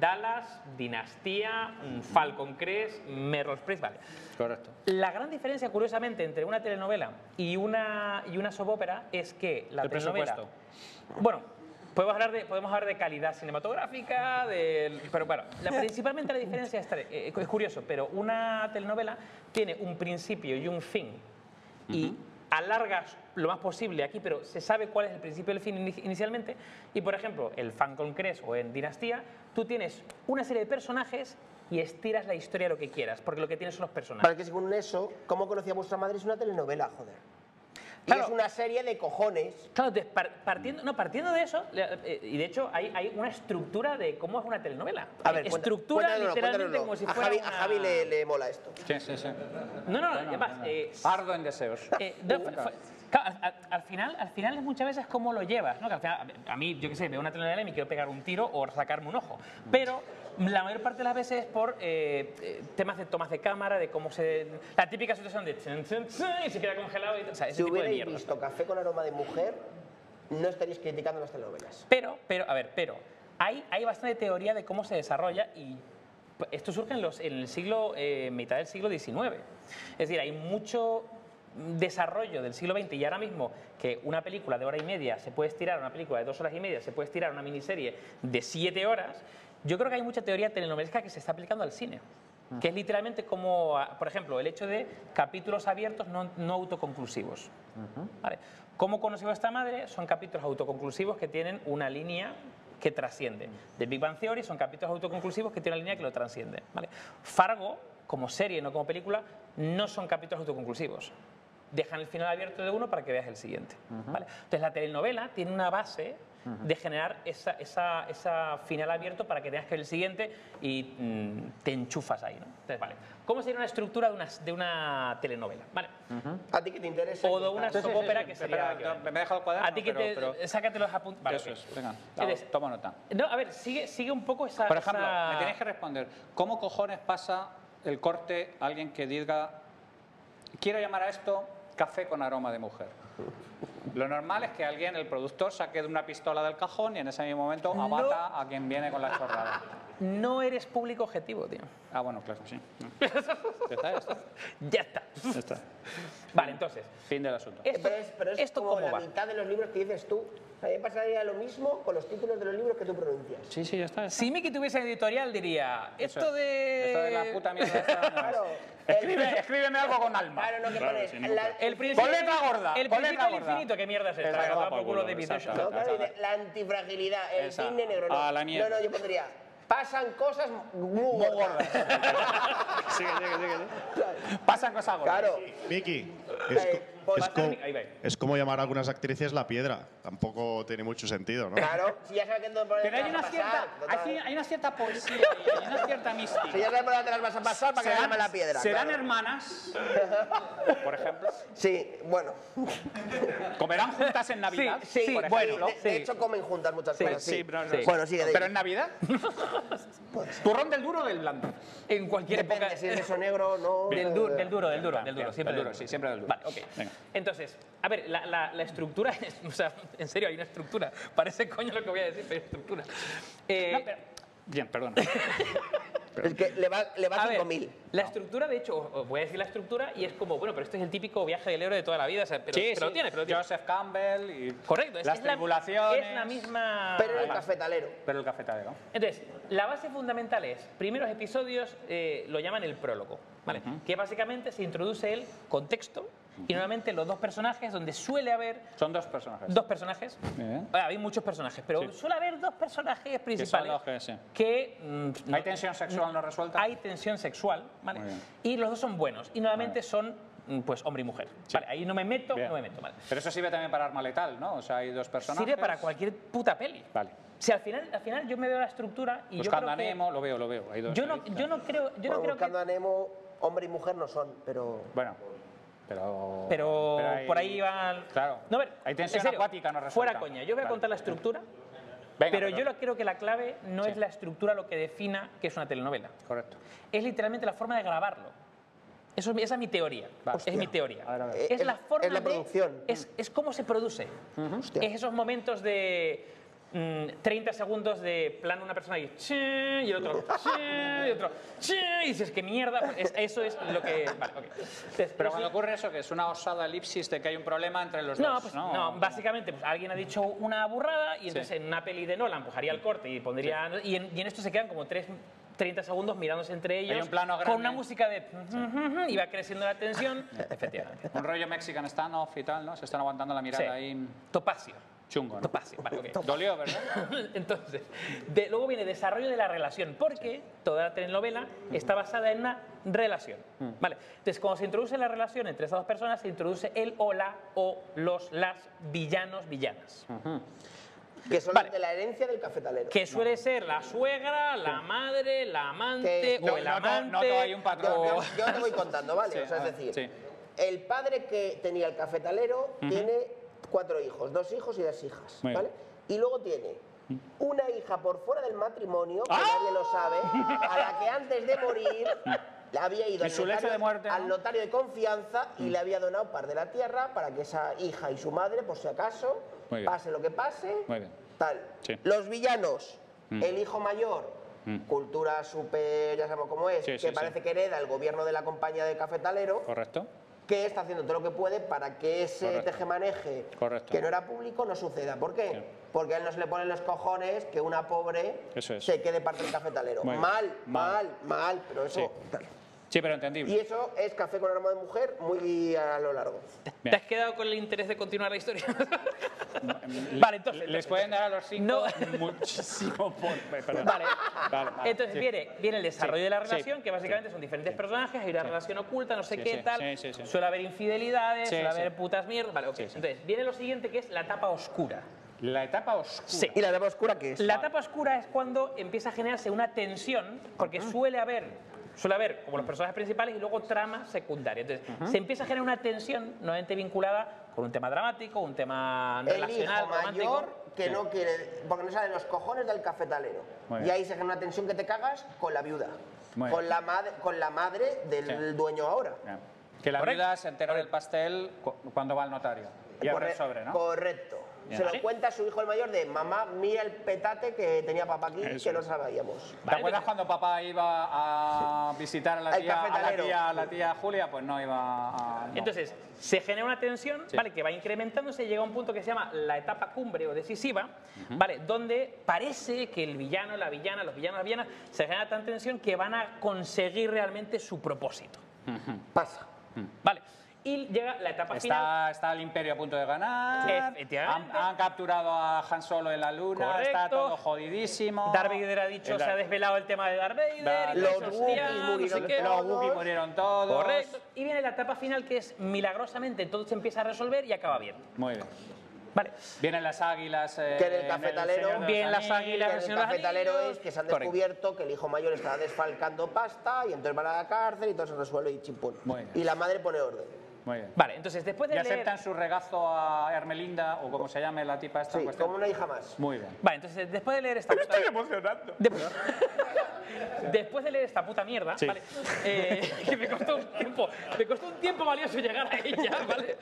Dallas, Dinastía, mm, Falcon Crest, Melrose Place, vale. Correcto. La gran diferencia, curiosamente, entre una telenovela y una, y una soap opera es que la El telenovela... presupuesto. Bueno, podemos hablar de, podemos hablar de calidad cinematográfica, del- pero bueno, la- principalmente la diferencia es, eh, es curioso, pero una telenovela tiene un principio y un fin y alargas lo más posible aquí, pero se sabe cuál es el principio y el fin ini- inicialmente. Y por ejemplo, el Fan Crest o en Dinastía, tú tienes una serie de personajes y estiras la historia lo que quieras, porque lo que tienes son los personajes. Para que según eso, ¿cómo conocía vuestra madre? Es una telenovela, joder. Y es una serie de cojones. Claro, entonces, par- partiendo, no, partiendo de eso, eh, y de hecho hay, hay una estructura de cómo es una telenovela. A ver, cuenta- estructura cuéntanoslo, literalmente cuéntanoslo. como si a fuera Javi, una... a Javi le, le mola esto. Sí, sí, sí. No, no, no, además, eh, Ardo en deseos. eh, no, claro, al, al- al final, al final es muchas veces cómo lo llevas, ¿no? Que al final, a mí, yo qué sé, veo una telenovela y me quiero pegar un tiro o sacarme un ojo. Pero la mayor parte de las veces es por eh, eh, temas de tomas de cámara, de cómo se... La típica situación de... y se queda congelado y... O sea, ese Si tipo de mierda. visto Café con aroma de mujer, no estaréis criticando las telenovelas. Pero, pero, a ver, pero, hay, hay bastante teoría de cómo se desarrolla y esto surge en, los, en el siglo, eh, mitad del siglo XIX. Es decir, hay mucho desarrollo del siglo XX y ahora mismo que una película de hora y media se puede estirar, una película de dos horas y media se puede estirar, una miniserie de siete horas, yo creo que hay mucha teoría telenovelesca que se está aplicando al cine. Que es literalmente como, ah, por ejemplo, el hecho de capítulos abiertos no, no autoconclusivos. Vale. ¿Cómo conoció a esta madre? Son capítulos autoconclusivos que tienen una línea que trasciende. The Big Bang Theory son capítulos autoconclusivos que tienen una línea que lo transciende. ¿vale? Fargo, como serie, no como película, no son capítulos autoconclusivos. Dejan el final abierto de uno para que veas el siguiente. ¿vale? Entonces la telenovela tiene una base de generar esa, esa, esa final abierto para que tengas que el siguiente y mm, te enchufas ahí. ¿no? Entonces, vale. ¿Cómo sería una estructura de una, de una telenovela? ¿vale? ¿A ti qué te interesa? O de una soap sí, opera sí. que sería... no, me he dejado el cuaderno, A ti que pero- te... pero- Sácate los apuntes. Vale, Eso es, venga, Entonces, toma nota. no, a ver, sigue, sigue un poco esa... Por ejemplo, esa- me tenéis que responder, ¿cómo cojones pasa el corte a alguien que diga, quiero llamar a esto café con aroma de mujer? Lo normal es que alguien, el productor, saque de una pistola del cajón y en ese mismo momento No. abata a quien viene con la chorrada. No eres público objetivo, tío. Ah, bueno, claro, sí. Ya está, ya está. Ya está. Ya está. Vale, entonces. Fin del asunto. Eh, pero es, pero es ¿esto como la va? mitad de los libros que dices tú. A mí me pasaría lo mismo con los títulos de los libros que tú pronuncias. Sí, sí, ya está. Si Miki tuviese editorial, diría, Eso esto es. de... Esto de la puta mierda. Claro. Escribe- escríbeme algo con alma. Claro, no, que Claro, pones. la-. El gorda, El gorda. Infinito, ¿qué mierda es esta? Exacto, por culo de exacto. Dice, la antifragilidad, el Esa. cisne negro. No. A la mierda. No, no, yo pondría. Pasan cosas muy gordas. Sigue, sigue, sigue, sigue. Pasan cosas gordas. Claro. Miki, es, Eh, co- pues- es co- Ahí va. es como llamar a algunas actrices la piedra. Tampoco tiene mucho sentido, ¿no? Claro, si ya sabes que no Pero hay una cierta, hay, hay una cierta poesía, y hay una cierta mística. Si ya sabes por dónde te las vas a pasar para que ¿Serán- llame la piedra. ¿Serán claro. hermanas, por ejemplo? Sí, bueno. ¿Comerán juntas en Navidad? Sí, sí, por bueno, ejemplo. de, de hecho comen juntas muchas Sí, cosas. sí, Sí, pero, Bueno, sigue de ¿Pero en Navidad? ¿Turrón del duro o del blando? En cualquier Depende, época... si es beso negro no. Del, du- del duro, del duro, del duro. Siempre del del duro, sí, siempre del duro. Vale, ok. Venga. Entonces, a ver, la, la- la estructura es... O sea, en serio, hay una estructura. Parece coño lo que voy a decir, pero hay estructura. Eh, No, pero- Bien, perdón. Es que le va, le va A ver, 5.000. la estructura, de hecho, os voy a decir la estructura y es como, bueno, pero esto es el típico viaje del héroe de toda la vida, o sea, pero, sí, pero lo tiene, pero lo tiene. Joseph Campbell y Correcto, es, las es la- tribulaciones. es la misma... Pero el cafetalero. Pero el cafetalero. Entonces, la base fundamental es, primeros episodios eh, lo llaman el prólogo, ¿vale? Que básicamente se introduce el contexto y normalmente los dos personajes, donde suele haber Son dos personajes. dos personajes, Bien. Ah, hay muchos personajes, pero Sí. suele haber dos personajes Que son principales los que sí. que... mm, ¿Hay tensión sexual no resuelta? Hay tensión sexual, ¿vale? Y los dos son buenos y normalmente son, mm, pues, hombre y mujer. Vale, ahí no me meto, Bien. no me meto, ¿vale? Pero eso sirve también para arma letal, ¿no? O sea, hay dos personajes. Sirve para cualquier puta peli. Vale. Si al final, al final yo me veo la estructura y Buscando yo a creo que... Nemo, lo veo, lo veo. Hay dos Yo no, yo no creo, yo no Bueno, creo que buscando a Nemo, Hombre y mujer no son, pero... Bueno, pero... Pero, por ahí va. Claro. No, ver, Hay tensión en serio, acuática no resuelta. Fuera coña, yo voy a contar la estructura, Venga, pero pero- yo lo- creo que la clave no Sí. es la estructura lo que defina que es una telenovela. Correcto. Es literalmente la forma de grabarlo. Eso, esa es mi teoría. Es mi teoría. A ver, a ver. Es Es- la forma es la de- producción. es, es cómo se produce. Hostia. Es esos momentos de 30 segundos de plan una persona y, y el otro y otro y dices que mierda pues es- eso es lo que vale. Entonces, Pero los- cuando ocurre eso, que es una osada elipsis de que hay un problema entre los no, dos, pues, ¿no? no, básicamente pues, alguien ha dicho una burrada y entonces Sí. en una peli de Nolan pues haría el corte y pondría y, en, y en esto se quedan como tres 30 segundos mirándose entre ellos un plano con una música de y va creciendo la tensión efectivamente Un rollo Mexican standoff y tal, ¿no? Se están aguantando la mirada Sí. ahí Topacio chungo, ¿no? Topacio vale, ok. Dolió, ¿verdad? Entonces, de- luego viene desarrollo de la relación, porque toda la telenovela está basada en una relación. ¿vale? Entonces, cuando se introduce la relación entre esas dos personas, se introduce el o la o los, las villanos, villanas. Que son Vale. de la herencia del cafetalero. Que suele ser la suegra, la madre, la amante Que- o el noto- amante. noto ahí un patrón. o- Yo, yo te voy contando, ¿vale? Sí, o sea, es ver, decir, sí. el padre que tenía el cafetalero tiene cuatro hijos, dos hijos y dos hijas, Muy ¿vale? Y luego tiene una hija por fuera del matrimonio, que ¡Ah! nadie lo sabe, a la que antes de morir le había ido al notario, de muerte, ¿no? al notario de confianza y le había donado par de la tierra para que esa hija y su madre, por si acaso, pase lo que pase, tal. Sí. Los villanos, Mm. el hijo mayor, Mm. cultura súper, ya sabemos cómo es, Sí, que sí, sí. parece que hereda el gobierno de la compañía de cafetalero, ¿Correcto? Que está haciendo todo lo que puede para que ese Correcto. tejemaneje Correcto. que no era público no suceda. ¿Por qué? Sí. Porque a él no se le ponen los cojones que una pobre es. se quede parte del cafetalero. Mal, Mal. mal, mal, pero eso... Sí. Sí, pero entendible. Y eso es café con aroma de mujer muy a lo largo. ¿Te has quedado con el interés de continuar la historia? vale, entonces. Les pueden dar a los cinco No. muchísimo por... Perdón. Vale. Vale, vale, Entonces sí. viene, viene el desarrollo Sí, de la sí, relación, que básicamente son diferentes personajes, hay una relación oculta, no sé Sí, qué sí, tal, sí, sí, sí. suele haber infidelidades, Sí, suele sí. haber putas mierdas. Vale, ok. Entonces viene lo siguiente que es la etapa oscura. La etapa oscura. Sí. ¿Y la etapa oscura qué es? La etapa oscura es cuando empieza a generarse una tensión, porque suele haber, suele haber como los personajes principales y luego trama secundaria. Entonces, se empieza a generar una tensión nuevamente vinculada con un tema dramático, un tema El relacional, hijo romántico. mayor que no quiere, porque no salen los cojones del cafetalero. Y bien. ahí se genera una tensión que te cagas con la viuda. Muy Con bien. la, madre, con la madre del Sí. dueño ahora. Ya. Que la Correcto. viuda se entera del pastel cu- cuando va al notario. Y abre el sobre, ¿no? Correcto. Se lo cuenta a su hijo el mayor de mamá, mira el petate que tenía papá aquí Eso que no sabíamos. ¿Te acuerdas cuando papá iba a visitar a la tía, a la tía, a la tía Julia? Pues no iba a... no. Entonces, se genera una tensión, Sí. ¿vale? Que va incrementándose y llega a un punto que se llama la etapa cumbre o decisiva, ¿vale? Donde parece que el villano, la villana, los villanos, las villanas, se genera tan tensión que van a conseguir realmente su propósito, Pasa. ¿vale? Y llega la etapa final. Está, está el imperio a punto de ganar. Han, han capturado a Han Solo en la luna. Está Correcto. todo jodidísimo. Darth Vader ha dicho, El se ha desvelado el tema de Darth Vader. Los Wookiees "Hostia, no sé murieron qué". Los Wookiees murieron todos. Correcto. Y viene la etapa final que es milagrosamente todo se empieza a resolver y acaba bien. Muy bien. Vale. Vienen las águilas. eh, Que en el el cafetalero- de los Bien, las águilas, Que el el cafetalero es que se han Correcto. descubierto que el hijo mayor está desfalcando pasta y entonces van a la cárcel y todo se resuelve y bien. Y la madre pone orden. Muy bien. Vale, entonces después de Y leer... aceptan su regazo a Hermelinda, o como se llame la tipa esta. Sí, cuestión. como una hija más. Muy bien. Vale, entonces después de leer esta puta... emocionando. Después, después de leer esta puta mierda, Sí. ¿vale? Eh, que me costó un tiempo, me costó un tiempo valioso llegar a ella, ¿vale?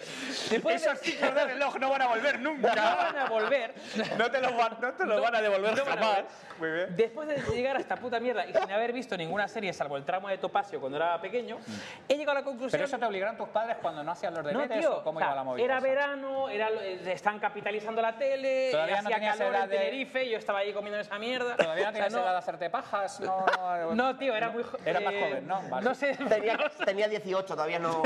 Después de- Esos ciclos de reloj no van a volver nunca. no van a volver. No te lo van, no te lo No- van a devolver no a jamás. volver. Muy bien. Después de llegar a esta puta mierda y sin haber visto ninguna serie salvo el tramo de Topacio cuando era pequeño, he llegado a la conclusión... Pero eso te obligaron tus padres cuando no hacían los No, deberes tío, o cómo o sea, iba la movida. era esa? verano, era, eh, están capitalizando la tele, Todavía no hacía tenías calor en de- Tenerife, yo estaba ahí comiendo esa mierda. Todavía no O sea, tienes edad de hacerte pajas. No, no, No, tío, era muy jo- Era más eh, joven, ¿no? Vale. No sé. Tenía, tenía 18, todavía no.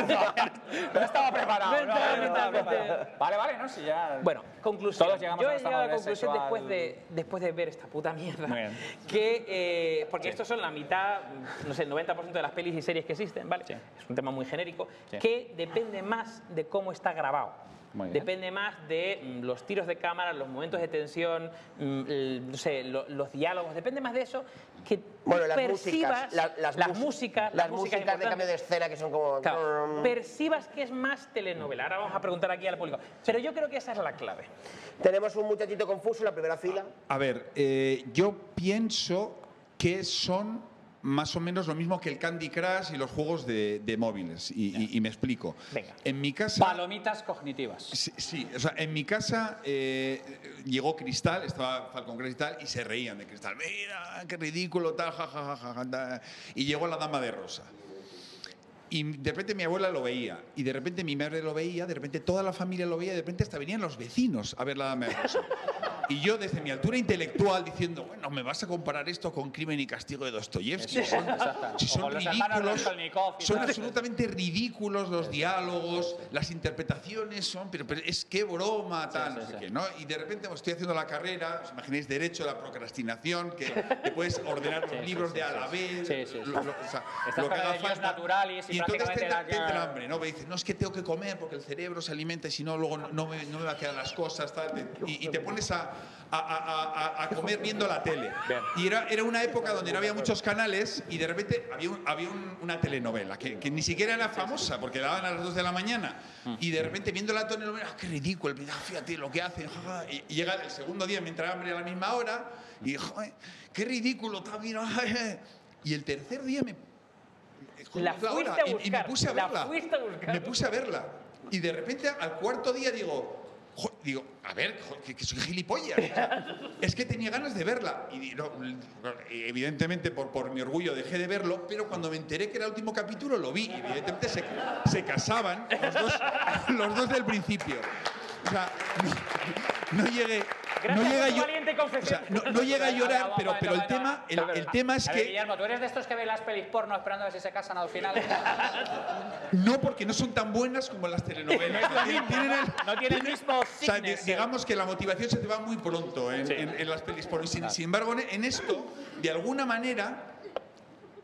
No estaba preparado. No no, no estaba preparado. Vale, vale, no, si ya. Bueno, conclusión. Todos llegamos Yo a he llegado a la conclusión sexual. después de, después de ver esta puta mierda. Muy bien. Que, eh, porque estos son la mitad, no sé, el 90% de las pelis y series que existen, ¿vale? Sí. Es un tema muy genérico, Sí. que depende más de cómo está grabado. Depende más de mm, los tiros de cámara, los momentos de tensión, mm, no sé, lo- los diálogos. Depende más de eso que Bueno, las percibas músicas, la- las, las músicas, las músicas músicas de cambio de escena que son como Claro, percibas que es más telenovela. Ahora vamos a preguntar aquí al público. Pero yo creo que esa es la clave. Tenemos un muchachito confuso en la primera fila. A ver, eh, yo pienso que son más o menos lo mismo que el Candy Crush y los juegos de, de móviles. Y, y- y me explico. Venga. En mi casa. Palomitas cognitivas. Sí, sí, o sea, en mi casa eh, llegó Cristal, estaba Falcon Cristal y se reían de Cristal. Mira, qué ridículo, tal, ja, ja, ja, ja, ja, ta". Y llegó la dama de rosa. Y de repente mi abuela lo veía, y de repente mi madre lo veía, de repente toda la familia lo veía, y de repente hasta venían los vecinos a ver la dama de rosa. Y yo desde mi altura intelectual diciendo, bueno, me vas a comparar esto con Crimen y Castigo de Dostoyevsky. Sí, Son- si son ridículos, son absolutamente ridículos los diálogos, las interpretaciones son, pero, pero es que broma, tal, Sí, no sí, sé qué, ¿no? Y de repente pues, estoy haciendo la carrera, os imagináis derecho, la procrastinación, que te puedes ordenar los libros de a la vez, Sí, sí, sí. lo, lo- o sea, lo que haga falta. y entonces te entra, la- te entra hambre, ¿no? Me dices, no, es que tengo que comer porque el cerebro se alimenta y si no, luego no, no me, no me va a quedar las cosas, tal. Te- Y, y te pones a, a- a- a- a comer viendo la tele. Y era, era una época donde no había muchos canales y de repente había, un- había un- una telenovela que, que ni siquiera era famosa porque la daban a las 2 de la mañana. Y de repente viendo la telenovela, ¡ah, qué ridículo! Ah, fíjate lo que hacen. Y, y llega el segundo día, me entra hambre a la misma hora y, joder, qué ridículo también. ay". Y el tercer día me La fuiste a y- y, buscar, me puse a la verla. a buscar. Me puse a verla. Y de repente al cuarto día digo, jo- digo, a ver, jo- que, que soy gilipollas. O sea, es que tenía ganas de verla. Y no, evidentemente por, por mi orgullo dejé de verlo, pero cuando me enteré que era el último capítulo lo vi. Y evidentemente se, se casaban los dos, los dos del principio. O sea, no, no llegué. No llega yo, o sea, no, no llega a llorar, pero, pero el tema, el, tema es a ver, que Guillermo, tú eres de estos que ven las pelis porno esperando a ver si se casan al final. No, porque no son tan buenas como las telenovelas. No Tienen el- no mismo o sea, di- signes, digamos que la motivación se te va muy pronto en, en- en las pelis porno. Y Sin, sin embargo, en- esto, de alguna manera,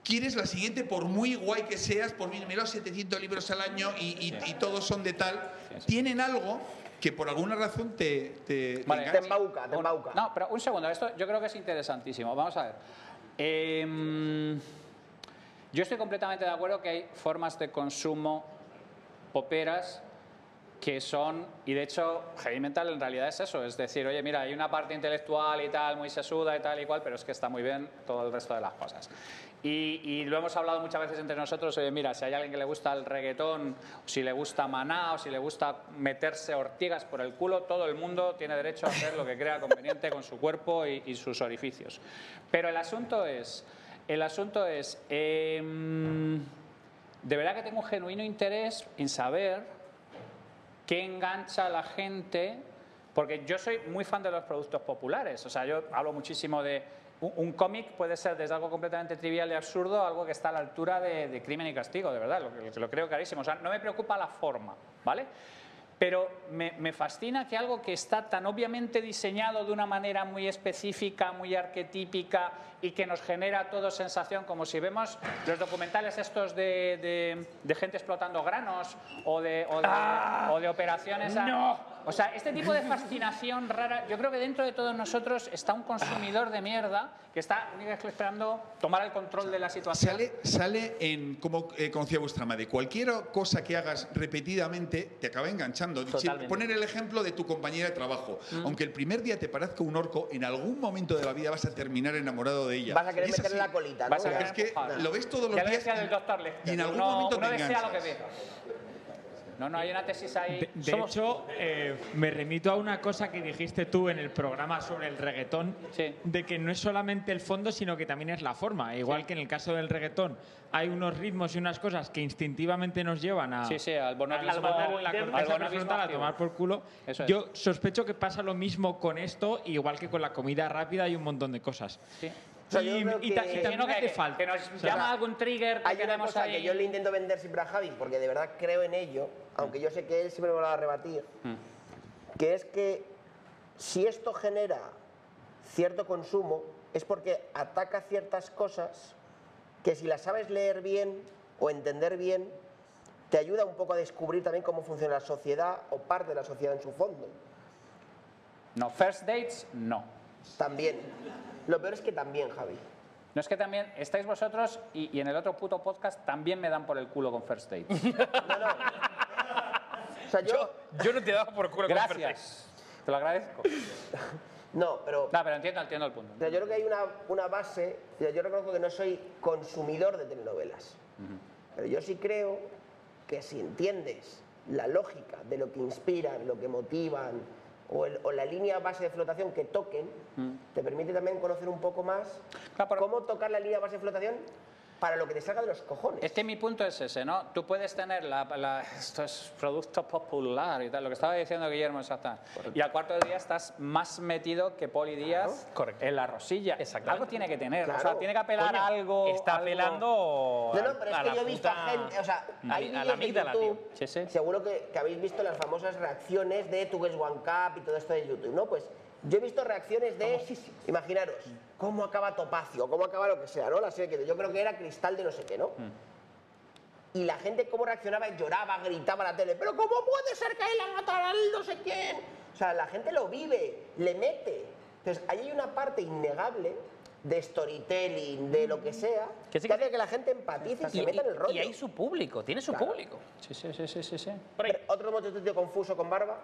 quieres la siguiente por muy guay que seas, por los 700 libros al año y, y- y todos son de tal. Tienen algo que por alguna razón te, te, te Vale. engancha. embauca, te embauca. No, pero un segundo, esto yo creo que es interesantísimo. Vamos a ver. Em, yo estoy completamente de acuerdo que hay formas de consumo poperas que son, y de hecho, heavy metal en realidad es eso, es decir, oye, mira, hay una parte intelectual y tal, muy sesuda y tal y cual, pero es que está muy bien todo el resto de las cosas. Y, lo hemos hablado muchas veces entre nosotros, oye, mira, si hay alguien que le gusta el reggaetón, si le gusta Maná, o si le gusta meterse ortigas por el culo, todo el mundo tiene derecho a hacer lo que crea conveniente con su cuerpo y, y sus orificios. Pero el asunto es, el asunto es, em, de verdad que tengo un genuino interés en saber qué engancha a la gente, porque yo soy muy fan de los productos populares, o sea, yo hablo muchísimo de un, un cómic puede ser desde algo completamente trivial y absurdo a algo que está a la altura de, de crimen y castigo, de verdad, lo, que- lo creo clarísimo, o sea, no me preocupa la forma, ¿vale? Pero me, me fascina que algo que está tan obviamente diseñado de una manera muy específica, muy arquetípica y que nos genera todo sensación, como si vemos los documentales estos de, de- de gente explotando granos o de, o de, o de operaciones. a- no. O sea, este tipo de fascinación rara, yo creo que dentro de todos nosotros está un consumidor de mierda que está esperando tomar el control de la situación. Sale, sale en, como eh, conocía vuestra madre, cualquier cosa que hagas repetidamente te acaba enganchando. Totalmente. Poner el ejemplo de tu compañera de trabajo. Aunque el primer día te parezca un orco, en algún momento de la vida vas a terminar enamorado de ella. Vas a querer meterle la colita, ¿no? Vas a. Es que lo ves todos los Ya lo días decía y- el doctor Lecter, y en algún uno- momento uno te desea lo que enganchas. ve. No, no, hay una tesis ahí. De, de Somos- hecho, eh, me remito a una cosa que dijiste tú en el programa sobre el reggaetón, Sí. de que no es solamente el fondo, sino que también es la forma. Igual que en el caso del reggaetón, hay unos ritmos y unas cosas que instintivamente nos llevan a, Sí, sí, al la corteza Al bonolismo prefrontal a tomar por culo. Eso es. Yo sospecho que pasa lo mismo con esto, igual que con la comida rápida y un montón de cosas. Sí. O sea, yo y, creo y ta- que- y también no, que- hace que- falta. que nos O sea, llama algún trigger que Hay una cosa ahí. que yo le intento vender siempre a Javi, porque de verdad creo en ello, aunque yo sé que él siempre me lo va a rebatir, que es que si esto genera cierto consumo, es porque ataca ciertas cosas que si las sabes leer bien o entender bien, te ayuda un poco a descubrir también cómo funciona la sociedad o parte de la sociedad en su fondo. No, first dates, no. También. Lo peor es que también, Javi. No es que también estáis vosotros y, y en el otro puto podcast también me dan por el culo con first dates. O sea, yo, Yo no te he dado por culo con first Gracias. Te lo agradezco. no, pero No, pero entiendo, entiendo el punto. O sea, yo creo que hay una, una base, o sea, yo reconozco que no soy consumidor de telenovelas, pero yo sí creo que si entiendes la lógica de lo que inspiran, lo que motivan, o, el- o la línea base de flotación que toquen, te permite también conocer un poco más cómo tocar la línea base de flotación para lo que te salga de los cojones. Es que mi punto es ese, ¿no? Tú puedes tener la, la- esto es producto popular y tal, lo que estaba diciendo Guillermo exactamente. Y al cuarto día estás más metido que Poli Díaz en la rosilla. Algo tiene que tener, o sea, Claro. tiene que apelar Coño, a algo. está algo- apelando No, no, pero es a que la yo he visto a gente, o sea, a hay la vídeos de amígdala, YouTube, tío. seguro que, que habéis visto las famosas reacciones de Tu One Cup y todo esto de YouTube, ¿no? Pues yo he visto reacciones de, imaginaros, cómo acaba Topacio, cómo acaba lo que sea, ¿no? La serie que yo creo que era Cristal de no sé qué, ¿no? Y la gente cómo reaccionaba, lloraba, gritaba a la tele, pero ¿cómo puede ser que él matará al no sé quién? O sea, la gente lo vive, le mete. Entonces, ahí hay una parte innegable de storytelling, de lo que sea, que, hace que la gente empatice y se meta en el rollo. Y hay su público, tiene su Claro. público. Sí, sí, sí, sí, sí. sí. Pero, ¿Otro confuso con barba?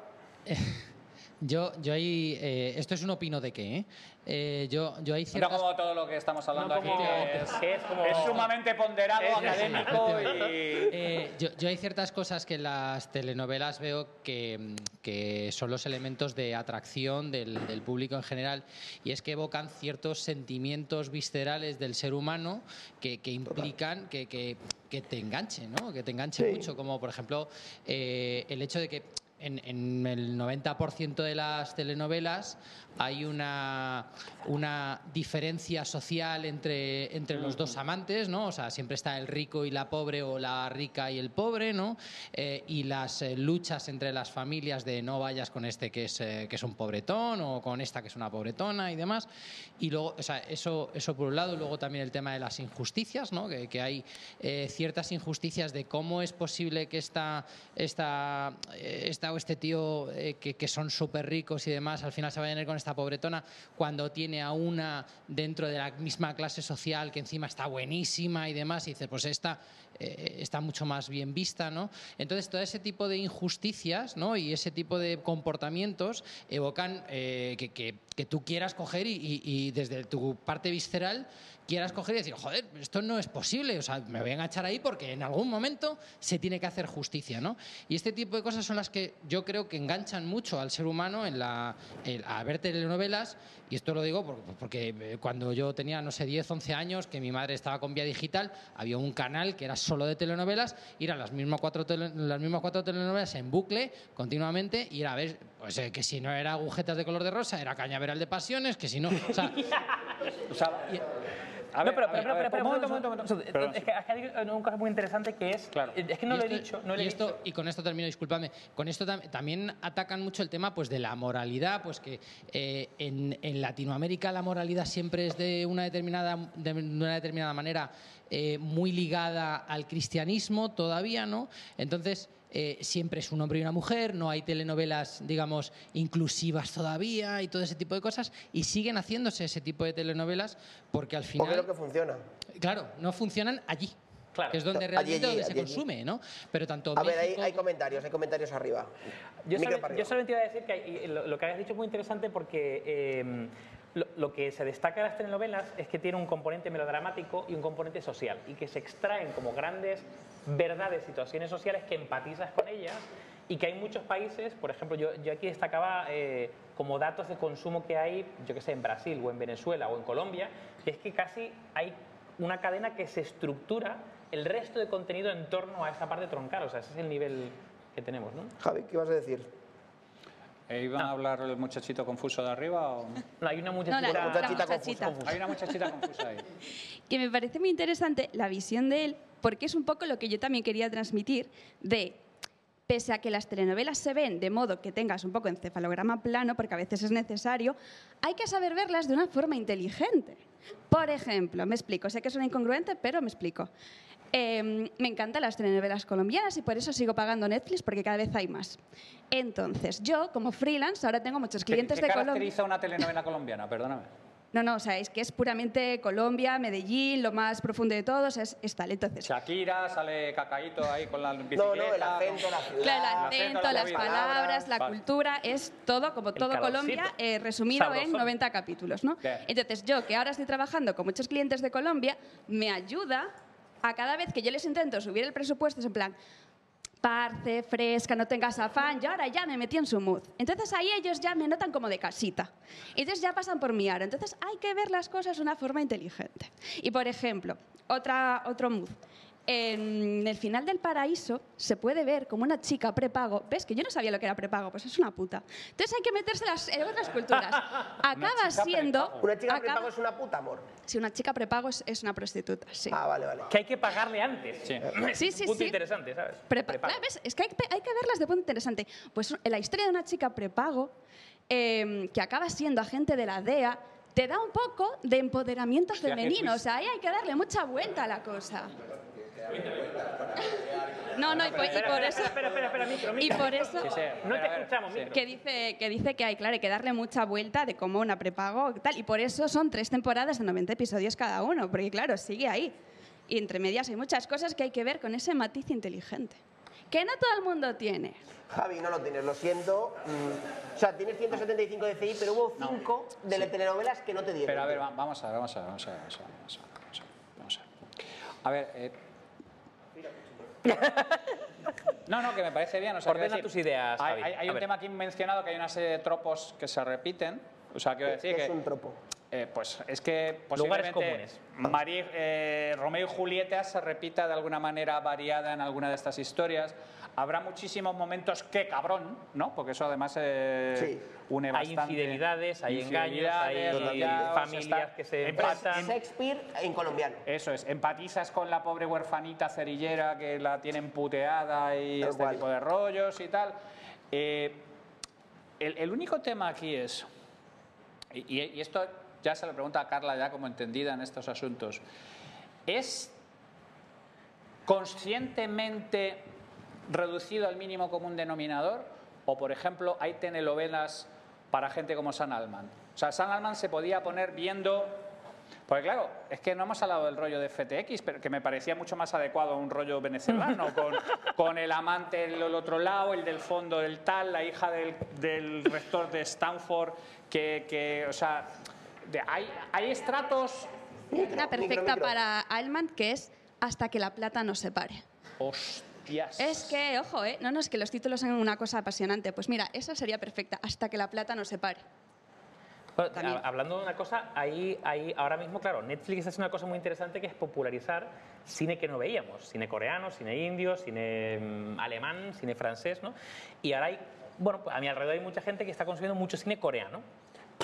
Yo, yo ahí, eh, esto es un opino de qué, ¿eh? Eh, yo, yo hay No ciertas... como todo lo que estamos hablando No aquí, que es, que es como- es sumamente ponderado, Es- académico y... Eh, yo, yo hay ciertas cosas que en las telenovelas veo que, que son los elementos de atracción del, del público en general y es que evocan ciertos sentimientos viscerales del ser humano que, que implican que, que- que te enganche, ¿no? Que te enganche Sí. mucho, como por ejemplo eh, el hecho de que en, en el 90% de las telenovelas hay una, una diferencia social entre, entre los dos amantes, ¿no? O sea, siempre está el rico y la pobre o la rica y el pobre, ¿no? Eh, y las eh, luchas entre las familias de no vayas con este que es, eh, que es un pobretón o con esta que es una pobretona y demás. Y luego, o sea, eso, eso por un lado, y luego también el tema de las injusticias, ¿no? Que, que hay eh, ciertas injusticias de cómo es posible que esta, esta, eh, esta o este tío eh, que, son súper ricos y demás al final se vayan a ir con esta pobretona cuando tiene a una dentro de la misma clase social que encima está buenísima y demás y dices, pues esta eh, está mucho más bien vista, ¿no? Entonces todo ese tipo de injusticias, ¿no? Y ese tipo de comportamientos evocan eh, que, que- que tú quieras coger y- y desde tu parte visceral quieras coger y decir, joder, esto no es posible, o sea, me voy a enganchar ahí porque en algún momento se tiene que hacer justicia, ¿no? Y este tipo de cosas son las que yo creo que enganchan mucho al ser humano en la, a ver telenovelas, y esto lo digo por- porque, eh, cuando yo tenía, no sé, 10, 11 años, que mi madre estaba con Vía Digital, había un canal que era solo de telenovelas, y eran las mismas cuatro, tele- las mismas cuatro telenovelas en bucle continuamente, y era a ver, pues eh, que si no era agujetas de color de rosa, era cañaveral de pasiones, que si no... O sea, O sea, a no, ver, pero, a ver, pero, un momento, un momento, un momento, momento. Perdón, Es que has dicho una cosa muy interesante que es. Es que no Y lo he dicho. No lo he y, esto, dicho. y con esto termino, discúlpame. Con esto tam- también atacan mucho el tema pues, de la moralidad, pues que eh, en, en Latinoamérica la moralidad siempre es de una determinada, de una determinada manera eh, muy ligada al cristianismo todavía, ¿no? Entonces. Eh, siempre es un hombre y una mujer, no hay telenovelas, digamos, inclusivas todavía y todo ese tipo de cosas, y siguen haciéndose ese tipo de telenovelas porque al final... Porque lo que funciona. Claro, no funcionan allí. Que es donde realmente allí, donde se allí, allí. consume, ¿no? Pero tanto A ver, hay, hay comentarios, hay comentarios arriba. Yo, solo- yo solamente iba a decir que lo, lo que has dicho es muy interesante porque eh, lo, que se destaca de las telenovelas es que tiene un componente melodramático y un componente social y que se extraen como grandes verdades, situaciones sociales que empatizas con ellas y que hay muchos países, por ejemplo, yo, yo aquí destacaba eh, como datos de consumo que hay, yo que sé, en Brasil o en Venezuela o en Colombia, que es que casi hay una cadena que se estructura el resto de contenido en torno a esa parte troncal, o sea, ese es el nivel que tenemos, ¿no? Javi, ¿qué vas a decir? Eh, ¿Iban a hablar el muchachito confuso de arriba o...? No, hay una muchachita- No, la- la muchachita muchachita. confusa. Hay una muchachita confusa ahí. que me parece muy interesante la visión de él, porque es un poco lo que yo también quería transmitir de, pese a que las telenovelas se ven de modo que tengas un poco encefalograma plano, porque a veces es necesario, hay que saber verlas de una forma inteligente. Por ejemplo, me explico, sé que suena incongruente, pero me explico. Eh, me encantan las telenovelas colombianas y por eso sigo pagando Netflix porque cada vez hay más. Entonces, yo como freelance ahora tengo muchos ¿Qué, clientes qué de Colombia. caracteriza una telenovela colombiana? Perdóname. No, no, o sea, es que es puramente Colombia, Medellín, lo más profundo de todos es, es tal. Entonces, Shakira, sale Cacaíto ahí con la bicicleta. No, no, el acento, la ciudad. Claro, el acento, las palabras, la Vale. cultura, es todo, como todo. Colombia, eh, resumido en Sabrosón. 90 capítulos, ¿no? Bien. Entonces, yo, que ahora estoy trabajando con muchos clientes de Colombia, me ayuda a cada vez que yo les intento subir el presupuesto, es en plan, parce, fresca, no tengas afán, yo ahora ya me metí en su mood. Entonces ahí ellos ya me notan como de casita. Entonces ya pasan por mi aro. Entonces hay que ver las cosas de una forma inteligente. Y por ejemplo, otra, otro mood. En el final del paraíso se puede ver como una chica prepago. ¿Ves que yo no sabía lo que era prepago? Pues es una puta. Entonces hay que meterse las- en otras culturas. Acaba chica siendo. prepago. Una chica acaba- prepago es una puta, amor. Sí, una chica prepago es, es una prostituta, sí. Ah, vale, vale. Que hay que pagarle antes. Sí. Sí, sí, Punto sí. interesante, ¿sabes? Prepa- Prepago. Claro, ¿ves? Es que hay, que- hay que verlas de punto interesante. Pues la historia de una chica prepago eh, que acaba siendo agente de la DEA te da un poco de empoderamiento femenino. O sea, ahí hay que darle mucha vuelta a la cosa. No, no, y por, y Espera, por espera, eso... espera, espera, espera, micro, Y por eso... Sí, sí. No te escuchamos, sí. micro. Que dice, que dice que hay, claro, hay que darle mucha vuelta de cómo una prepago y tal. Y por eso son tres temporadas de 90 episodios cada uno, porque claro, sigue ahí. Y entre medias hay muchas cosas que hay que ver con ese matiz inteligente. Que no todo el mundo tiene. Javi, no lo tienes, lo siento. Mm, O sea, tienes 175 de CI, pero hubo 5 de las telenovelas que no te dieron. Pero a ver, va- vamos a ver, vamos a ver, vamos a ver, vamos a ver, vamos a ver, vamos a ver, vamos a ver. A ver, eh, No, no, que me parece bien. O sea, Ordena quiero tus ideas, Hay, Javi. hay- hay un ver. tema aquí mencionado que hay una serie de tropos que se repiten. O sea, quiero decir ¿Qué que. es un tropo? eh, pues es que Lugares posiblemente comunes. María- eh, Romeo y Julieta se repita de alguna manera variada en alguna de estas historias. Habrá muchísimos momentos que cabrón, ¿no? Porque eso además eh, Sí. une Hay bastante. infidelidades, hay engaños, Infidelidades, hay rodeados, familias que se empa- enfrentan. Shakespeare en colombiano. Eso es, empatizas con la pobre huerfanita cerillera que la tienen puteada y este cual. tipo de rollos y tal. Eh, el, el único tema aquí es, y, y esto ya se lo pregunta a Carla ya como entendida en estos asuntos, ¿es conscientemente reducido al mínimo común denominador? O, por ejemplo, hay telenovelas para gente como San Alman. O sea, San Alman se podía poner viendo... Porque claro, es que no hemos hablado del rollo de FTX, pero que me parecía mucho más adecuado a un rollo venezolano, con, con el amante del otro lado, el del fondo del tal, la hija del, del rector de Stanford, que, que, o sea, de- hay, hay estratos... Una perfecta micro. para Alman que es hasta que la plata nos separe. Hostias. Es que, ojo, ¿eh? No, no, es que los títulos son una cosa apasionante. Pues mira, esa sería perfecta, hasta que la plata nos separe. Bueno, hablando de una cosa, ahí, ahí ahora mismo, claro, Netflix hace una cosa muy interesante que es popularizar cine que no veíamos, cine coreano, cine indio, cine mm, alemán, cine francés, ¿no? Y ahora hay, bueno, pues a mi alrededor hay mucha gente que está consumiendo mucho cine coreano.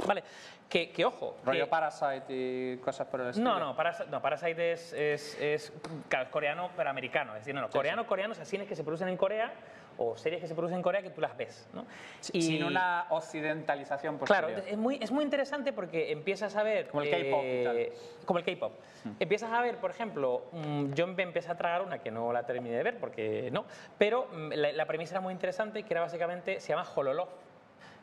Vale, que, que ojo. Rollo que- Parasite y cosas por el estilo. no, no, Parasite, no, Parasite es, es, es, claro, es coreano pero americano. Es decir, no, no, coreano, coreano, o sea, cines que se producen en Corea o series que se producen en Corea que tú las ves, ¿no? Sí, Sin una occidentalización Claro, posterior. es muy, es muy interesante porque empiezas a ver... Como el K-pop y eh, Como el K-pop. Empiezas a ver, por ejemplo, mm, yo me empecé a tragar una que no la terminé de ver porque no, pero mm, la, la premisa era muy interesante que era básicamente, se llama Hololov,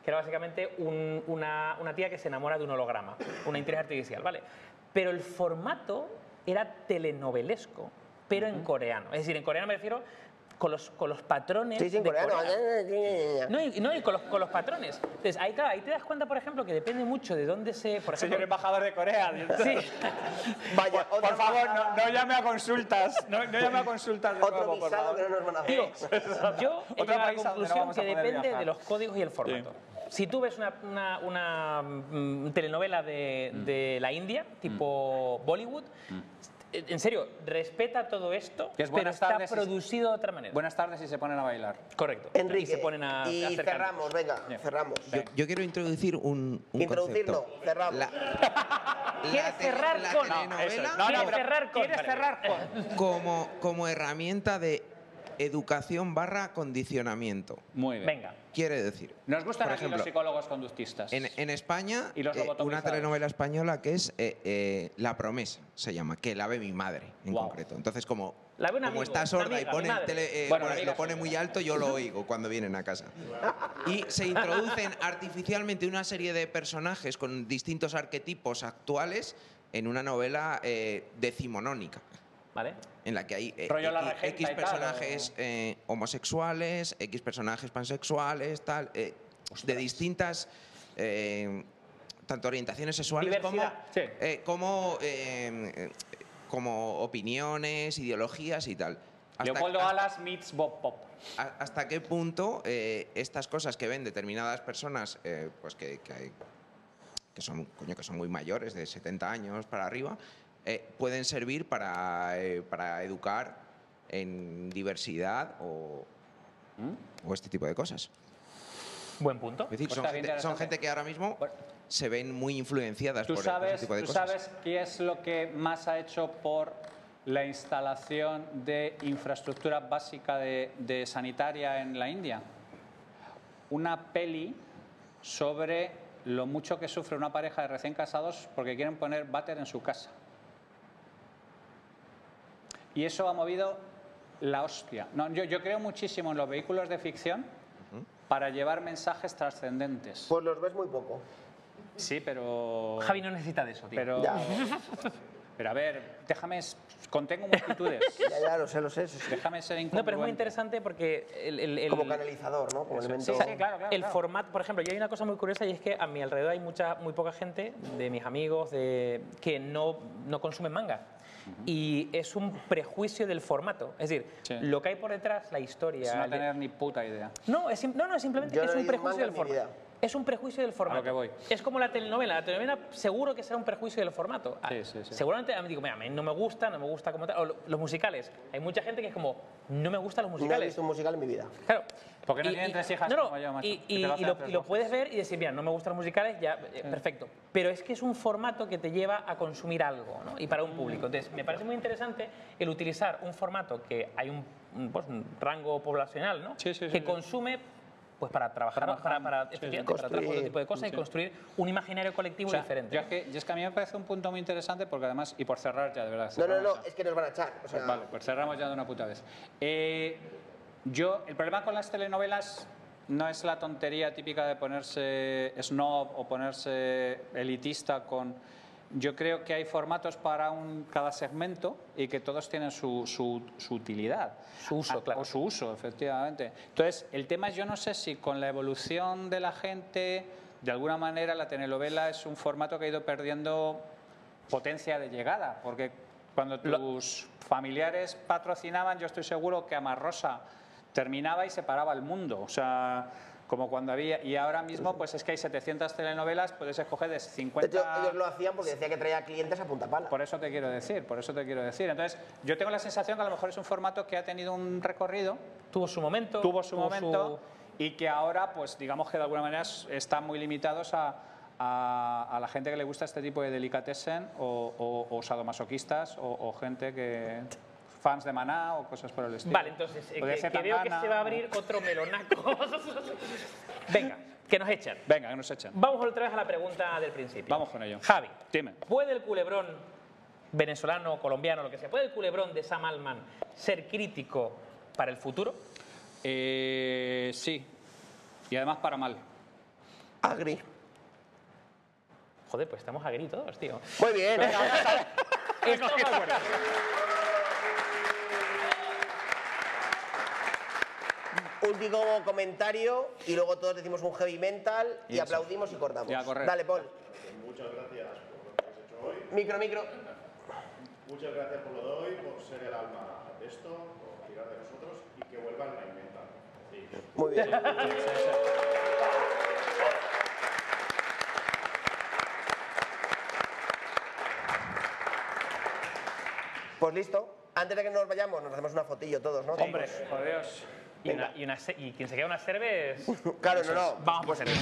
que era básicamente un- una, una tía que se enamora de un holograma, una inteligencia artificial, ¿vale? Pero el formato era telenovelesco, pero en coreano. Es decir, en coreano me refiero con los, con los patrones Sí, sí, en de coreano. Corea. No, y, no, y con, los, con los patrones. Entonces, ahí, claro, ahí te das cuenta, por ejemplo, que depende mucho de dónde se... Por ejemplo, Señor embajador de Corea. Sí. Vaya, Por, por favor, no, no llame a consultas. No, no llame a consultas de Otro nuevo, por visado favor. que no nos van a Tío, hacer. yo he llegado a la conclusión que depende viajar. de los códigos y el formato. Si tú ves una, una- una, mm, telenovela de, Mm. de la India, tipo Bollywood, en serio, respeta todo esto, Que es pero buenas está tardes y- producido de otra manera. Buenas tardes y se ponen a bailar. Correcto. Enrique, y se ponen a, y a cerramos, venga, cerramos. Yo, yo quiero introducir un, un Introducir no, concepto. cerramos. La, ¿Quieres cerrar la con? Eso. No, no, ¿Quieres pero cerrar con? ¿Quieres cerrar con? como, como herramienta de educación barra condicionamiento. Muy bien. Venga. Quiere decir, Nos gustan por aquí ejemplo, los psicólogos conductistas. en, en España, Y los eh, una telenovela española que es eh, eh, La promesa, se llama, que la ve mi madre en concreto. Entonces, como La ve un como amigo, está sorda y pone, tele- Bueno, lo pone muy alto, yo lo oigo cuando vienen a casa. Y se introducen artificialmente una serie de personajes con distintos arquetipos actuales en una novela decimonónica. ¿Vale? En la que hay eh, X, tal, personajes eh, homosexuales, X personajes pansexuales, tal, eh, de distintas tanto orientaciones sexuales como. Sí. como, como opiniones, ideologías y tal. Hasta- Leopoldo Alas meets Bob Pop. hasta qué punto estas cosas que ven determinadas personas, pues que, que son, coño, que son muy mayores, de 70 años para arriba, eh, pueden servir para, eh, para educar en diversidad o, o este tipo de cosas. Buen punto. Es decir, Pues son, gente, son gente que ahora mismo se ven muy influenciadas ¿Tú por sabes, ese tipo de ¿Tú cosas. sabes qué es lo que más ha hecho por la instalación de infraestructura básica de, de sanitaria en la India? Una peli sobre lo mucho que sufre una pareja de recién casados porque quieren poner váter en su casa. Y eso ha movido la hostia. No, yo, yo creo muchísimo en los vehículos de ficción para llevar mensajes trascendentes. Pues los ves muy poco. Sí, pero... Javi no necesita de eso, tío. Pero, Ya. pero a ver, déjame, contengo multitudes. Ya, ya, lo sé, lo sé. sí. Déjame ser No, incongruente. pero es muy interesante porque el, el- el- Como canalizador, ¿no? Como elemento... sí, sí, claro, claro, el claro. formato, por ejemplo, yo hay una cosa muy curiosa y es que a mi alrededor hay mucha, muy poca gente de mis amigos de, que no, no consumen manga. Y es un prejuicio del formato. Es decir, Sí. lo que hay por detrás, la historia. Es no tener ni puta idea. No, es, no, no, simplemente Yo es no un prejuicio del formato. vida. Es un prejuicio del formato. que voy. Es como la telenovela. La telenovela seguro que será un prejuicio del formato. Sí, sí, sí. Seguramente a mí digo, mira, no me gusta, no me gusta como tal. O lo- los musicales. Hay mucha gente que es como, no me gustan los No he musicales. visto un musical en mi vida. Claro. Porque no tienen tres hijas no, no, como yo, macho, Y, y- lo y y puedes ver y decir, mira, no me gustan los musicales, ya, eh, perfecto. Pero es que es un formato que te lleva a consumir algo, ¿no? Y para un público. Entonces, me parece muy interesante el utilizar un formato que hay un, un, pues, un rango poblacional, ¿no? Sí, sí, sí, que sí. consume pues para trabajar, Trabajar, para, para, sí, para trabajar otro tipo de cosas y construir un imaginario colectivo O sea, diferente. yo es, que, yo es que a mí me parece un punto muy interesante porque además, y por cerrar ya, de verdad. No, no, no, ya. es que nos van a echar. O sea, Vale, pues cerramos ya de una puta vez. Eh, yo, el problema con las telenovelas no es la tontería típica de ponerse snob o ponerse elitista con... Yo creo que hay formatos para un, cada segmento y que todos tienen su, su- su utilidad. Su uso, Ah, claro. O su uso, efectivamente. Entonces, el tema es, yo no sé si con la evolución de la gente, de alguna manera la telenovela es un formato que ha ido perdiendo potencia de llegada, porque cuando tus familiares patrocinaban, yo estoy seguro que Amarrosa terminaba y se paraba el mundo. O sea, como cuando había. Y ahora mismo, pues es que hay 700 telenovelas, puedes escoger de de 50. hecho, ellos lo hacían porque decía que traía clientes a punta pala. Por eso te quiero decir, por eso te quiero decir. Entonces, yo tengo la sensación que a lo mejor es un formato que ha tenido un recorrido, tuvo su momento. tuvo su momento y que ahora, pues digamos que de alguna manera están muy limitados a, a- a la gente que le gusta este tipo de delicatessen o, o- o sadomasoquistas o, o gente que fans de Maná o cosas por el estilo. Vale, entonces, eh, que, veo que se va a abrir otro melonaco. Venga, que nos echan. Venga, que nos echan. Vamos otra vez a la pregunta del principio. Vamos con ello. Javi, Dime. ¿puede el culebrón venezolano, colombiano, lo que sea, puede el culebrón de Sam Altman ser crítico para el futuro? Eh, sí, y además para mal. Agri. Joder, pues estamos agri todos, tío. Muy bien. Estamos Último comentario y luego todos decimos un heavy mental y, aplaudimos y cortamos. Y a correr. Dale, Paul. Muchas gracias por lo que habéis hecho hoy. Micro, micro. Muchas gracias por lo de hoy, por ser el alma de esto, por tirar de nosotros y que vuelvan a inventar. Sí. Muy bien. Pues listo. Antes de que nos vayamos, nos hacemos una fotillo todos, ¿no? Hombre, por Dios. Y, una- y una y quien se queda una cerveza. Claro, no, no. Vamos por cerveza.